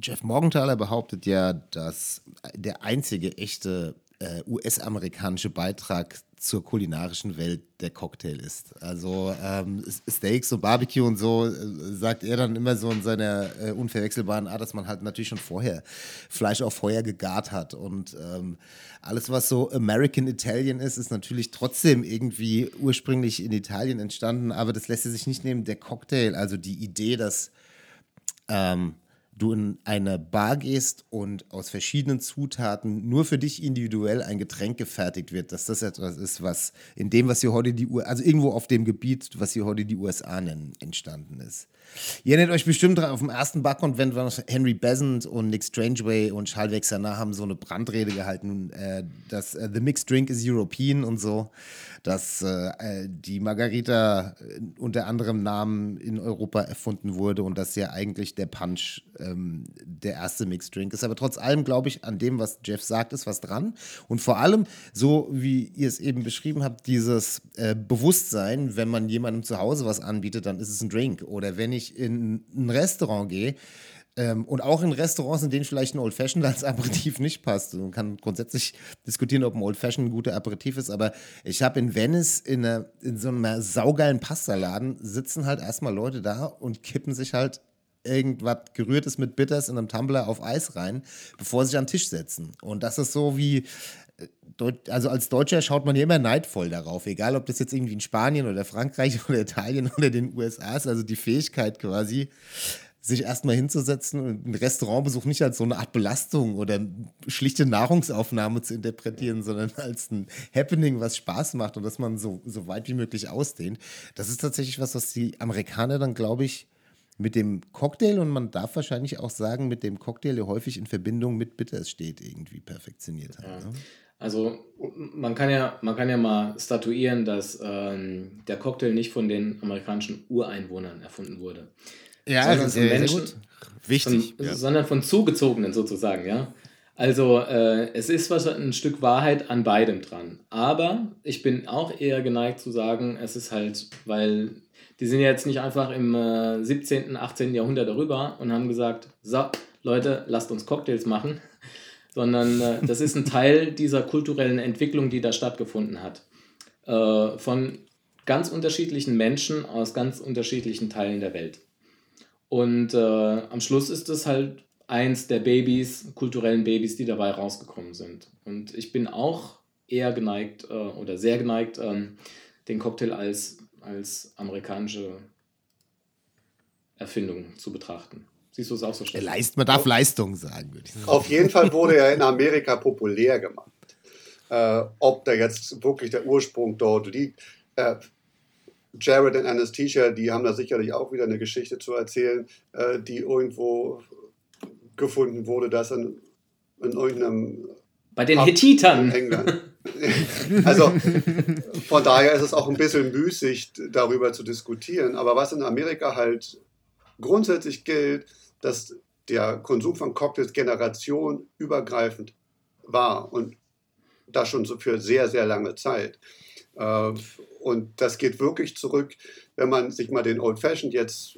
Jeff Morgenthaler behauptet ja, dass der einzige echte äh, US-amerikanische Beitrag zur kulinarischen Welt der Cocktail ist. Also ähm, Steaks und Barbecue und so äh, sagt er dann immer so in seiner äh, unverwechselbaren Art, dass man halt natürlich schon vorher Fleisch auf Feuer gegart hat. Und ähm, alles, was so American Italian ist, ist natürlich trotzdem irgendwie ursprünglich in Italien entstanden, aber das lässt sich nicht nehmen. Der Cocktail, also die Idee, dass ähm, du in eine Bar gehst und aus verschiedenen Zutaten nur für dich individuell ein Getränk gefertigt wird, dass das etwas ist, was in dem, was wir heute die USA, also irgendwo auf dem Gebiet, was wir heute die USA nennen, entstanden ist. Ihr erinnert euch bestimmt dran, auf dem ersten Bug-Konvent waren Henry Besant und Nick Strangeway und Charles Vexana haben so eine Brandrede gehalten, äh, dass äh, The Mixed Drink is European und so, dass äh, die Margarita äh, unter anderem Namen in Europa erfunden wurde und dass ja eigentlich der Punch ähm, der erste Mixed Drink ist. Aber trotz allem glaube ich, an dem, was Jeff sagt, ist was dran. Und vor allem, so wie ihr es eben beschrieben habt, dieses äh, Bewusstsein, wenn man jemandem zu Hause was anbietet, dann ist es ein Drink. Oder wenn ich in ein Restaurant gehe, ähm, und auch in Restaurants, in denen vielleicht ein Old Fashioned als Aperitif nicht passt. Man kann grundsätzlich diskutieren, ob ein Old Fashioned ein guter Aperitif ist, aber ich habe in Venice in, einer, in so einem saugeilen Pastaladen sitzen halt erstmal Leute da und kippen sich halt irgendwas Gerührtes mit Bitters in einem Tumbler auf Eis rein, bevor sie sich an den Tisch setzen. Und das ist so wie, äh, also als Deutscher schaut man ja immer neidvoll darauf, egal ob das jetzt irgendwie in Spanien oder Frankreich oder Italien oder den USA ist, also die Fähigkeit quasi, sich erstmal hinzusetzen und einen Restaurantbesuch nicht als so eine Art Belastung oder schlichte Nahrungsaufnahme zu interpretieren, sondern als ein Happening, was Spaß macht und dass man so, so weit wie möglich ausdehnt. Das ist tatsächlich was, was die Amerikaner dann, glaube ich, mit dem Cocktail und man darf wahrscheinlich auch sagen, mit dem Cocktail, der häufig in Verbindung mit Bitters steht, irgendwie perfektioniert hat. Ja. Ne? Also man kann ja, man kann ja mal statuieren, dass ähm, der Cocktail nicht von den amerikanischen Ureinwohnern erfunden wurde. Ja, sondern das ist sehr, Menschen. Wichtig. Von, ja. Sondern von Zugezogenen sozusagen, ja. Also äh, es ist was, ein Stück Wahrheit an beidem dran. Aber ich bin auch eher geneigt zu sagen, es ist halt, weil die sind jetzt nicht einfach im äh, 17., 18. Jahrhundert darüber und haben gesagt, so, Leute, lasst uns Cocktails machen, sondern äh, das ist ein Teil dieser kulturellen Entwicklung, die da stattgefunden hat. Äh, von ganz unterschiedlichen Menschen aus ganz unterschiedlichen Teilen der Welt. Und äh, am Schluss ist es halt eins der Babys, kulturellen Babys, die dabei rausgekommen sind. Und ich bin auch eher geneigt äh, oder sehr geneigt, ähm, den Cocktail als als amerikanische Erfindung zu betrachten. Siehst du es auch so schnell? Leist, man darf Leistung sagen, würde ich sagen. Auf jeden Fall wurde er in Amerika populär gemacht. Äh, ob da jetzt wirklich der Ursprung dort liegt. Äh, Jared und Anesthesia, die haben da sicherlich auch wieder eine Geschichte zu erzählen, äh, die irgendwo gefunden wurde, dass in, in irgendeinem. Bei den Hethitern. England. Also von daher ist es auch ein bisschen müßig, darüber zu diskutieren. Aber was in Amerika halt grundsätzlich gilt, dass der Konsum von Cocktails generationenübergreifend war und das schon so für sehr, sehr lange Zeit. Äh, und das geht wirklich zurück, wenn man sich mal den Old Fashioned jetzt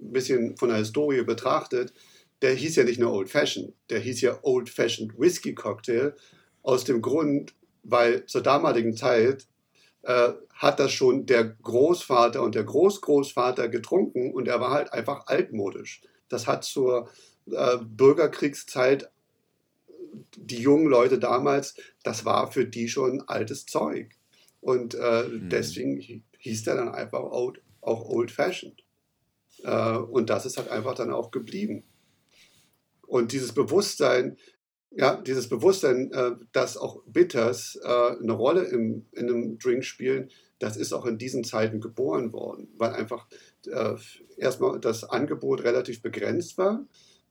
ein bisschen von der Historie betrachtet. Der hieß ja nicht nur Old Fashioned, der hieß ja Old Fashioned Whisky Cocktail aus dem Grund, weil zur damaligen Zeit äh, hat das schon der Großvater und der Großgroßvater getrunken und er war halt einfach altmodisch. Das hat zur äh, Bürgerkriegszeit die jungen Leute damals, das war für die schon altes Zeug. Und äh, mhm. deswegen hieß der dann einfach old, auch Old Fashioned. Äh, und das ist halt einfach dann auch geblieben. Und dieses Bewusstsein, ja, dieses Bewusstsein, äh, dass auch Bitters äh, eine Rolle im, in einem Drink spielen, das ist auch in diesen Zeiten geboren worden, weil einfach äh, erstmal das Angebot relativ begrenzt war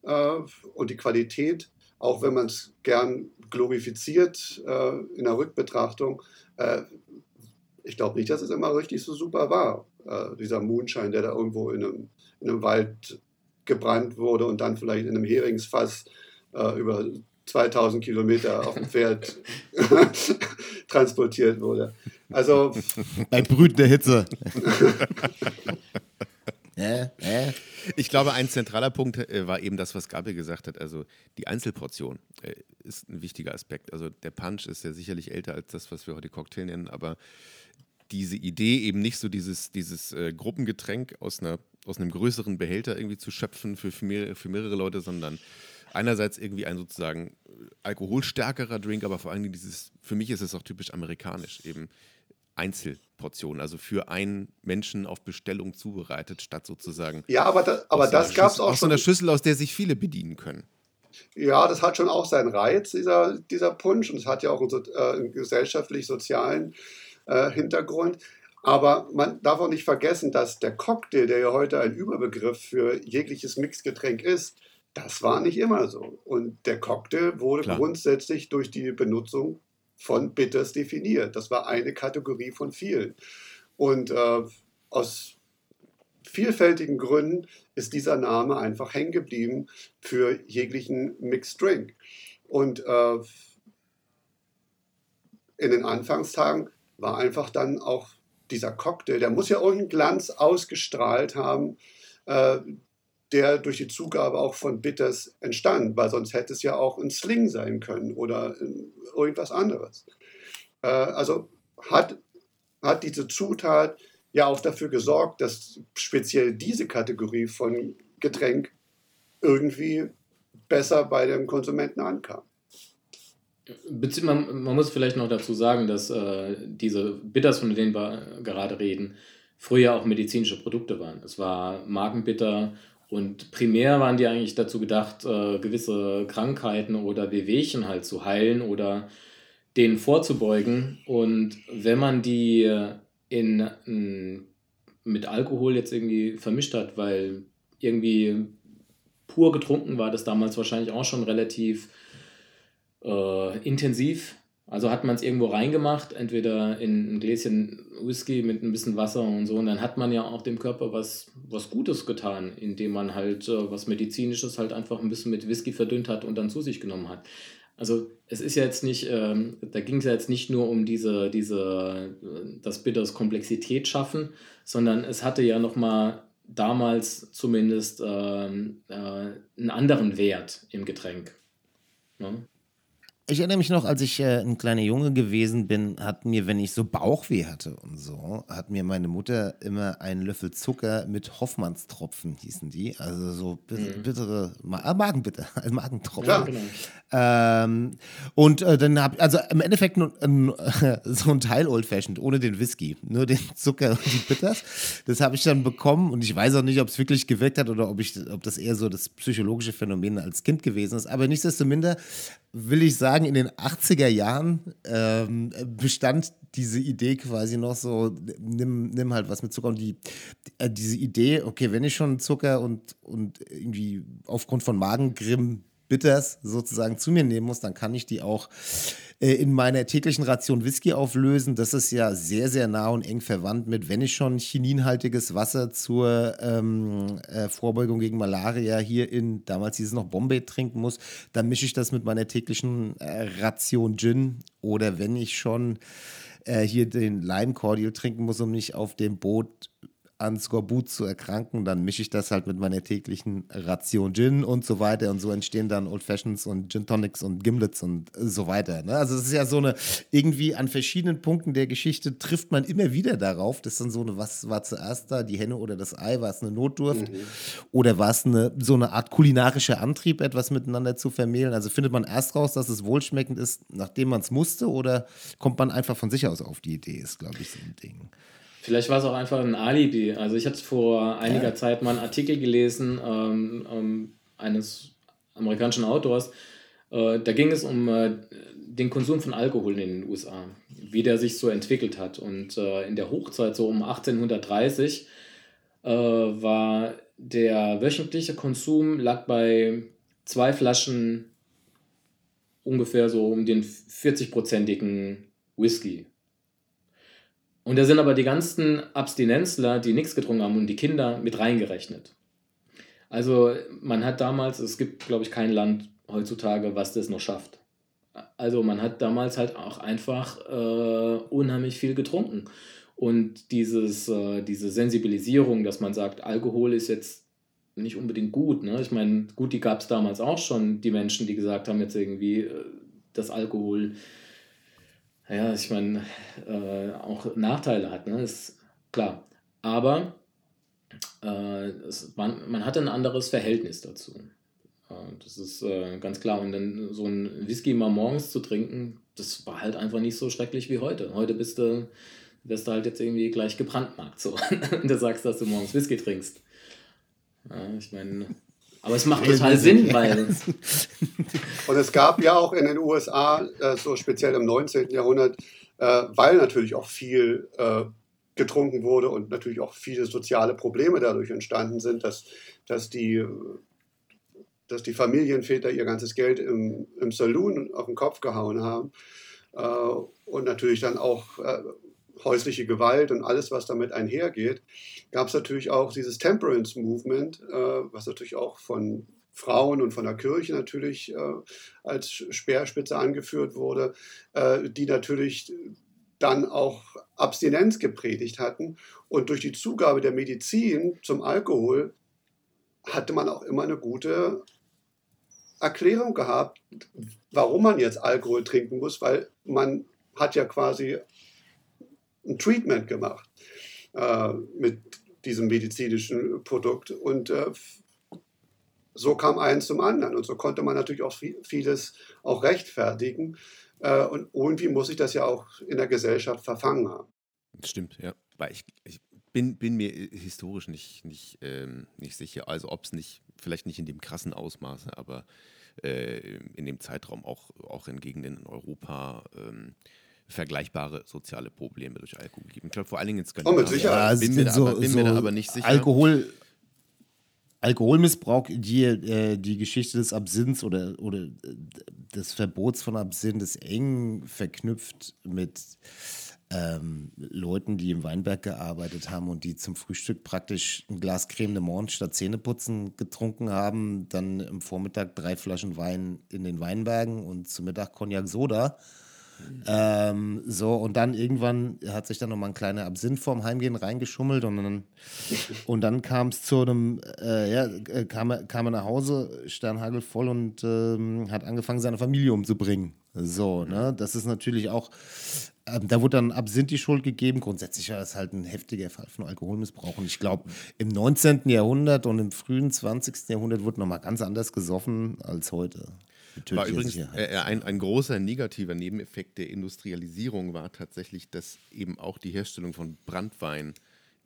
äh, und die Qualität, auch wenn man es gern glorifiziert äh, in der Rückbetrachtung, äh, ich glaube nicht, dass es immer richtig so super war. dieser Moonshine, der da irgendwo in einem, in einem Wald gebrannt wurde und dann vielleicht in einem Heringsfass über 2000 Kilometer auf dem Pferd transportiert wurde. Also bei brütender Hitze. ja, ja. Ich glaube, ein zentraler Punkt äh, war eben das, was Gabriel gesagt hat. Also die Einzelportion äh, ist ein wichtiger Aspekt. Also der Punch ist ja sicherlich älter als das, was wir heute Cocktail nennen, aber diese Idee eben nicht so dieses, dieses äh, Gruppengetränk aus, einer, aus einem größeren Behälter irgendwie zu schöpfen für, für, mehrere, für mehrere Leute, sondern einerseits irgendwie ein sozusagen alkoholstärkerer Drink, aber vor allen Dingen dieses, für mich ist es auch typisch amerikanisch, eben Einzelportionen, also für einen Menschen auf Bestellung zubereitet, statt sozusagen. Ja, aber, da, aber das gab es auch aus schon. Aus einer Schüssel, aus der sich viele bedienen können. Ja, das hat schon auch seinen Reiz, dieser, dieser Punsch. Und es hat ja auch einen, äh, einen gesellschaftlich-sozialen äh, Hintergrund. Aber man darf auch nicht vergessen, dass der Cocktail, der ja heute ein Überbegriff für jegliches Mixgetränk ist, das war nicht immer so. Und der Cocktail wurde Klar. grundsätzlich durch die Benutzung von Bitters definiert. Das war eine Kategorie von vielen. Und äh, aus vielfältigen Gründen ist dieser Name einfach hängen geblieben für jeglichen Mixed Drink. Und äh, in den Anfangstagen war einfach dann auch dieser Cocktail, der muss ja irgendeinen Glanz ausgestrahlt haben, äh, der durch die Zugabe auch von Bitters entstand, weil sonst hätte es ja auch ein Sling sein können oder irgendwas anderes. Äh, also hat, hat diese Zutat ja auch dafür gesorgt, dass speziell diese Kategorie von Getränk irgendwie besser bei dem Konsumenten ankam. Man, man muss vielleicht noch dazu sagen, dass äh, diese Bitters, von denen wir gerade reden, früher auch medizinische Produkte waren. Es war Magenbitter und primär waren die eigentlich dazu gedacht, äh, gewisse Krankheiten oder Wehwehchen halt zu heilen oder denen vorzubeugen. Und wenn man die in, in, mit Alkohol jetzt irgendwie vermischt hat, weil irgendwie pur getrunken war das damals wahrscheinlich auch schon relativ äh, intensiv also hat man es irgendwo reingemacht, entweder in ein Gläschen Whisky mit ein bisschen Wasser und so. Und dann hat man ja auch dem Körper was, was Gutes getan, indem man halt äh, was Medizinisches halt einfach ein bisschen mit Whisky verdünnt hat und dann zu sich genommen hat. Also es ist ja jetzt nicht, ähm, da ging es ja jetzt nicht nur um diese, diese, äh, das Bitters Komplexität schaffen, sondern es hatte ja nochmal damals zumindest ähm, äh, einen anderen Wert im Getränk. Ne? Ich erinnere mich noch, als ich äh, ein kleiner Junge gewesen bin, hat mir, wenn ich so Bauchweh hatte und so, hat mir meine Mutter immer einen Löffel Zucker mit Hoffmannstropfen, hießen die. Also so mhm. bittere, Ma Magenbitter, ein Magentropfen. Ja, genau. Ähm, und äh, dann habe also im Endeffekt nur, äh, so ein Teil Old Fashioned, ohne den Whisky, nur den Zucker und die Bitters. Das habe ich dann bekommen und ich weiß auch nicht, ob es wirklich gewirkt hat oder ob, ich, ob das eher so das psychologische Phänomen als Kind gewesen ist. Aber nichtsdestominder will ich sagen, in den 80er Jahren ähm, bestand diese Idee quasi noch so, nimm, nimm halt was mit Zucker. Und die, äh, diese Idee, okay, wenn ich schon Zucker und, und irgendwie aufgrund von Magengrimm Bitters sozusagen zu mir nehmen muss, dann kann ich die auch äh, in meiner täglichen Ration Whisky auflösen. Das ist ja sehr, sehr nah und eng verwandt mit, wenn ich schon chininhaltiges Wasser zur ähm, äh, Vorbeugung gegen Malaria hier in, damals hieß es noch Bombay trinken muss, dann mische ich das mit meiner täglichen äh, Ration Gin. Oder wenn ich schon äh, hier den Lime Cordial trinken muss, um mich auf dem Boot an Skorbut zu erkranken, dann mische ich das halt mit meiner täglichen Ration Gin und so weiter und so entstehen dann Old Fashions und Gin Tonics und Gimlets und so weiter. Ne? Also es ist ja so eine, irgendwie an verschiedenen Punkten der Geschichte trifft man immer wieder darauf, das ist dann so eine, was war zuerst da, die Henne oder das Ei, war es eine Notdurft mhm. oder war es eine, so eine Art kulinarischer Antrieb, etwas miteinander zu vermählen? Also findet man erst raus, dass es wohlschmeckend ist, nachdem man es musste oder kommt man einfach von sich aus auf die Idee, ist glaube ich so ein Ding. Vielleicht war es auch einfach ein Alibi. Also ich hatte vor einiger ja. Zeit mal einen Artikel gelesen ähm, ähm, eines amerikanischen Autors. Äh, da ging es um äh, den Konsum von Alkohol in den USA, wie der sich so entwickelt hat. Und äh, in der Hochzeit, so um 1830, äh, war der wöchentliche Konsum lag bei zwei Flaschen ungefähr so um den 40-prozentigen Whisky. Und da sind aber die ganzen Abstinenzler, die nichts getrunken haben und die Kinder mit reingerechnet. Also man hat damals, es gibt, glaube ich, kein Land heutzutage, was das noch schafft. Also man hat damals halt auch einfach äh, unheimlich viel getrunken. Und dieses, äh, diese Sensibilisierung, dass man sagt, Alkohol ist jetzt nicht unbedingt gut. Ne? Ich meine, gut, die gab es damals auch schon, die Menschen, die gesagt haben, jetzt irgendwie, äh, das Alkohol, ja, ich meine, äh, auch Nachteile hat, ne? ist klar. Aber äh, es, man, man hatte ein anderes Verhältnis dazu. Äh, das ist äh, ganz klar. Und dann so ein Whisky mal morgens zu trinken, das war halt einfach nicht so schrecklich wie heute. Heute bist du, wirst du halt jetzt irgendwie gleich gebrandmarkt so. Und du sagst, dass du morgens Whisky trinkst. Ja, ich meine, aber es macht total Sinn, weil. Und es gab ja auch in den USA, äh, so speziell im 19. Jahrhundert, äh, weil natürlich auch viel äh, getrunken wurde und natürlich auch viele soziale Probleme dadurch entstanden sind, dass, dass, die, dass die Familienväter ihr ganzes Geld im, im Saloon auf den Kopf gehauen haben. und natürlich dann auch häusliche Gewalt und alles, was damit einhergeht, gab es natürlich auch dieses Temperance Movement, äh, was natürlich auch von Frauen und von der Kirche natürlich äh, als Speerspitze angeführt wurde, äh, die natürlich dann auch Abstinenz gepredigt hatten. Und durch die Zugabe der Medizin zum Alkohol hatte man auch immer eine gute Erklärung gehabt, warum man jetzt Alkohol trinken muss, weil man hat ja quasi ein Treatment gemacht äh, mit diesem medizinischen Produkt. Und äh, so kam eins zum anderen. Und so konnte man natürlich auch vieles auch rechtfertigen. Äh, und irgendwie muss ich das ja auch in der Gesellschaft verfangen haben. Stimmt, ja. Weil ich, ich bin, bin mir historisch nicht, nicht, ähm, nicht sicher. Also ob es nicht, vielleicht nicht in dem krassen Ausmaße, aber äh, in dem Zeitraum auch, auch in Gegenden in Europa ähm, vergleichbare soziale Probleme durch Alkohol geben. Ich glaube, vor allen Dingen in Skandinavien. Oh, mit Sicherheit. Ja, bin, mir, so, aber, bin so mir da aber nicht sicher. Alkohol, Alkoholmissbrauch, die, äh, die Geschichte des Absinths oder, oder äh, des Verbots von Absinth ist eng verknüpft mit ähm, Leuten, die im Weinberg gearbeitet haben und die zum Frühstück praktisch ein Glas Creme de Monde statt Zähneputzen getrunken haben, dann im Vormittag drei Flaschen Wein in den Weinbergen und zum Mittag Cognac Soda ähm, so, und dann irgendwann hat sich dann nochmal ein kleiner Absinth vorm Heimgehen reingeschummelt und dann, und dann kam es zu einem, äh, ja, äh, kam, kam er nach Hause, Sternhagel voll und ähm, hat angefangen, seine Familie umzubringen. So, ne, das ist natürlich auch, äh, da wurde dann Absinth die Schuld gegeben. Grundsätzlich war das halt ein heftiger Fall von Alkoholmissbrauch. Und ich glaube, im 19. Jahrhundert und im frühen 20. Jahrhundert wurde nochmal ganz anders gesoffen als heute. War übrigens äh, ein, ein großer negativer Nebeneffekt der Industrialisierung war tatsächlich, dass eben auch die Herstellung von Brandwein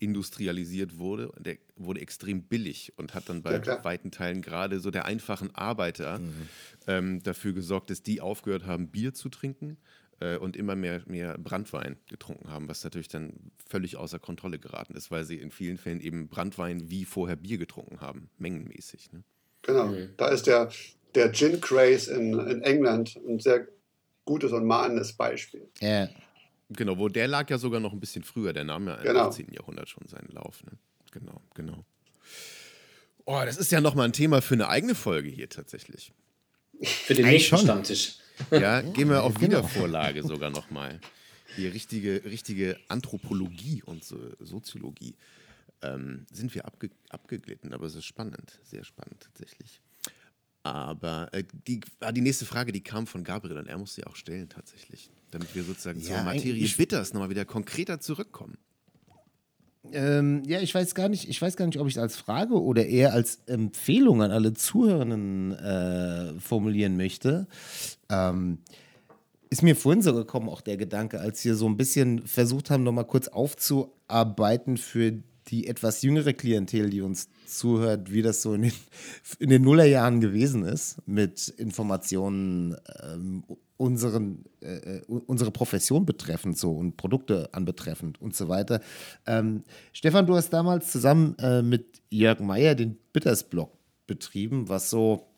industrialisiert wurde. Der wurde extrem billig und hat dann bei ja, weiten Teilen gerade so der einfachen Arbeiter mhm. ähm, dafür gesorgt, dass die aufgehört haben, Bier zu trinken äh, und immer mehr, mehr Brandwein getrunken haben, was natürlich dann völlig außer Kontrolle geraten ist, weil sie in vielen Fällen eben Brandwein wie vorher Bier getrunken haben, mengenmäßig. Ne? Genau, mhm. da ist der, der Gin Craze in, in England ein sehr gutes und mahnendes Beispiel. Ja. Genau, wo der lag ja sogar noch ein bisschen früher. Der nahm ja im genau. 18. Jahrhundert schon seinen Lauf. Ne? Genau, genau. Oh, das ist ja nochmal ein Thema für eine eigene Folge hier tatsächlich. Für den nächsten Stammtisch. Ja, gehen wir auf genau. Wiedervorlage sogar nochmal. Hier richtige, richtige Anthropologie und so, Soziologie. Ähm, sind wir abge abgeglitten, aber es ist spannend, sehr spannend tatsächlich. Aber äh, die, ah, die nächste Frage, die kam von Gabriel und er musste sie auch stellen tatsächlich, damit wir sozusagen ja, zur Materie Bitters nochmal wieder konkreter zurückkommen. Ähm, ja, ich weiß gar nicht, ich weiß gar nicht, ob ich es als Frage oder eher als Empfehlung an alle Zuhörenden äh, formulieren möchte. Ähm, ist mir vorhin so gekommen, auch der Gedanke, als wir so ein bisschen versucht haben, nochmal kurz aufzuarbeiten für die etwas jüngere Klientel, die uns zuhört, wie das so in den, in den Nullerjahren gewesen ist, mit Informationen ähm, unseren, äh, äh, unsere Profession betreffend so und Produkte anbetreffend und so weiter. Ähm, Stefan, du hast damals zusammen äh, mit Jörg Meyer den Bitters-Blog betrieben, was so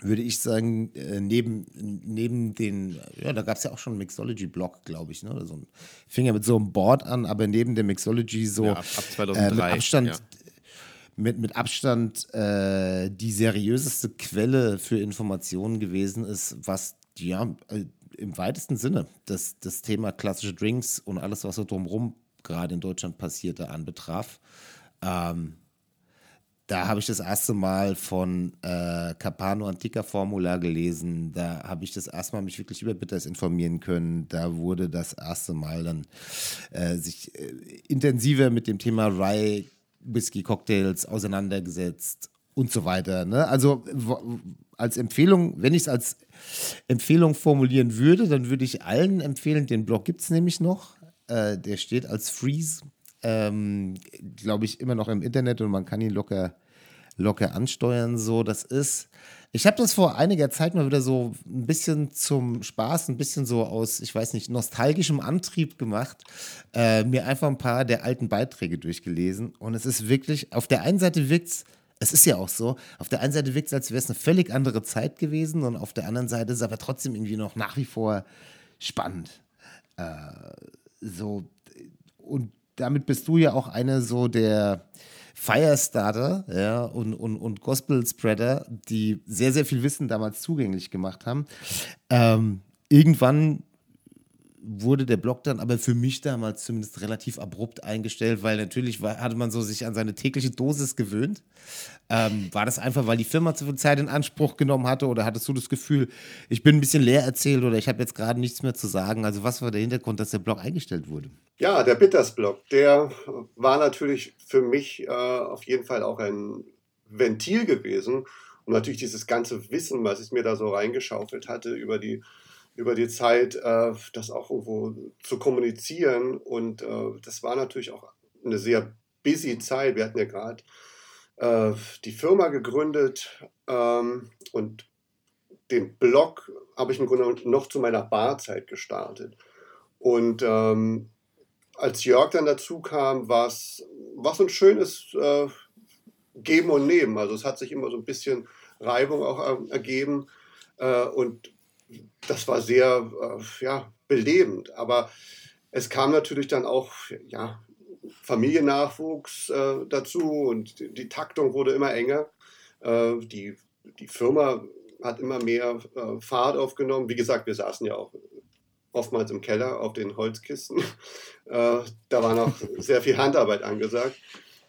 würde ich sagen, äh, neben, neben den, ja, da gab es ja auch schon einen Mixology-Blog, glaube ich, ne? So ein, fing ja mit so einem Board an, aber neben dem Mixology so ja, ab, ab 2003, äh, mit Abstand, ja. mit, mit Abstand äh, die seriöseste Quelle für Informationen gewesen ist, was ja äh, im weitesten Sinne das, das Thema klassische Drinks und alles, was so drumherum gerade in Deutschland passierte, anbetraf. Ähm, da habe ich das erste Mal von äh, Capano Antica Formula gelesen. Da habe ich das erste Mal mich wirklich über Bitters informieren können. Da wurde das erste Mal dann äh, sich äh, intensiver mit dem Thema Rye Whisky Cocktails auseinandergesetzt und so weiter. Ne? Also als Empfehlung, wenn ich es als Empfehlung formulieren würde, dann würde ich allen empfehlen, den Blog gibt es nämlich noch. Äh, der steht als Freeze ähm, glaube ich, immer noch im Internet und man kann ihn locker, locker ansteuern. So, das ist. Ich habe das vor einiger Zeit mal wieder so ein bisschen zum Spaß, ein bisschen so aus, ich weiß nicht, nostalgischem Antrieb gemacht, äh, mir einfach ein paar der alten Beiträge durchgelesen. Und es ist wirklich, auf der einen Seite wirkt es, es ist ja auch so, auf der einen Seite wirkt es, als wäre es eine völlig andere Zeit gewesen und auf der anderen Seite ist es aber trotzdem irgendwie noch nach wie vor spannend. Äh, so, und damit bist du ja auch eine so der Firestarter ja, und, und, und Gospel-Spreader, die sehr, sehr viel Wissen damals zugänglich gemacht haben. Ähm, irgendwann wurde der Blog dann aber für mich damals zumindest relativ abrupt eingestellt, weil natürlich war, hatte man so sich an seine tägliche Dosis gewöhnt. Ähm, war das einfach, weil die Firma zu viel Zeit in Anspruch genommen hatte oder hattest du das Gefühl, ich bin ein bisschen leer erzählt oder ich habe jetzt gerade nichts mehr zu sagen? Also was war der Hintergrund, dass der Blog eingestellt wurde? Ja, der Bitters-Blog, der war natürlich für mich äh, auf jeden Fall auch ein Ventil gewesen und natürlich dieses ganze Wissen, was ich mir da so reingeschaufelt hatte über die über die Zeit, äh, das auch irgendwo zu kommunizieren. Und äh, das war natürlich auch eine sehr busy Zeit. Wir hatten ja gerade äh, die Firma gegründet ähm, und den Blog habe ich im Grunde noch zu meiner Barzeit gestartet. Und ähm, als Jörg dann dazu kam, war es ein schönes äh, Geben und Nehmen. Also es hat sich immer so ein bisschen Reibung auch äh, ergeben. Äh, und das war sehr äh, ja, belebend. Aber es kam natürlich dann auch ja, Familiennachwuchs äh, dazu und die, Taktung wurde immer enger. Äh, die, die Firma hat immer mehr äh, Fahrt aufgenommen. Wie gesagt, wir saßen ja auch oftmals im Keller auf den Holzkisten. Äh, da war noch sehr viel Handarbeit angesagt.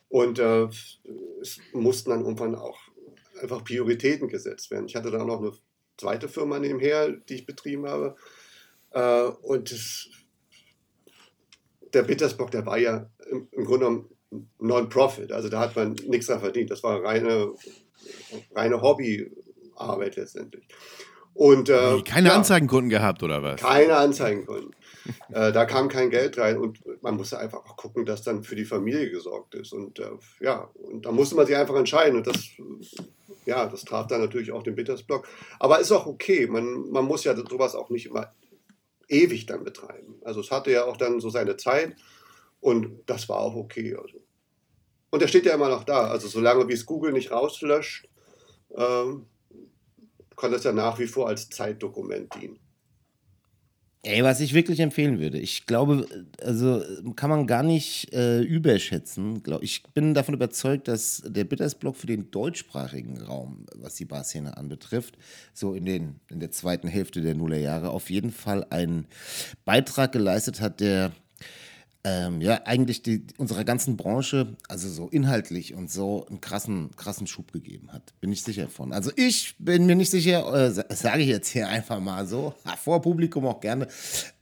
Und äh, es mussten dann irgendwann auch einfach Prioritäten gesetzt werden. Ich hatte dann auch eine zweite Firma nebenher, die ich betrieben habe. Äh, und das, der Bittersbock, der war ja im, im Grunde genommen Non-Profit. Also da hat man nichts dran verdient. Das war reine, reine Hobbyarbeit letztendlich. Und, äh, keine ja, Anzeigenkunden gehabt oder was? Keine Anzeigenkunden. äh, da kam kein Geld rein und man musste einfach auch gucken, dass dann für die Familie gesorgt ist. Und äh, ja, und da musste man sich einfach entscheiden. Und das ja, das traf dann natürlich auch den Bittersblock. Aber ist auch okay. Man, man muss ja sowas auch nicht immer ewig dann betreiben. Also es hatte ja auch dann so seine Zeit und das war auch okay. Also. Und der steht ja immer noch da. Also solange wie es Google nicht rauslöscht, ähm, kann das ja nach wie vor als Zeitdokument dienen. Ey, was ich wirklich empfehlen würde, ich glaube, also kann man gar nicht äh, überschätzen. Ich bin davon überzeugt, dass der Bittersblock für den deutschsprachigen Raum, was die Barszene anbetrifft, so in, den, in der zweiten Hälfte der Nullerjahre auf jeden Fall einen Beitrag geleistet hat, der ähm, ja, eigentlich die, unserer ganzen Branche, also so inhaltlich und so, einen krassen, krassen Schub gegeben hat. Bin ich sicher von. Also ich bin mir nicht sicher, äh, sage ich jetzt hier einfach mal so, vor Publikum auch gerne,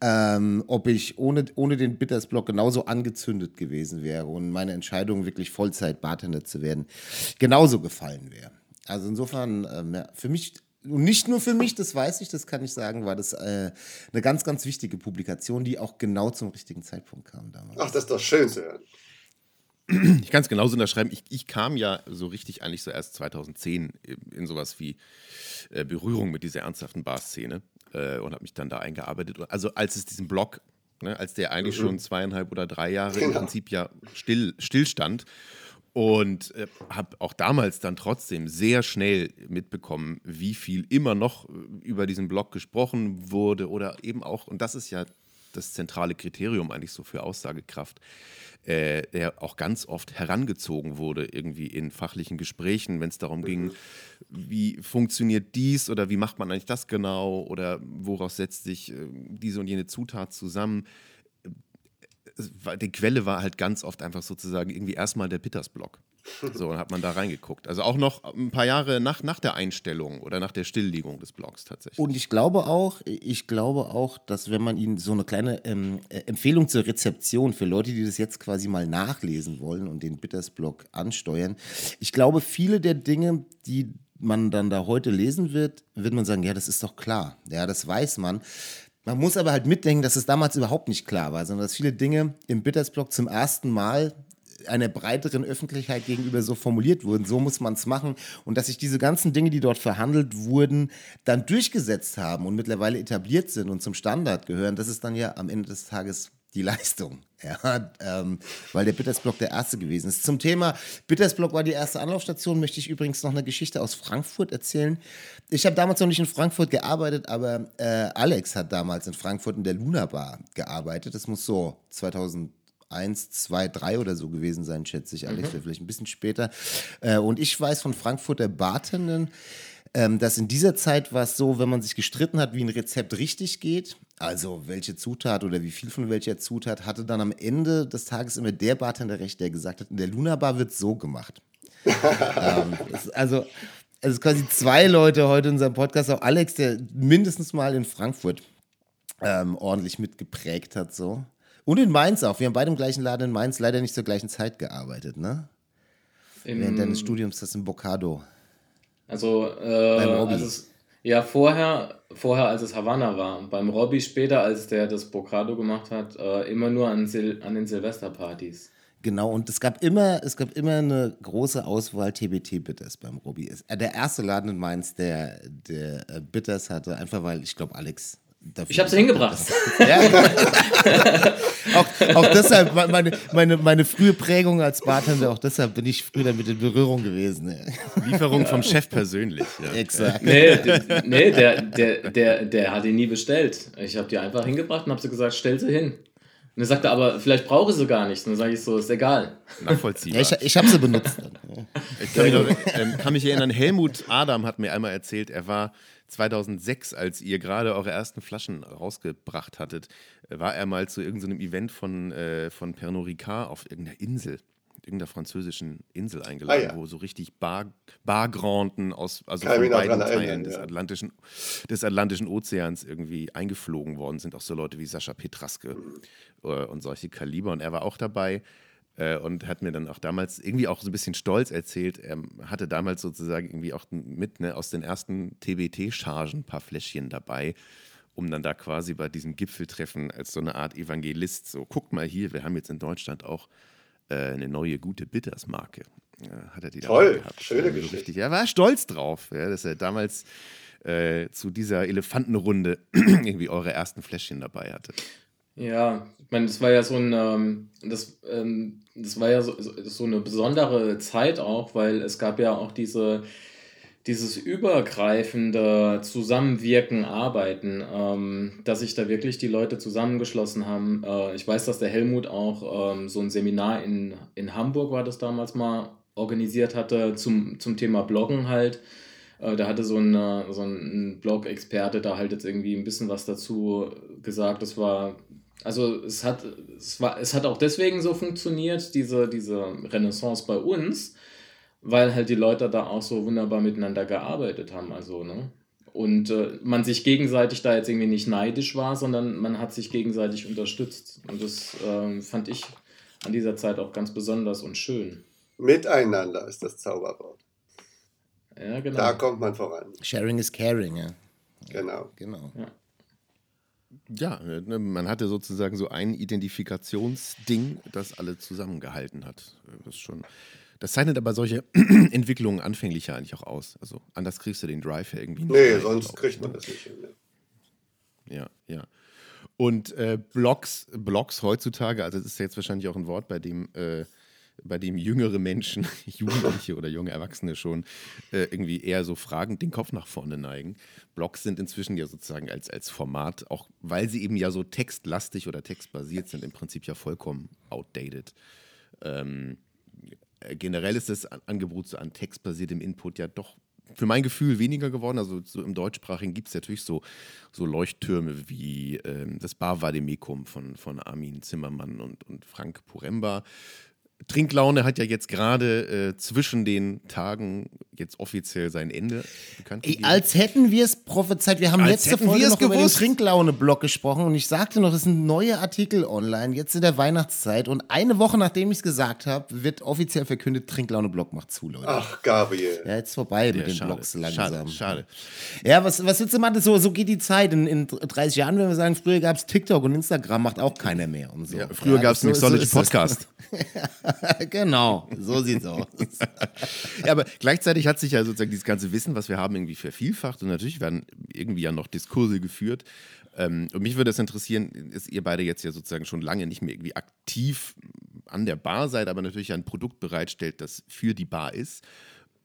ähm, ob ich ohne, ohne den Bittersblock genauso angezündet gewesen wäre und meine Entscheidung, wirklich Vollzeit-Bartender zu werden, genauso gefallen wäre. Also insofern, ähm, ja, für mich und nicht nur für mich, das weiß ich, das kann ich sagen, war das äh, eine ganz, ganz wichtige Publikation, die auch genau zum richtigen Zeitpunkt kam damals. Ach, das ist doch schön zu hören. Ich kann es genauso unterschreiben. Ich, ich, kam ja so richtig eigentlich so erst 2010 in sowas wie äh, Berührung mit dieser ernsthaften Bar-Szene äh, und habe mich dann da eingearbeitet. Also als es diesen Blog, ne, als der eigentlich mhm. schon zweieinhalb oder drei Jahre genau. im Prinzip ja still, stillstand und äh, habe auch damals dann trotzdem sehr schnell mitbekommen, wie viel immer noch äh, über diesen Blog gesprochen wurde oder eben auch, und das ist ja das zentrale Kriterium eigentlich so für Aussagekraft, äh, der auch ganz oft herangezogen wurde irgendwie in fachlichen Gesprächen, wenn es darum ging, wie funktioniert dies oder wie macht man eigentlich das genau oder woraus setzt sich äh, diese und jene Zutat zusammen die Quelle war halt ganz oft einfach sozusagen irgendwie erstmal der Petersblock. So, dann hat man da reingeguckt. Also auch noch ein paar Jahre nach, nach der Einstellung oder nach der Stilllegung des Blogs tatsächlich. Und ich glaube auch, ich glaube auch, dass wenn man ihnen so eine kleine ähm, äh, Empfehlung zur Rezeption für Leute, die das jetzt quasi mal nachlesen wollen und den Bitters-Blog ansteuern, ich glaube, viele der Dinge, die man dann da heute lesen wird, wird man sagen, ja, das ist doch klar. Ja, das weiß man. Man muss aber halt mitdenken, dass es damals überhaupt nicht klar war, sondern dass viele Dinge im Bittersblock zum ersten Mal einer breiteren Öffentlichkeit gegenüber so formuliert wurden. So muss man es machen. Und dass sich diese ganzen Dinge, die dort verhandelt wurden, dann durchgesetzt haben und mittlerweile etabliert sind und zum Standard gehören, das ist dann ja am Ende des Tages die Leistung. Ja, ähm, weil der Bittersblock der erste gewesen ist. Zum Thema Bittersblock war die erste Anlaufstation, möchte ich übrigens noch eine Geschichte aus Frankfurt erzählen. Ich habe damals noch nicht in Frankfurt gearbeitet, aber äh, Alex hat damals in Frankfurt in der Luna Bar gearbeitet. Das muss so 2000 1, 2, 3 oder so gewesen sein, schätze ich. Alex, mhm. vielleicht ein bisschen später. Äh, und ich weiß von Frankfurter Bartenden, ähm, dass in dieser Zeit war es so, wenn man sich gestritten hat, wie ein Rezept richtig geht, also welche Zutat oder wie viel von welcher Zutat, hatte dann am Ende des Tages immer der Bartender recht, der gesagt hat, in der Luna Bar wird so gemacht. ähm, also also quasi zwei Leute heute in unserem Podcast, auch Alex, der mindestens mal in Frankfurt ähm, ordentlich mitgeprägt hat, so. Und in Mainz auch. Wir haben beide im gleichen Laden in Mainz leider nicht zur gleichen Zeit gearbeitet, ne? Im, Während deines Studiums das im Bocado. Also, äh, also es, ja, vorher, vorher, als es Havanna war. Beim Robby später, als der das Bocado gemacht hat, äh, immer nur an, Sil an den Silvesterpartys. Genau, und es gab immer, es gab immer eine große Auswahl TBT-Bitters beim Robby. Äh, der erste Laden in Mainz, der, der äh, Bitters hatte, einfach weil, ich glaube, Alex Dafür ich habe sie hingebracht. Ja. auch, auch deshalb, meine, meine, meine frühe Prägung als Bartender, auch deshalb bin ich früher damit in Berührung gewesen. Ja. Lieferung vom Chef persönlich. Ja. Exakt. Nee, nee der, der, der, der hat ihn nie bestellt. Ich habe die einfach hingebracht und habe sie gesagt, stell sie hin. Und er sagte aber, vielleicht brauche ich sie gar nicht. Und dann sage ich so, ist egal. Nachvollziehbar. Ja, ich ich habe sie benutzt. ich kann mich, noch, ähm, kann mich erinnern, Helmut Adam hat mir einmal erzählt, er war 2006, als ihr gerade eure ersten Flaschen rausgebracht hattet, war er mal zu irgendeinem Event von, äh, von Pernod Ricard auf irgendeiner Insel, irgendeiner französischen Insel eingeladen, ah, ja. wo so richtig Bar, Bargranten aus, also Kann von beiden Teilen des, ja. Atlantischen, des Atlantischen Ozeans irgendwie eingeflogen worden sind. Auch so Leute wie Sascha Petraske mhm. äh, und solche Kaliber. Und er war auch dabei. Äh, und hat mir dann auch damals irgendwie auch so ein bisschen stolz erzählt, er hatte damals sozusagen irgendwie auch mit ne, aus den ersten TBT-Chargen ein paar Fläschchen dabei, um dann da quasi bei diesem Gipfeltreffen als so eine Art Evangelist, so guckt mal hier, wir haben jetzt in Deutschland auch äh, eine neue gute Bitters-Marke. Ja, hat er die Toll, gehabt. schöne Geschichte. Richtig, er war stolz drauf, ja, dass er damals äh, zu dieser Elefantenrunde irgendwie eure ersten Fläschchen dabei hatte. Ja, meine, das war ja so ein, ähm, das, ähm, das war ja so, so eine besondere Zeit auch, weil es gab ja auch diese, dieses übergreifende Zusammenwirken, Arbeiten, ähm, dass sich da wirklich die Leute zusammengeschlossen haben. Äh, ich weiß, dass der Helmut auch ähm, so ein Seminar in, in Hamburg war das damals mal organisiert hatte zum, zum Thema Bloggen halt. Äh, da hatte so ein, so ein Blog-Experte da halt jetzt irgendwie ein bisschen was dazu gesagt. Das war also es hat, es, war, es hat auch deswegen so funktioniert, diese, diese Renaissance bei uns, weil halt die Leute da auch so wunderbar miteinander gearbeitet haben. Also, ne? Und äh, man sich gegenseitig da jetzt irgendwie nicht neidisch war, sondern man hat sich gegenseitig unterstützt. Und das äh, fand ich an dieser Zeit auch ganz besonders und schön. Miteinander ist das Zauberwort. Ja, genau. Da kommt man voran. Sharing is caring, ja. Genau. Genau. Ja. Ja, ne, man hatte sozusagen so ein Identifikationsding, das alle zusammengehalten hat. Das, schon, das zeichnet aber solche Entwicklungen anfänglich ja eigentlich auch aus. Also anders kriegst du den Drive ja irgendwie nicht. Nee, sonst auch, kriegt man ne? das nicht hin. Ne? Ja, ja. Und äh, Blogs, Blogs heutzutage, also das ist jetzt wahrscheinlich auch ein Wort, bei dem äh, bei dem jüngere Menschen, Jugendliche oder junge Erwachsene schon äh, irgendwie eher so fragend den Kopf nach vorne neigen. Blogs sind inzwischen ja sozusagen als, als Format, auch weil sie eben ja so textlastig oder textbasiert sind, im Prinzip ja vollkommen outdated. Ähm, generell ist das Angebot so an textbasiertem Input ja doch für mein Gefühl weniger geworden. Also so im Deutschsprachigen gibt es natürlich so, so Leuchttürme wie ähm, das Bar Vademecum von, von Armin Zimmermann und, und Frank Puremba. Trinklaune hat ja jetzt gerade äh, zwischen den Tagen jetzt offiziell sein Ende bekannt Ey, als hätten wir es prophezeit. Wir haben Als letzte Folge noch über den gewusst. Trinklaune-Blog gesprochen und ich sagte noch, es sind neue Artikel online, jetzt in der Weihnachtszeit und eine Woche nachdem ich es gesagt habe, wird offiziell verkündet, Trinklaune-Blog macht zu, Leute. Ach, Gabriel. Ja, jetzt vorbei mit Ja, den schade, Blogs langsam. Schade, schade. Ja, was, was willst du machen? So, so geht die Zeit. In, in 30 Jahren, wenn wir sagen, früher gab es TikTok und Instagram, macht auch keiner mehr. Und so. Ja, früher gab es so- einen so Mixology ist es. Podcast. genau, so sieht's aus. Ja, aber gleichzeitig hat sich ja sozusagen dieses ganze Wissen, was wir haben, irgendwie vervielfacht und natürlich werden irgendwie ja noch Diskurse geführt. Ähm, und mich würde das interessieren, ist ihr beide jetzt ja sozusagen schon lange nicht mehr irgendwie aktiv an der Bar seid, aber natürlich ein Produkt bereitstellt, das für die Bar ist.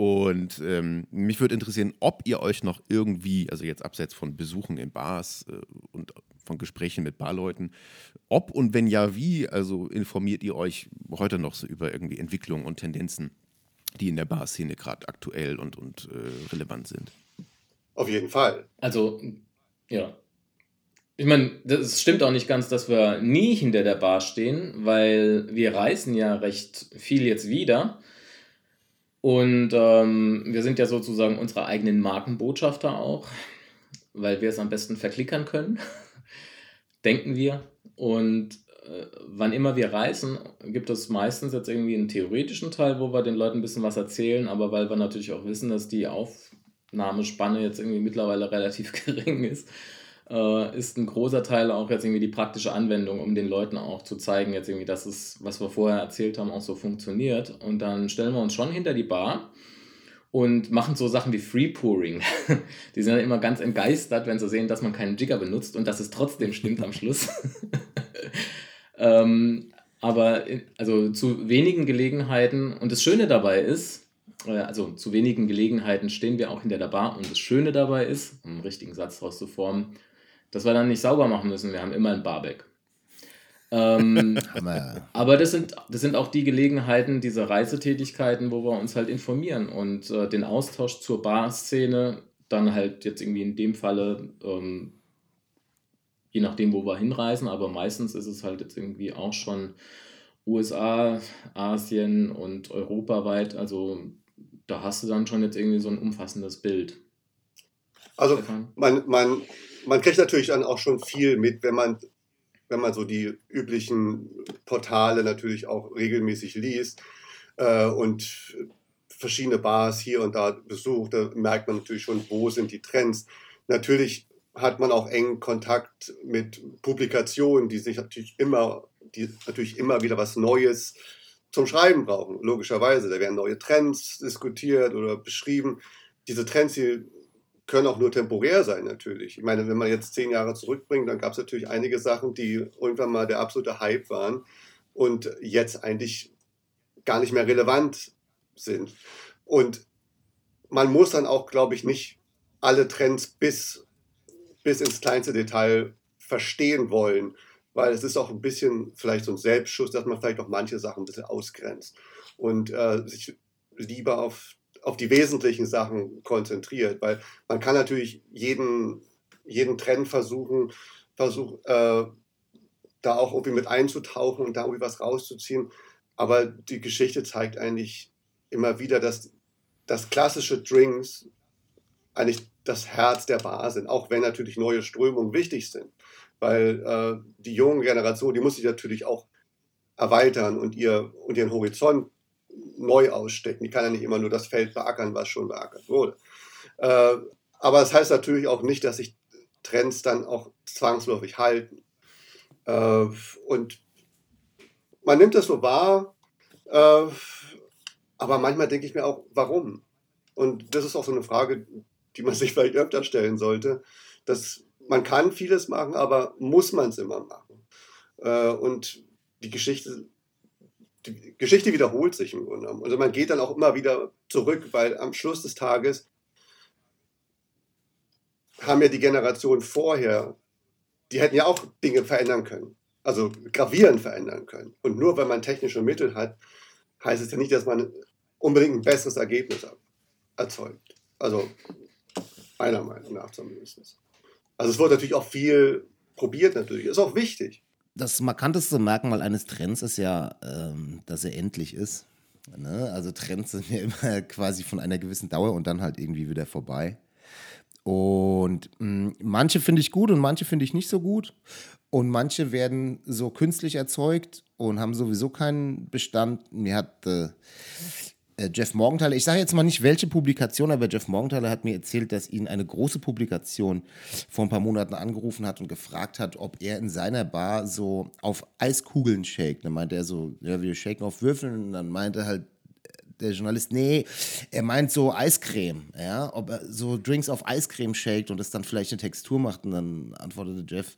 Und ähm, mich würde interessieren, ob ihr euch noch irgendwie, also jetzt abseits von Besuchen in Bars äh, und von Gesprächen mit Barleuten, ob und wenn ja, wie, also informiert ihr euch heute noch so über irgendwie Entwicklungen und Tendenzen, die in der Barszene gerade aktuell und, und äh, relevant sind? Auf jeden Fall. Also, ja. Ich meine, das stimmt auch nicht ganz, dass wir nie hinter der Bar stehen, weil wir reisen ja recht viel jetzt wieder. Und ähm, wir sind ja sozusagen unsere eigenen Markenbotschafter auch, weil wir es am besten verklickern können, denken wir. Und äh, wann immer wir reisen, gibt es meistens jetzt irgendwie einen theoretischen Teil, wo wir den Leuten ein bisschen was erzählen, aber weil wir natürlich auch wissen, dass die Aufnahmespanne jetzt irgendwie mittlerweile relativ gering ist, äh, ist ein großer Teil auch jetzt irgendwie die praktische Anwendung, um den Leuten auch zu zeigen, jetzt irgendwie, dass es, was wir vorher erzählt haben, auch so funktioniert. Und dann stellen wir uns schon hinter die Bar und machen so Sachen wie Free Pouring. Die sind dann immer ganz entgeistert, wenn sie sehen, dass man keinen Jigger benutzt und dass es trotzdem stimmt am Schluss. ähm, aber also zu wenigen Gelegenheiten, und das Schöne dabei ist, äh, also zu wenigen Gelegenheiten stehen wir auch hinter der Bar und das Schöne dabei ist, um einen richtigen Satz daraus zu formen, dass wir dann nicht sauber machen müssen. Wir haben immer ein Barback. Ähm, aber das sind, das sind auch die Gelegenheiten, diese Reisetätigkeiten, wo wir uns halt informieren und äh, den Austausch zur Barszene dann halt jetzt irgendwie in dem Falle, ähm, je nachdem, wo wir hinreisen, aber meistens ist es halt jetzt irgendwie auch schon USA, Asien und europaweit. Also da hast du dann schon jetzt irgendwie so ein umfassendes Bild. Also Stefan? man, man, kriegt natürlich dann auch schon viel mit, wenn man, wenn man so die üblichen Portale natürlich auch regelmäßig liest äh, und verschiedene Bars hier und da besucht, da merkt man natürlich schon, wo sind die Trends. Natürlich hat man auch engen Kontakt mit Publikationen, die sich natürlich immer, die natürlich immer wieder was Neues zum Schreiben brauchen, logischerweise. Da werden neue Trends diskutiert oder beschrieben. Diese Trends, die können auch nur temporär sein, natürlich. Ich meine, wenn man jetzt zehn Jahre zurückbringt, dann gab es natürlich einige Sachen, die irgendwann mal der absolute Hype waren und jetzt eigentlich gar nicht mehr relevant sind. Und man muss dann auch, glaube ich, nicht alle Trends bis, bis ins kleinste Detail verstehen wollen, weil es ist auch ein bisschen vielleicht so ein Selbstschutz, dass man vielleicht auch manche Sachen ein bisschen ausgrenzt und äh, sich lieber auf, auf die wesentlichen Sachen konzentriert, weil man kann natürlich jeden, jeden Trend versuchen, versuch, äh, da auch irgendwie mit einzutauchen und da irgendwie was rauszuziehen, aber die Geschichte zeigt eigentlich immer wieder, dass, dass klassische Drinks eigentlich das Herz der Bar sind, auch wenn natürlich neue Strömungen wichtig sind. Weil äh, die junge Generation, die muss sich natürlich auch erweitern und, ihr, und ihren Horizont neu ausstecken. Die kann ja nicht immer nur das Feld beackern, was schon beackert wurde. Äh, aber das heißt natürlich auch nicht, dass sich Trends dann auch zwangsläufig halten. Äh, und man nimmt das so wahr, äh, aber manchmal denke ich mir auch, warum? Und das ist auch so eine Frage, die man sich vielleicht öfter stellen sollte. Dass man kann vieles machen, aber muss man es immer machen? Und die Geschichte, die Geschichte wiederholt sich im Grunde genommen. Also man geht dann auch immer wieder zurück, weil am Schluss des Tages haben ja die Generation vorher, die hätten ja auch Dinge verändern können. Also gravierend verändern können. Und nur wenn man technische Mittel hat, heißt es ja nicht, dass man unbedingt ein besseres Ergebnis erzeugt. Also meiner Meinung nach zumindest. Also es wird natürlich auch viel probiert natürlich. Ist auch wichtig. Das markanteste Merkmal eines Trends ist ja, ähm, dass er endlich ist. Ne? Also Trends sind ja immer quasi von einer gewissen Dauer und dann halt irgendwie wieder vorbei. Und mh, manche finde ich gut und manche finde ich nicht so gut. Und manche werden so künstlich erzeugt und haben sowieso keinen Bestand. Mir hat äh, äh, Jeff Morgenthaler, ich sage jetzt mal nicht welche Publikation, aber Jeff Morgenthaler hat mir erzählt, dass ihn eine große Publikation vor ein paar Monaten angerufen hat und gefragt hat, ob er in seiner Bar so auf Eiskugeln shakt. Dann meinte er so, ja, wir shaken auf Würfeln. Und dann meinte halt der Journalist, nee, er meint so Eiscreme, ja, ob er so Drinks auf Eiscreme shakt und es dann vielleicht eine Textur macht. Und dann antwortete Jeff,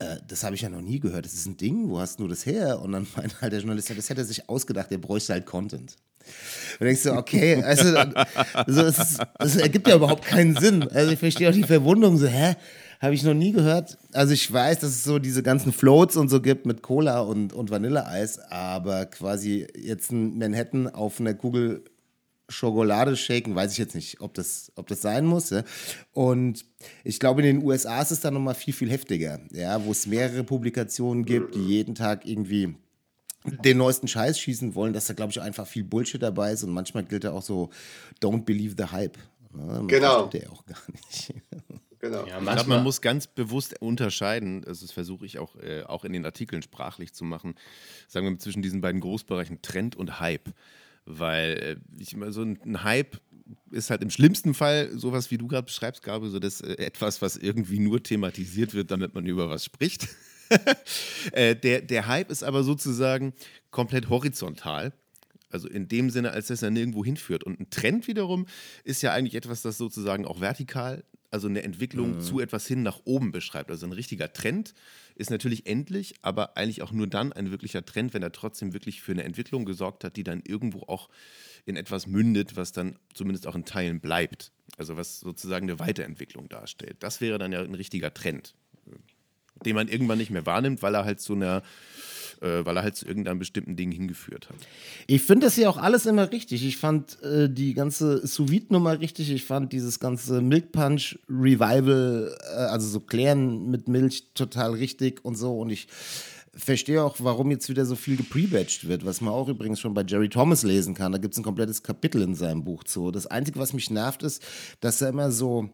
äh, das habe ich ja noch nie gehört. Das ist ein Ding, wo hast du das her? Und dann meinte halt der Journalist, das hätte er sich ausgedacht, der bräuchte halt Content. Und denkst du, okay, also, also es, es ergibt ja überhaupt keinen Sinn. Also ich verstehe auch die Verwundung so, hä? Habe ich noch nie gehört. Also ich weiß, dass es so diese ganzen Floats und so gibt mit Cola und, und Vanilleeis, aber quasi jetzt ein Manhattan auf einer Kugel Schokolade shaken, weiß ich jetzt nicht, ob das, ob das sein muss. Ja? Und ich glaube, in den USA ist es dann nochmal viel, viel heftiger, ja? wo es mehrere Publikationen gibt, die jeden Tag irgendwie den neuesten Scheiß schießen wollen, dass da, glaube ich, einfach viel Bullshit dabei ist und manchmal gilt ja auch so, don't believe the hype. Ne? Genau. Das ja auch gar nicht. Genau. Ja, ich glaube, man muss ganz bewusst unterscheiden, also das versuche ich auch, äh, auch in den Artikeln sprachlich zu machen, sagen wir zwischen diesen beiden Großbereichen Trend und Hype. Weil äh, ich immer so ein Hype ist halt im schlimmsten Fall sowas, wie du gerade beschreibst, Gabe, so das äh, etwas, was irgendwie nur thematisiert wird, damit man über was spricht. äh, der, der Hype ist aber sozusagen komplett horizontal. Also in dem Sinne, als dass er nirgendwo hinführt. Und ein Trend wiederum ist ja eigentlich etwas, das sozusagen auch vertikal, also eine Entwicklung mhm. zu etwas hin nach oben beschreibt. Also ein richtiger Trend ist natürlich endlich, aber eigentlich auch nur dann ein wirklicher Trend, wenn er trotzdem wirklich für eine Entwicklung gesorgt hat, die dann irgendwo auch in etwas mündet, was dann zumindest auch in Teilen bleibt. Also was sozusagen eine Weiterentwicklung darstellt. Das wäre dann ja ein richtiger Trend den man irgendwann nicht mehr wahrnimmt, weil er halt zu einer äh, weil er halt zu irgendeinem bestimmten Ding hingeführt hat. Ich finde das ja auch alles immer richtig. Ich fand äh, die ganze sous nummer richtig. Ich fand dieses ganze Milk Punch Revival, äh, also so klären mit Milch, total richtig und so. Und ich verstehe auch, warum jetzt wieder so viel geprebatcht wird, was man auch übrigens schon bei Jerry Thomas lesen kann. Da gibt es ein komplettes Kapitel in seinem Buch zu. Das Einzige, was mich nervt, ist, dass er immer so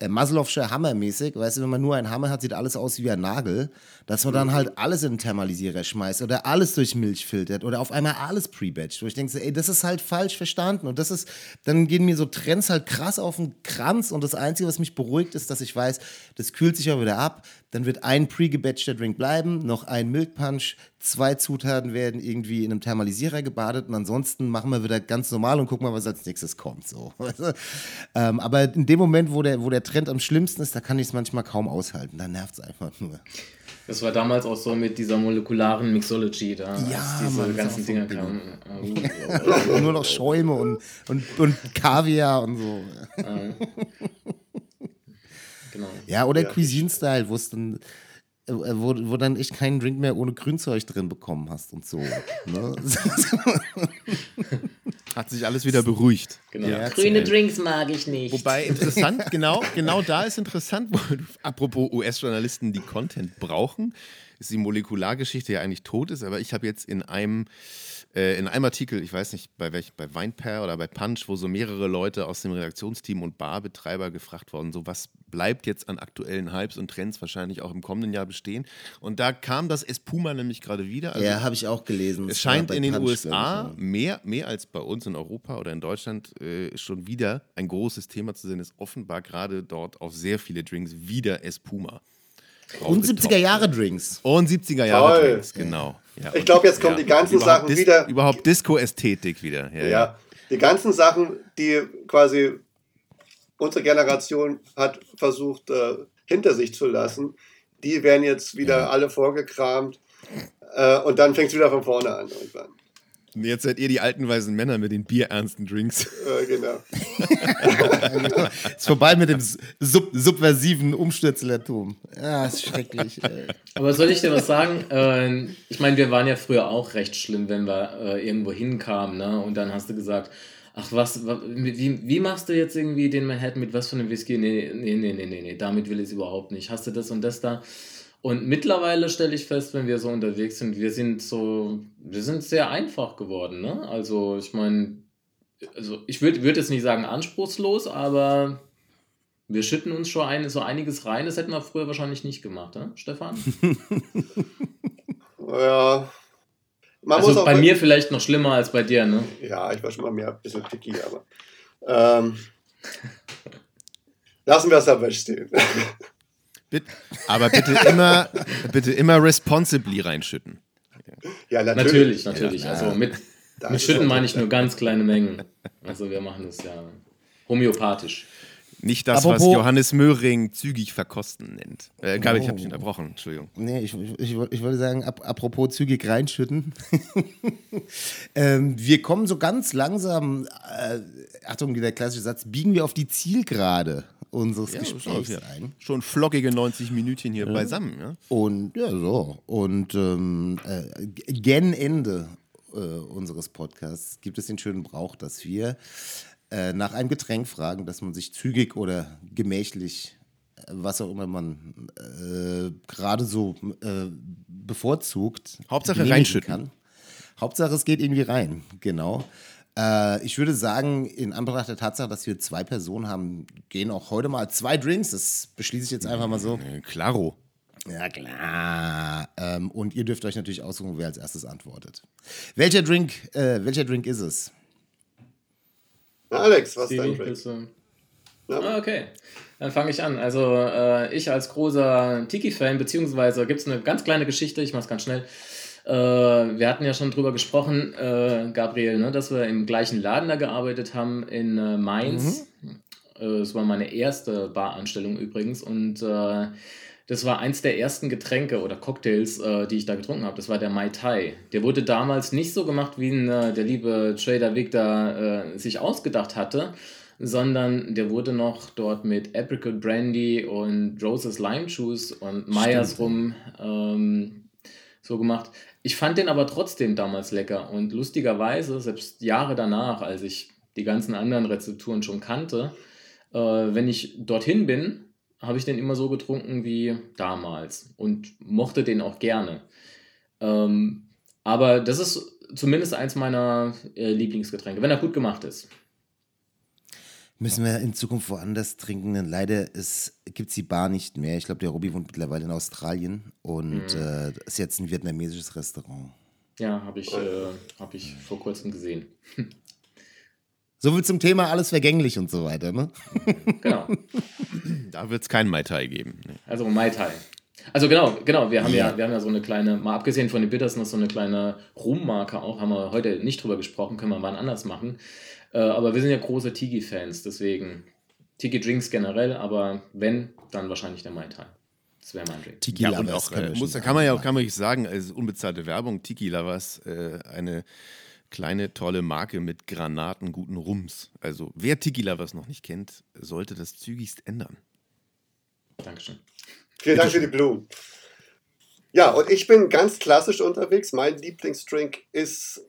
äh, Maslow'sche Hammer-mäßig, weißt du, wenn man nur einen Hammer hat, sieht alles aus wie ein Nagel, dass man dann halt alles in den Thermalisierer schmeißt oder alles durch Milch filtert oder auf einmal alles pre-batcht, wo ich denke, ey, das ist halt falsch verstanden und das ist, dann gehen mir so Trends halt krass auf den Kranz und das Einzige, was mich beruhigt, ist, dass ich weiß, das kühlt sich auch wieder ab, dann wird ein pre-gebatchter Drink bleiben, noch ein Milk Punch, zwei Zutaten werden irgendwie in einem Thermalisierer gebadet und ansonsten machen wir wieder ganz normal und gucken mal, was als nächstes kommt. So. ähm, aber in dem Moment, wo der, wo der Trend am schlimmsten ist, da kann ich es manchmal kaum aushalten. Da nervt es einfach nur. Das war damals auch so mit dieser molekularen Mixology, da ja, diese Mann, ganzen Dinge kamen. Nur noch Schäume und, und, und Kaviar und so. genau. Ja, oder ja, Cuisine-Style, wo es dann wo, wo dann echt keinen Drink mehr ohne Grünzeug drin bekommen hast und so. Ne? Hat sich alles wieder beruhigt. Genau. Ja, Grüne Drinks mag ich nicht. Wobei interessant, genau, genau da ist interessant, wo, apropos US-Journalisten, die Content brauchen, ist die Molekulargeschichte ja eigentlich tot ist, aber ich habe jetzt in einem äh, in einem Artikel, ich weiß nicht bei welchem, bei Weinpair oder bei Punch, wo so mehrere Leute aus dem Redaktionsteam und Barbetreiber gefragt worden, so was bleibt jetzt an aktuellen Hypes und Trends wahrscheinlich auch im kommenden Jahr bestehen. Und da kam das Espuma nämlich gerade wieder. Also ja, habe ich auch gelesen. Es scheint in den Punch USA mehr, mehr als bei uns in Europa oder in Deutschland äh, schon wieder ein großes Thema zu sein, ist offenbar gerade dort auf sehr viele Drinks wieder Espuma. Und 70er-Jahre-Drinks. Und 70er-Jahre-Drinks, genau. Ja, ich glaube, jetzt kommen ja, die ganzen Sachen Dis wieder. Überhaupt Disco-Ästhetik wieder. Ja, ja, die ganzen Sachen, die quasi unsere Generation hat versucht äh, hinter sich zu lassen, die werden jetzt wieder alle vorgekramt. Äh, und dann fängt es wieder von vorne an irgendwann. Jetzt seid ihr die alten weißen Männer mit den bierernsten Drinks. Äh, genau. ist vorbei mit dem sub subversiven Umstürzlertum. Ja, ist schrecklich. Ey. Aber soll ich dir was sagen? Äh, ich meine, wir waren ja früher auch recht schlimm, wenn wir äh, irgendwo hinkamen. Ne? Und dann hast du gesagt, Ach was, wie, wie machst du jetzt irgendwie den Manhattan mit was für einem Whisky? Nee, nee, nee, nee, nee, nee, damit will ich es überhaupt nicht. Hast du das und das da? Und mittlerweile stelle ich fest, wenn wir so unterwegs sind, wir sind so, wir sind sehr einfach geworden, ne? Also ich meine, also ich würde würd jetzt nicht sagen anspruchslos, aber wir schütten uns schon ein, so einiges rein. Das hätten wir früher wahrscheinlich nicht gemacht, ne, Stefan? ja, man also bei mir vielleicht noch schlimmer als bei dir, ne? Ja, ich war schon mal mehr ein bisschen picky, aber ähm, lassen wir es dabei stehen. Bitte, aber bitte immer, bitte immer responsibly reinschütten. Ja, natürlich. Natürlich, natürlich. Ja, also mit, mit Schütten meine ich nur ganz kleine Mengen. Also wir machen das ja homöopathisch. Nicht das, Apropos, was Johannes Möhring zügig verkosten nennt. Äh, Gabi, oh. ich habe dich unterbrochen, Entschuldigung. Nee, ich, ich, ich, ich wollte sagen, ap apropos zügig reinschütten. ähm, wir kommen so ganz langsam, äh, Achtung, der klassische Satz, biegen wir auf die Zielgerade unseres ja, Gesprächs ja. ein. Schon flockige 90 Minütchen hier ja. beisammen. Ja? Und ja, so. Und ähm, äh, gen Ende äh, unseres Podcasts gibt es den schönen Brauch, dass wir äh, nach einem Getränk fragen, dass man sich zügig oder gemächlich, äh, was auch immer man äh, gerade so äh, bevorzugt. Hauptsache reinschütten. Kann. Hauptsache es geht irgendwie rein, genau. Äh, ich würde sagen, in Anbetracht der Tatsache, dass wir zwei Personen haben, gehen auch heute mal zwei Drinks. Das beschließe ich jetzt einfach mal so. Klaro. Ja, klar. Ähm, und ihr dürft euch natürlich aussuchen, wer als erstes antwortet. Welcher Drink, äh, welcher Drink ist es? Na, Alex, was ist dein Drink? Ja. Ah, okay. Dann fange ich an. Also, äh, ich als großer Tiki-Fan, beziehungsweise gibt es eine ganz kleine Geschichte, ich mache es ganz schnell. Äh, wir hatten ja schon drüber gesprochen, äh, Gabriel, ne, dass wir im gleichen Laden da gearbeitet haben in äh, Mainz. Mhm. Äh, es war meine erste Baranstellung übrigens und äh, das war eins der ersten Getränke oder Cocktails, äh, die ich da getrunken habe. Das war der Mai Tai. Der wurde damals nicht so gemacht, wie ihn äh, der liebe Trader Victor äh, sich ausgedacht hatte, sondern der wurde noch dort mit Apricot Brandy und Roses Lime Juice und Meyers rum ähm, so gemacht. Ich fand den aber trotzdem damals lecker und lustigerweise, selbst Jahre danach, als ich die ganzen anderen Rezepturen schon kannte, äh, wenn ich dorthin bin, habe ich den immer so getrunken wie damals und mochte den auch gerne. Ähm, aber das ist zumindest eins meiner äh, Lieblingsgetränke, wenn er gut gemacht ist. Müssen wir in Zukunft woanders trinken, denn leider gibt es die Bar nicht mehr. Ich glaube, der Robby wohnt mittlerweile in Australien und mhm. äh, ist jetzt ein vietnamesisches Restaurant. Ja, habe ich, äh, hab ich vor kurzem gesehen. So viel zum Thema alles vergänglich und so weiter, ne? Genau. Da wird es keinen Mai Tai geben. Nee. Also Mai Tai. Also genau, genau, wir haben ja. ja. wir haben ja so eine kleine, mal abgesehen von den Bitters noch so eine kleine Rummarke auch, haben wir heute nicht drüber gesprochen, können wir mal anders machen. Äh, aber wir sind ja große Tiki-Fans, deswegen Tiki-Drinks generell, aber wenn, dann wahrscheinlich der Mai Tai. Das wäre mein Drink. Tiki ja, und auch, äh, muss, kann man ja auch kann man sagen, also unbezahlte Werbung, Tiki Lovers, äh, eine kleine, tolle Marke mit granatenguten Rums. Also, wer Tiki Lovers noch nicht kennt, sollte das zügigst ändern. Dankeschön. Vielen Dank für die Blumen. Ja, und ich bin ganz klassisch unterwegs. Mein Lieblingsdrink ist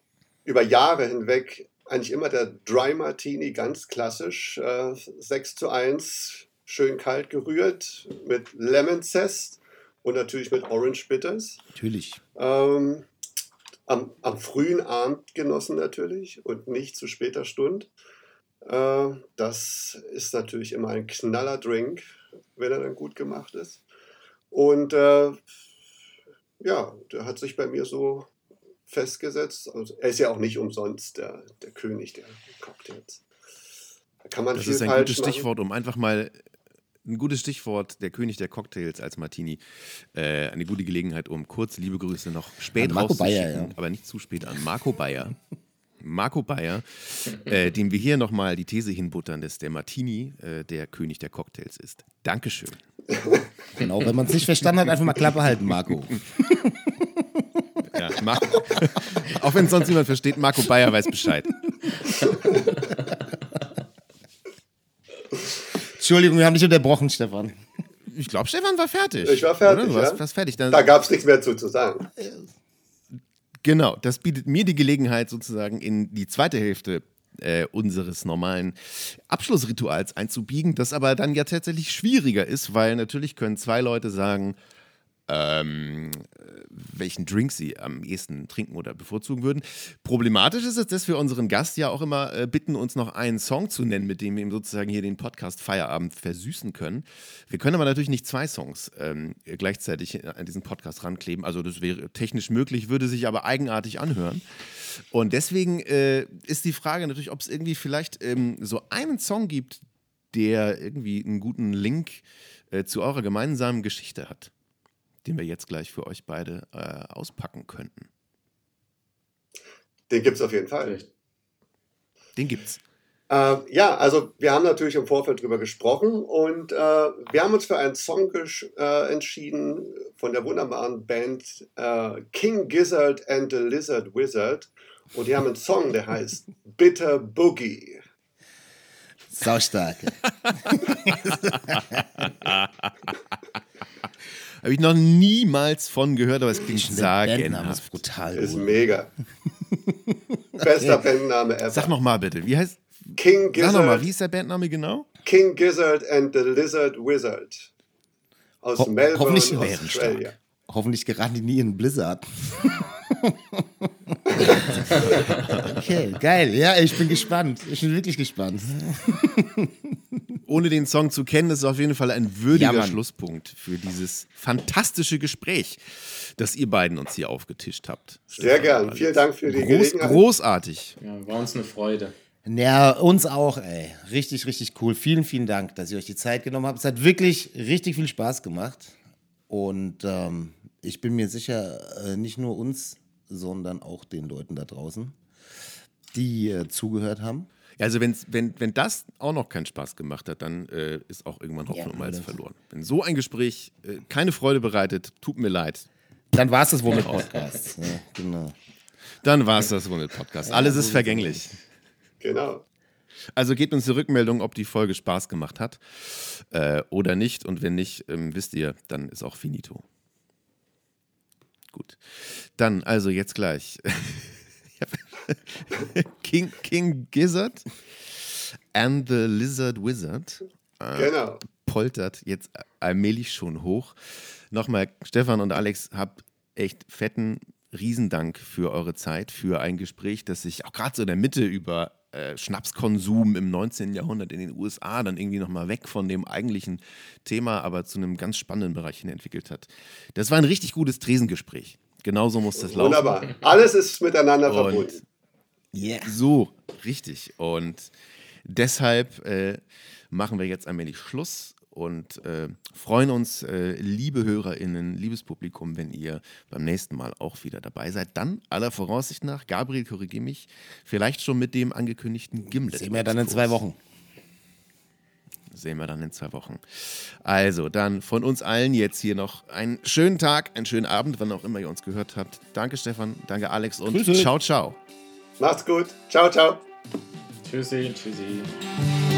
über Jahre hinweg eigentlich immer der Dry Martini, ganz klassisch. Äh, 6 zu 1, schön kalt gerührt mit Lemon Zest und natürlich mit Orange Bitters. Natürlich. Ähm, am, am, frühen Abend genossen natürlich und nicht zu später Stunde. Äh, das ist natürlich immer ein knaller Drink, wenn er dann gut gemacht ist. Und äh, ja, der hat sich bei mir so festgesetzt. Also, er ist ja auch nicht umsonst der, der König der Cocktails. Da kann man das viel ist ein gutes machen. Stichwort, um einfach mal ein gutes Stichwort, der König der Cocktails als Martini. Äh, eine gute Gelegenheit, um kurz liebe Grüße noch spät rauszuschicken, ja. aber nicht zu spät an Marco Bayer. Marco Bayer, äh, dem wir hier nochmal die These hinbuttern, dass der Martini äh, der König der Cocktails ist. Dankeschön. Genau, wenn man es nicht verstanden hat, einfach mal Klappe halten, Marco. Ja, Mar auch wenn es sonst niemand versteht, Marco Bayer weiß Bescheid. Entschuldigung, wir haben dich unterbrochen, Stefan. Ich glaube, Stefan war fertig. Ich war fertig. Du warst, ja? warst fertig. Dann da gab es nichts mehr zu, zu sagen. Genau, das bietet mir die Gelegenheit, sozusagen in die zweite Hälfte äh, unseres normalen Abschlussrituals einzubiegen, das aber dann ja tatsächlich schwieriger ist, weil natürlich können zwei Leute sagen, ähm, welchen Drink sie am ehesten trinken oder bevorzugen würden. Problematisch ist es, dass wir unseren Gast ja auch immer äh, bitten, uns noch einen Song zu nennen, mit dem wir ihm sozusagen hier den Podcast Feierabend versüßen können. Wir können aber natürlich nicht zwei Songs ähm, gleichzeitig an diesen Podcast rankleben. Also das wäre technisch möglich, würde sich aber eigenartig anhören. Und deswegen äh, ist die Frage natürlich, ob es irgendwie vielleicht ähm, so einen Song gibt, der irgendwie einen guten Link äh, zu eurer gemeinsamen Geschichte hat den wir jetzt gleich für euch beide äh, auspacken könnten. Den gibt es auf jeden Fall. Den gibt's. Äh, ja, also wir haben natürlich im Vorfeld drüber gesprochen und äh, wir haben uns für einen Song äh, entschieden von der wunderbaren Band äh, King Gizzard and the Lizard Wizard und die haben einen Song, der heißt Bitter Boogie. Saustark. Habe ich noch niemals von gehört, aber es klingt sagenhaft. ist brutal. Ist mega. Bester Bandname ever. Sag noch mal bitte, wie heißt King Gizzard. Sag noch mal, wie ist der Bandname genau? King Gizzard and the Lizard Wizard. Aus Ho Melbourne, hoffentlich Australia. Hoffentlich geraten die nie in Blizzard. okay, geil. Ja, ich bin gespannt. Ich bin wirklich gespannt. Ohne den Song zu kennen, ist es auf jeden Fall ein würdiger ja, Schlusspunkt für dieses fantastische Gespräch, das ihr beiden uns hier aufgetischt habt. Sehr gern. Vielen Dank für die Groß, Gelegenheit. Großartig. Ja, war uns eine Freude. Ja, uns auch, ey. Richtig, richtig cool. Vielen, vielen Dank, dass ihr euch die Zeit genommen habt. Es hat wirklich richtig viel Spaß gemacht. Und ähm, ich bin mir sicher, äh, nicht nur uns sondern auch den Leuten da draußen, die äh, zugehört haben. Also wenn's, wenn, wenn das auch noch keinen Spaß gemacht hat, dann äh, ist auch irgendwann Hoffnung ja, Malz verloren. Wenn so ein Gespräch äh, keine Freude bereitet, tut mir leid. Dann war es das wohl mit Podcast. ja, genau. Dann war es das wohl mit Podcast. Alles ist vergänglich. Genau. Also gebt uns die Rückmeldung, ob die Folge Spaß gemacht hat äh, oder nicht. Und wenn nicht, ähm, wisst ihr, dann ist auch finito. Gut. Dann, also jetzt gleich. King, King Gizzard and the Lizard Wizard. Äh, genau. Poltert jetzt allmählich schon hoch. Nochmal, Stefan und Alex, habt echt fetten Riesendank für eure Zeit, für ein Gespräch, das sich auch gerade so in der Mitte über äh, Schnapskonsum im 19. Jahrhundert in den USA dann irgendwie nochmal weg von dem eigentlichen Thema, aber zu einem ganz spannenden Bereich hin entwickelt hat. Das war ein richtig gutes Tresengespräch. Genauso muss das laufen. Wunderbar. Alles ist miteinander Und verbunden. Yeah. So, richtig. Und deshalb äh, machen wir jetzt allmählich Schluss und äh, freuen uns, äh, liebe HörerInnen, liebes Publikum, wenn ihr beim nächsten Mal auch wieder dabei seid. Dann aller Voraussicht nach, Gabriel, korrigiere mich, vielleicht schon mit dem angekündigten Gimlet. Sehen wir dann in zwei Wochen. Sehen wir dann in zwei Wochen. Also, dann von uns allen jetzt hier noch einen schönen Tag, einen schönen Abend, wann auch immer ihr uns gehört habt. Danke, Stefan, danke, Alex und Grüße. ciao, ciao. Macht's gut. Ciao, ciao. Tschüssi, tschüssi.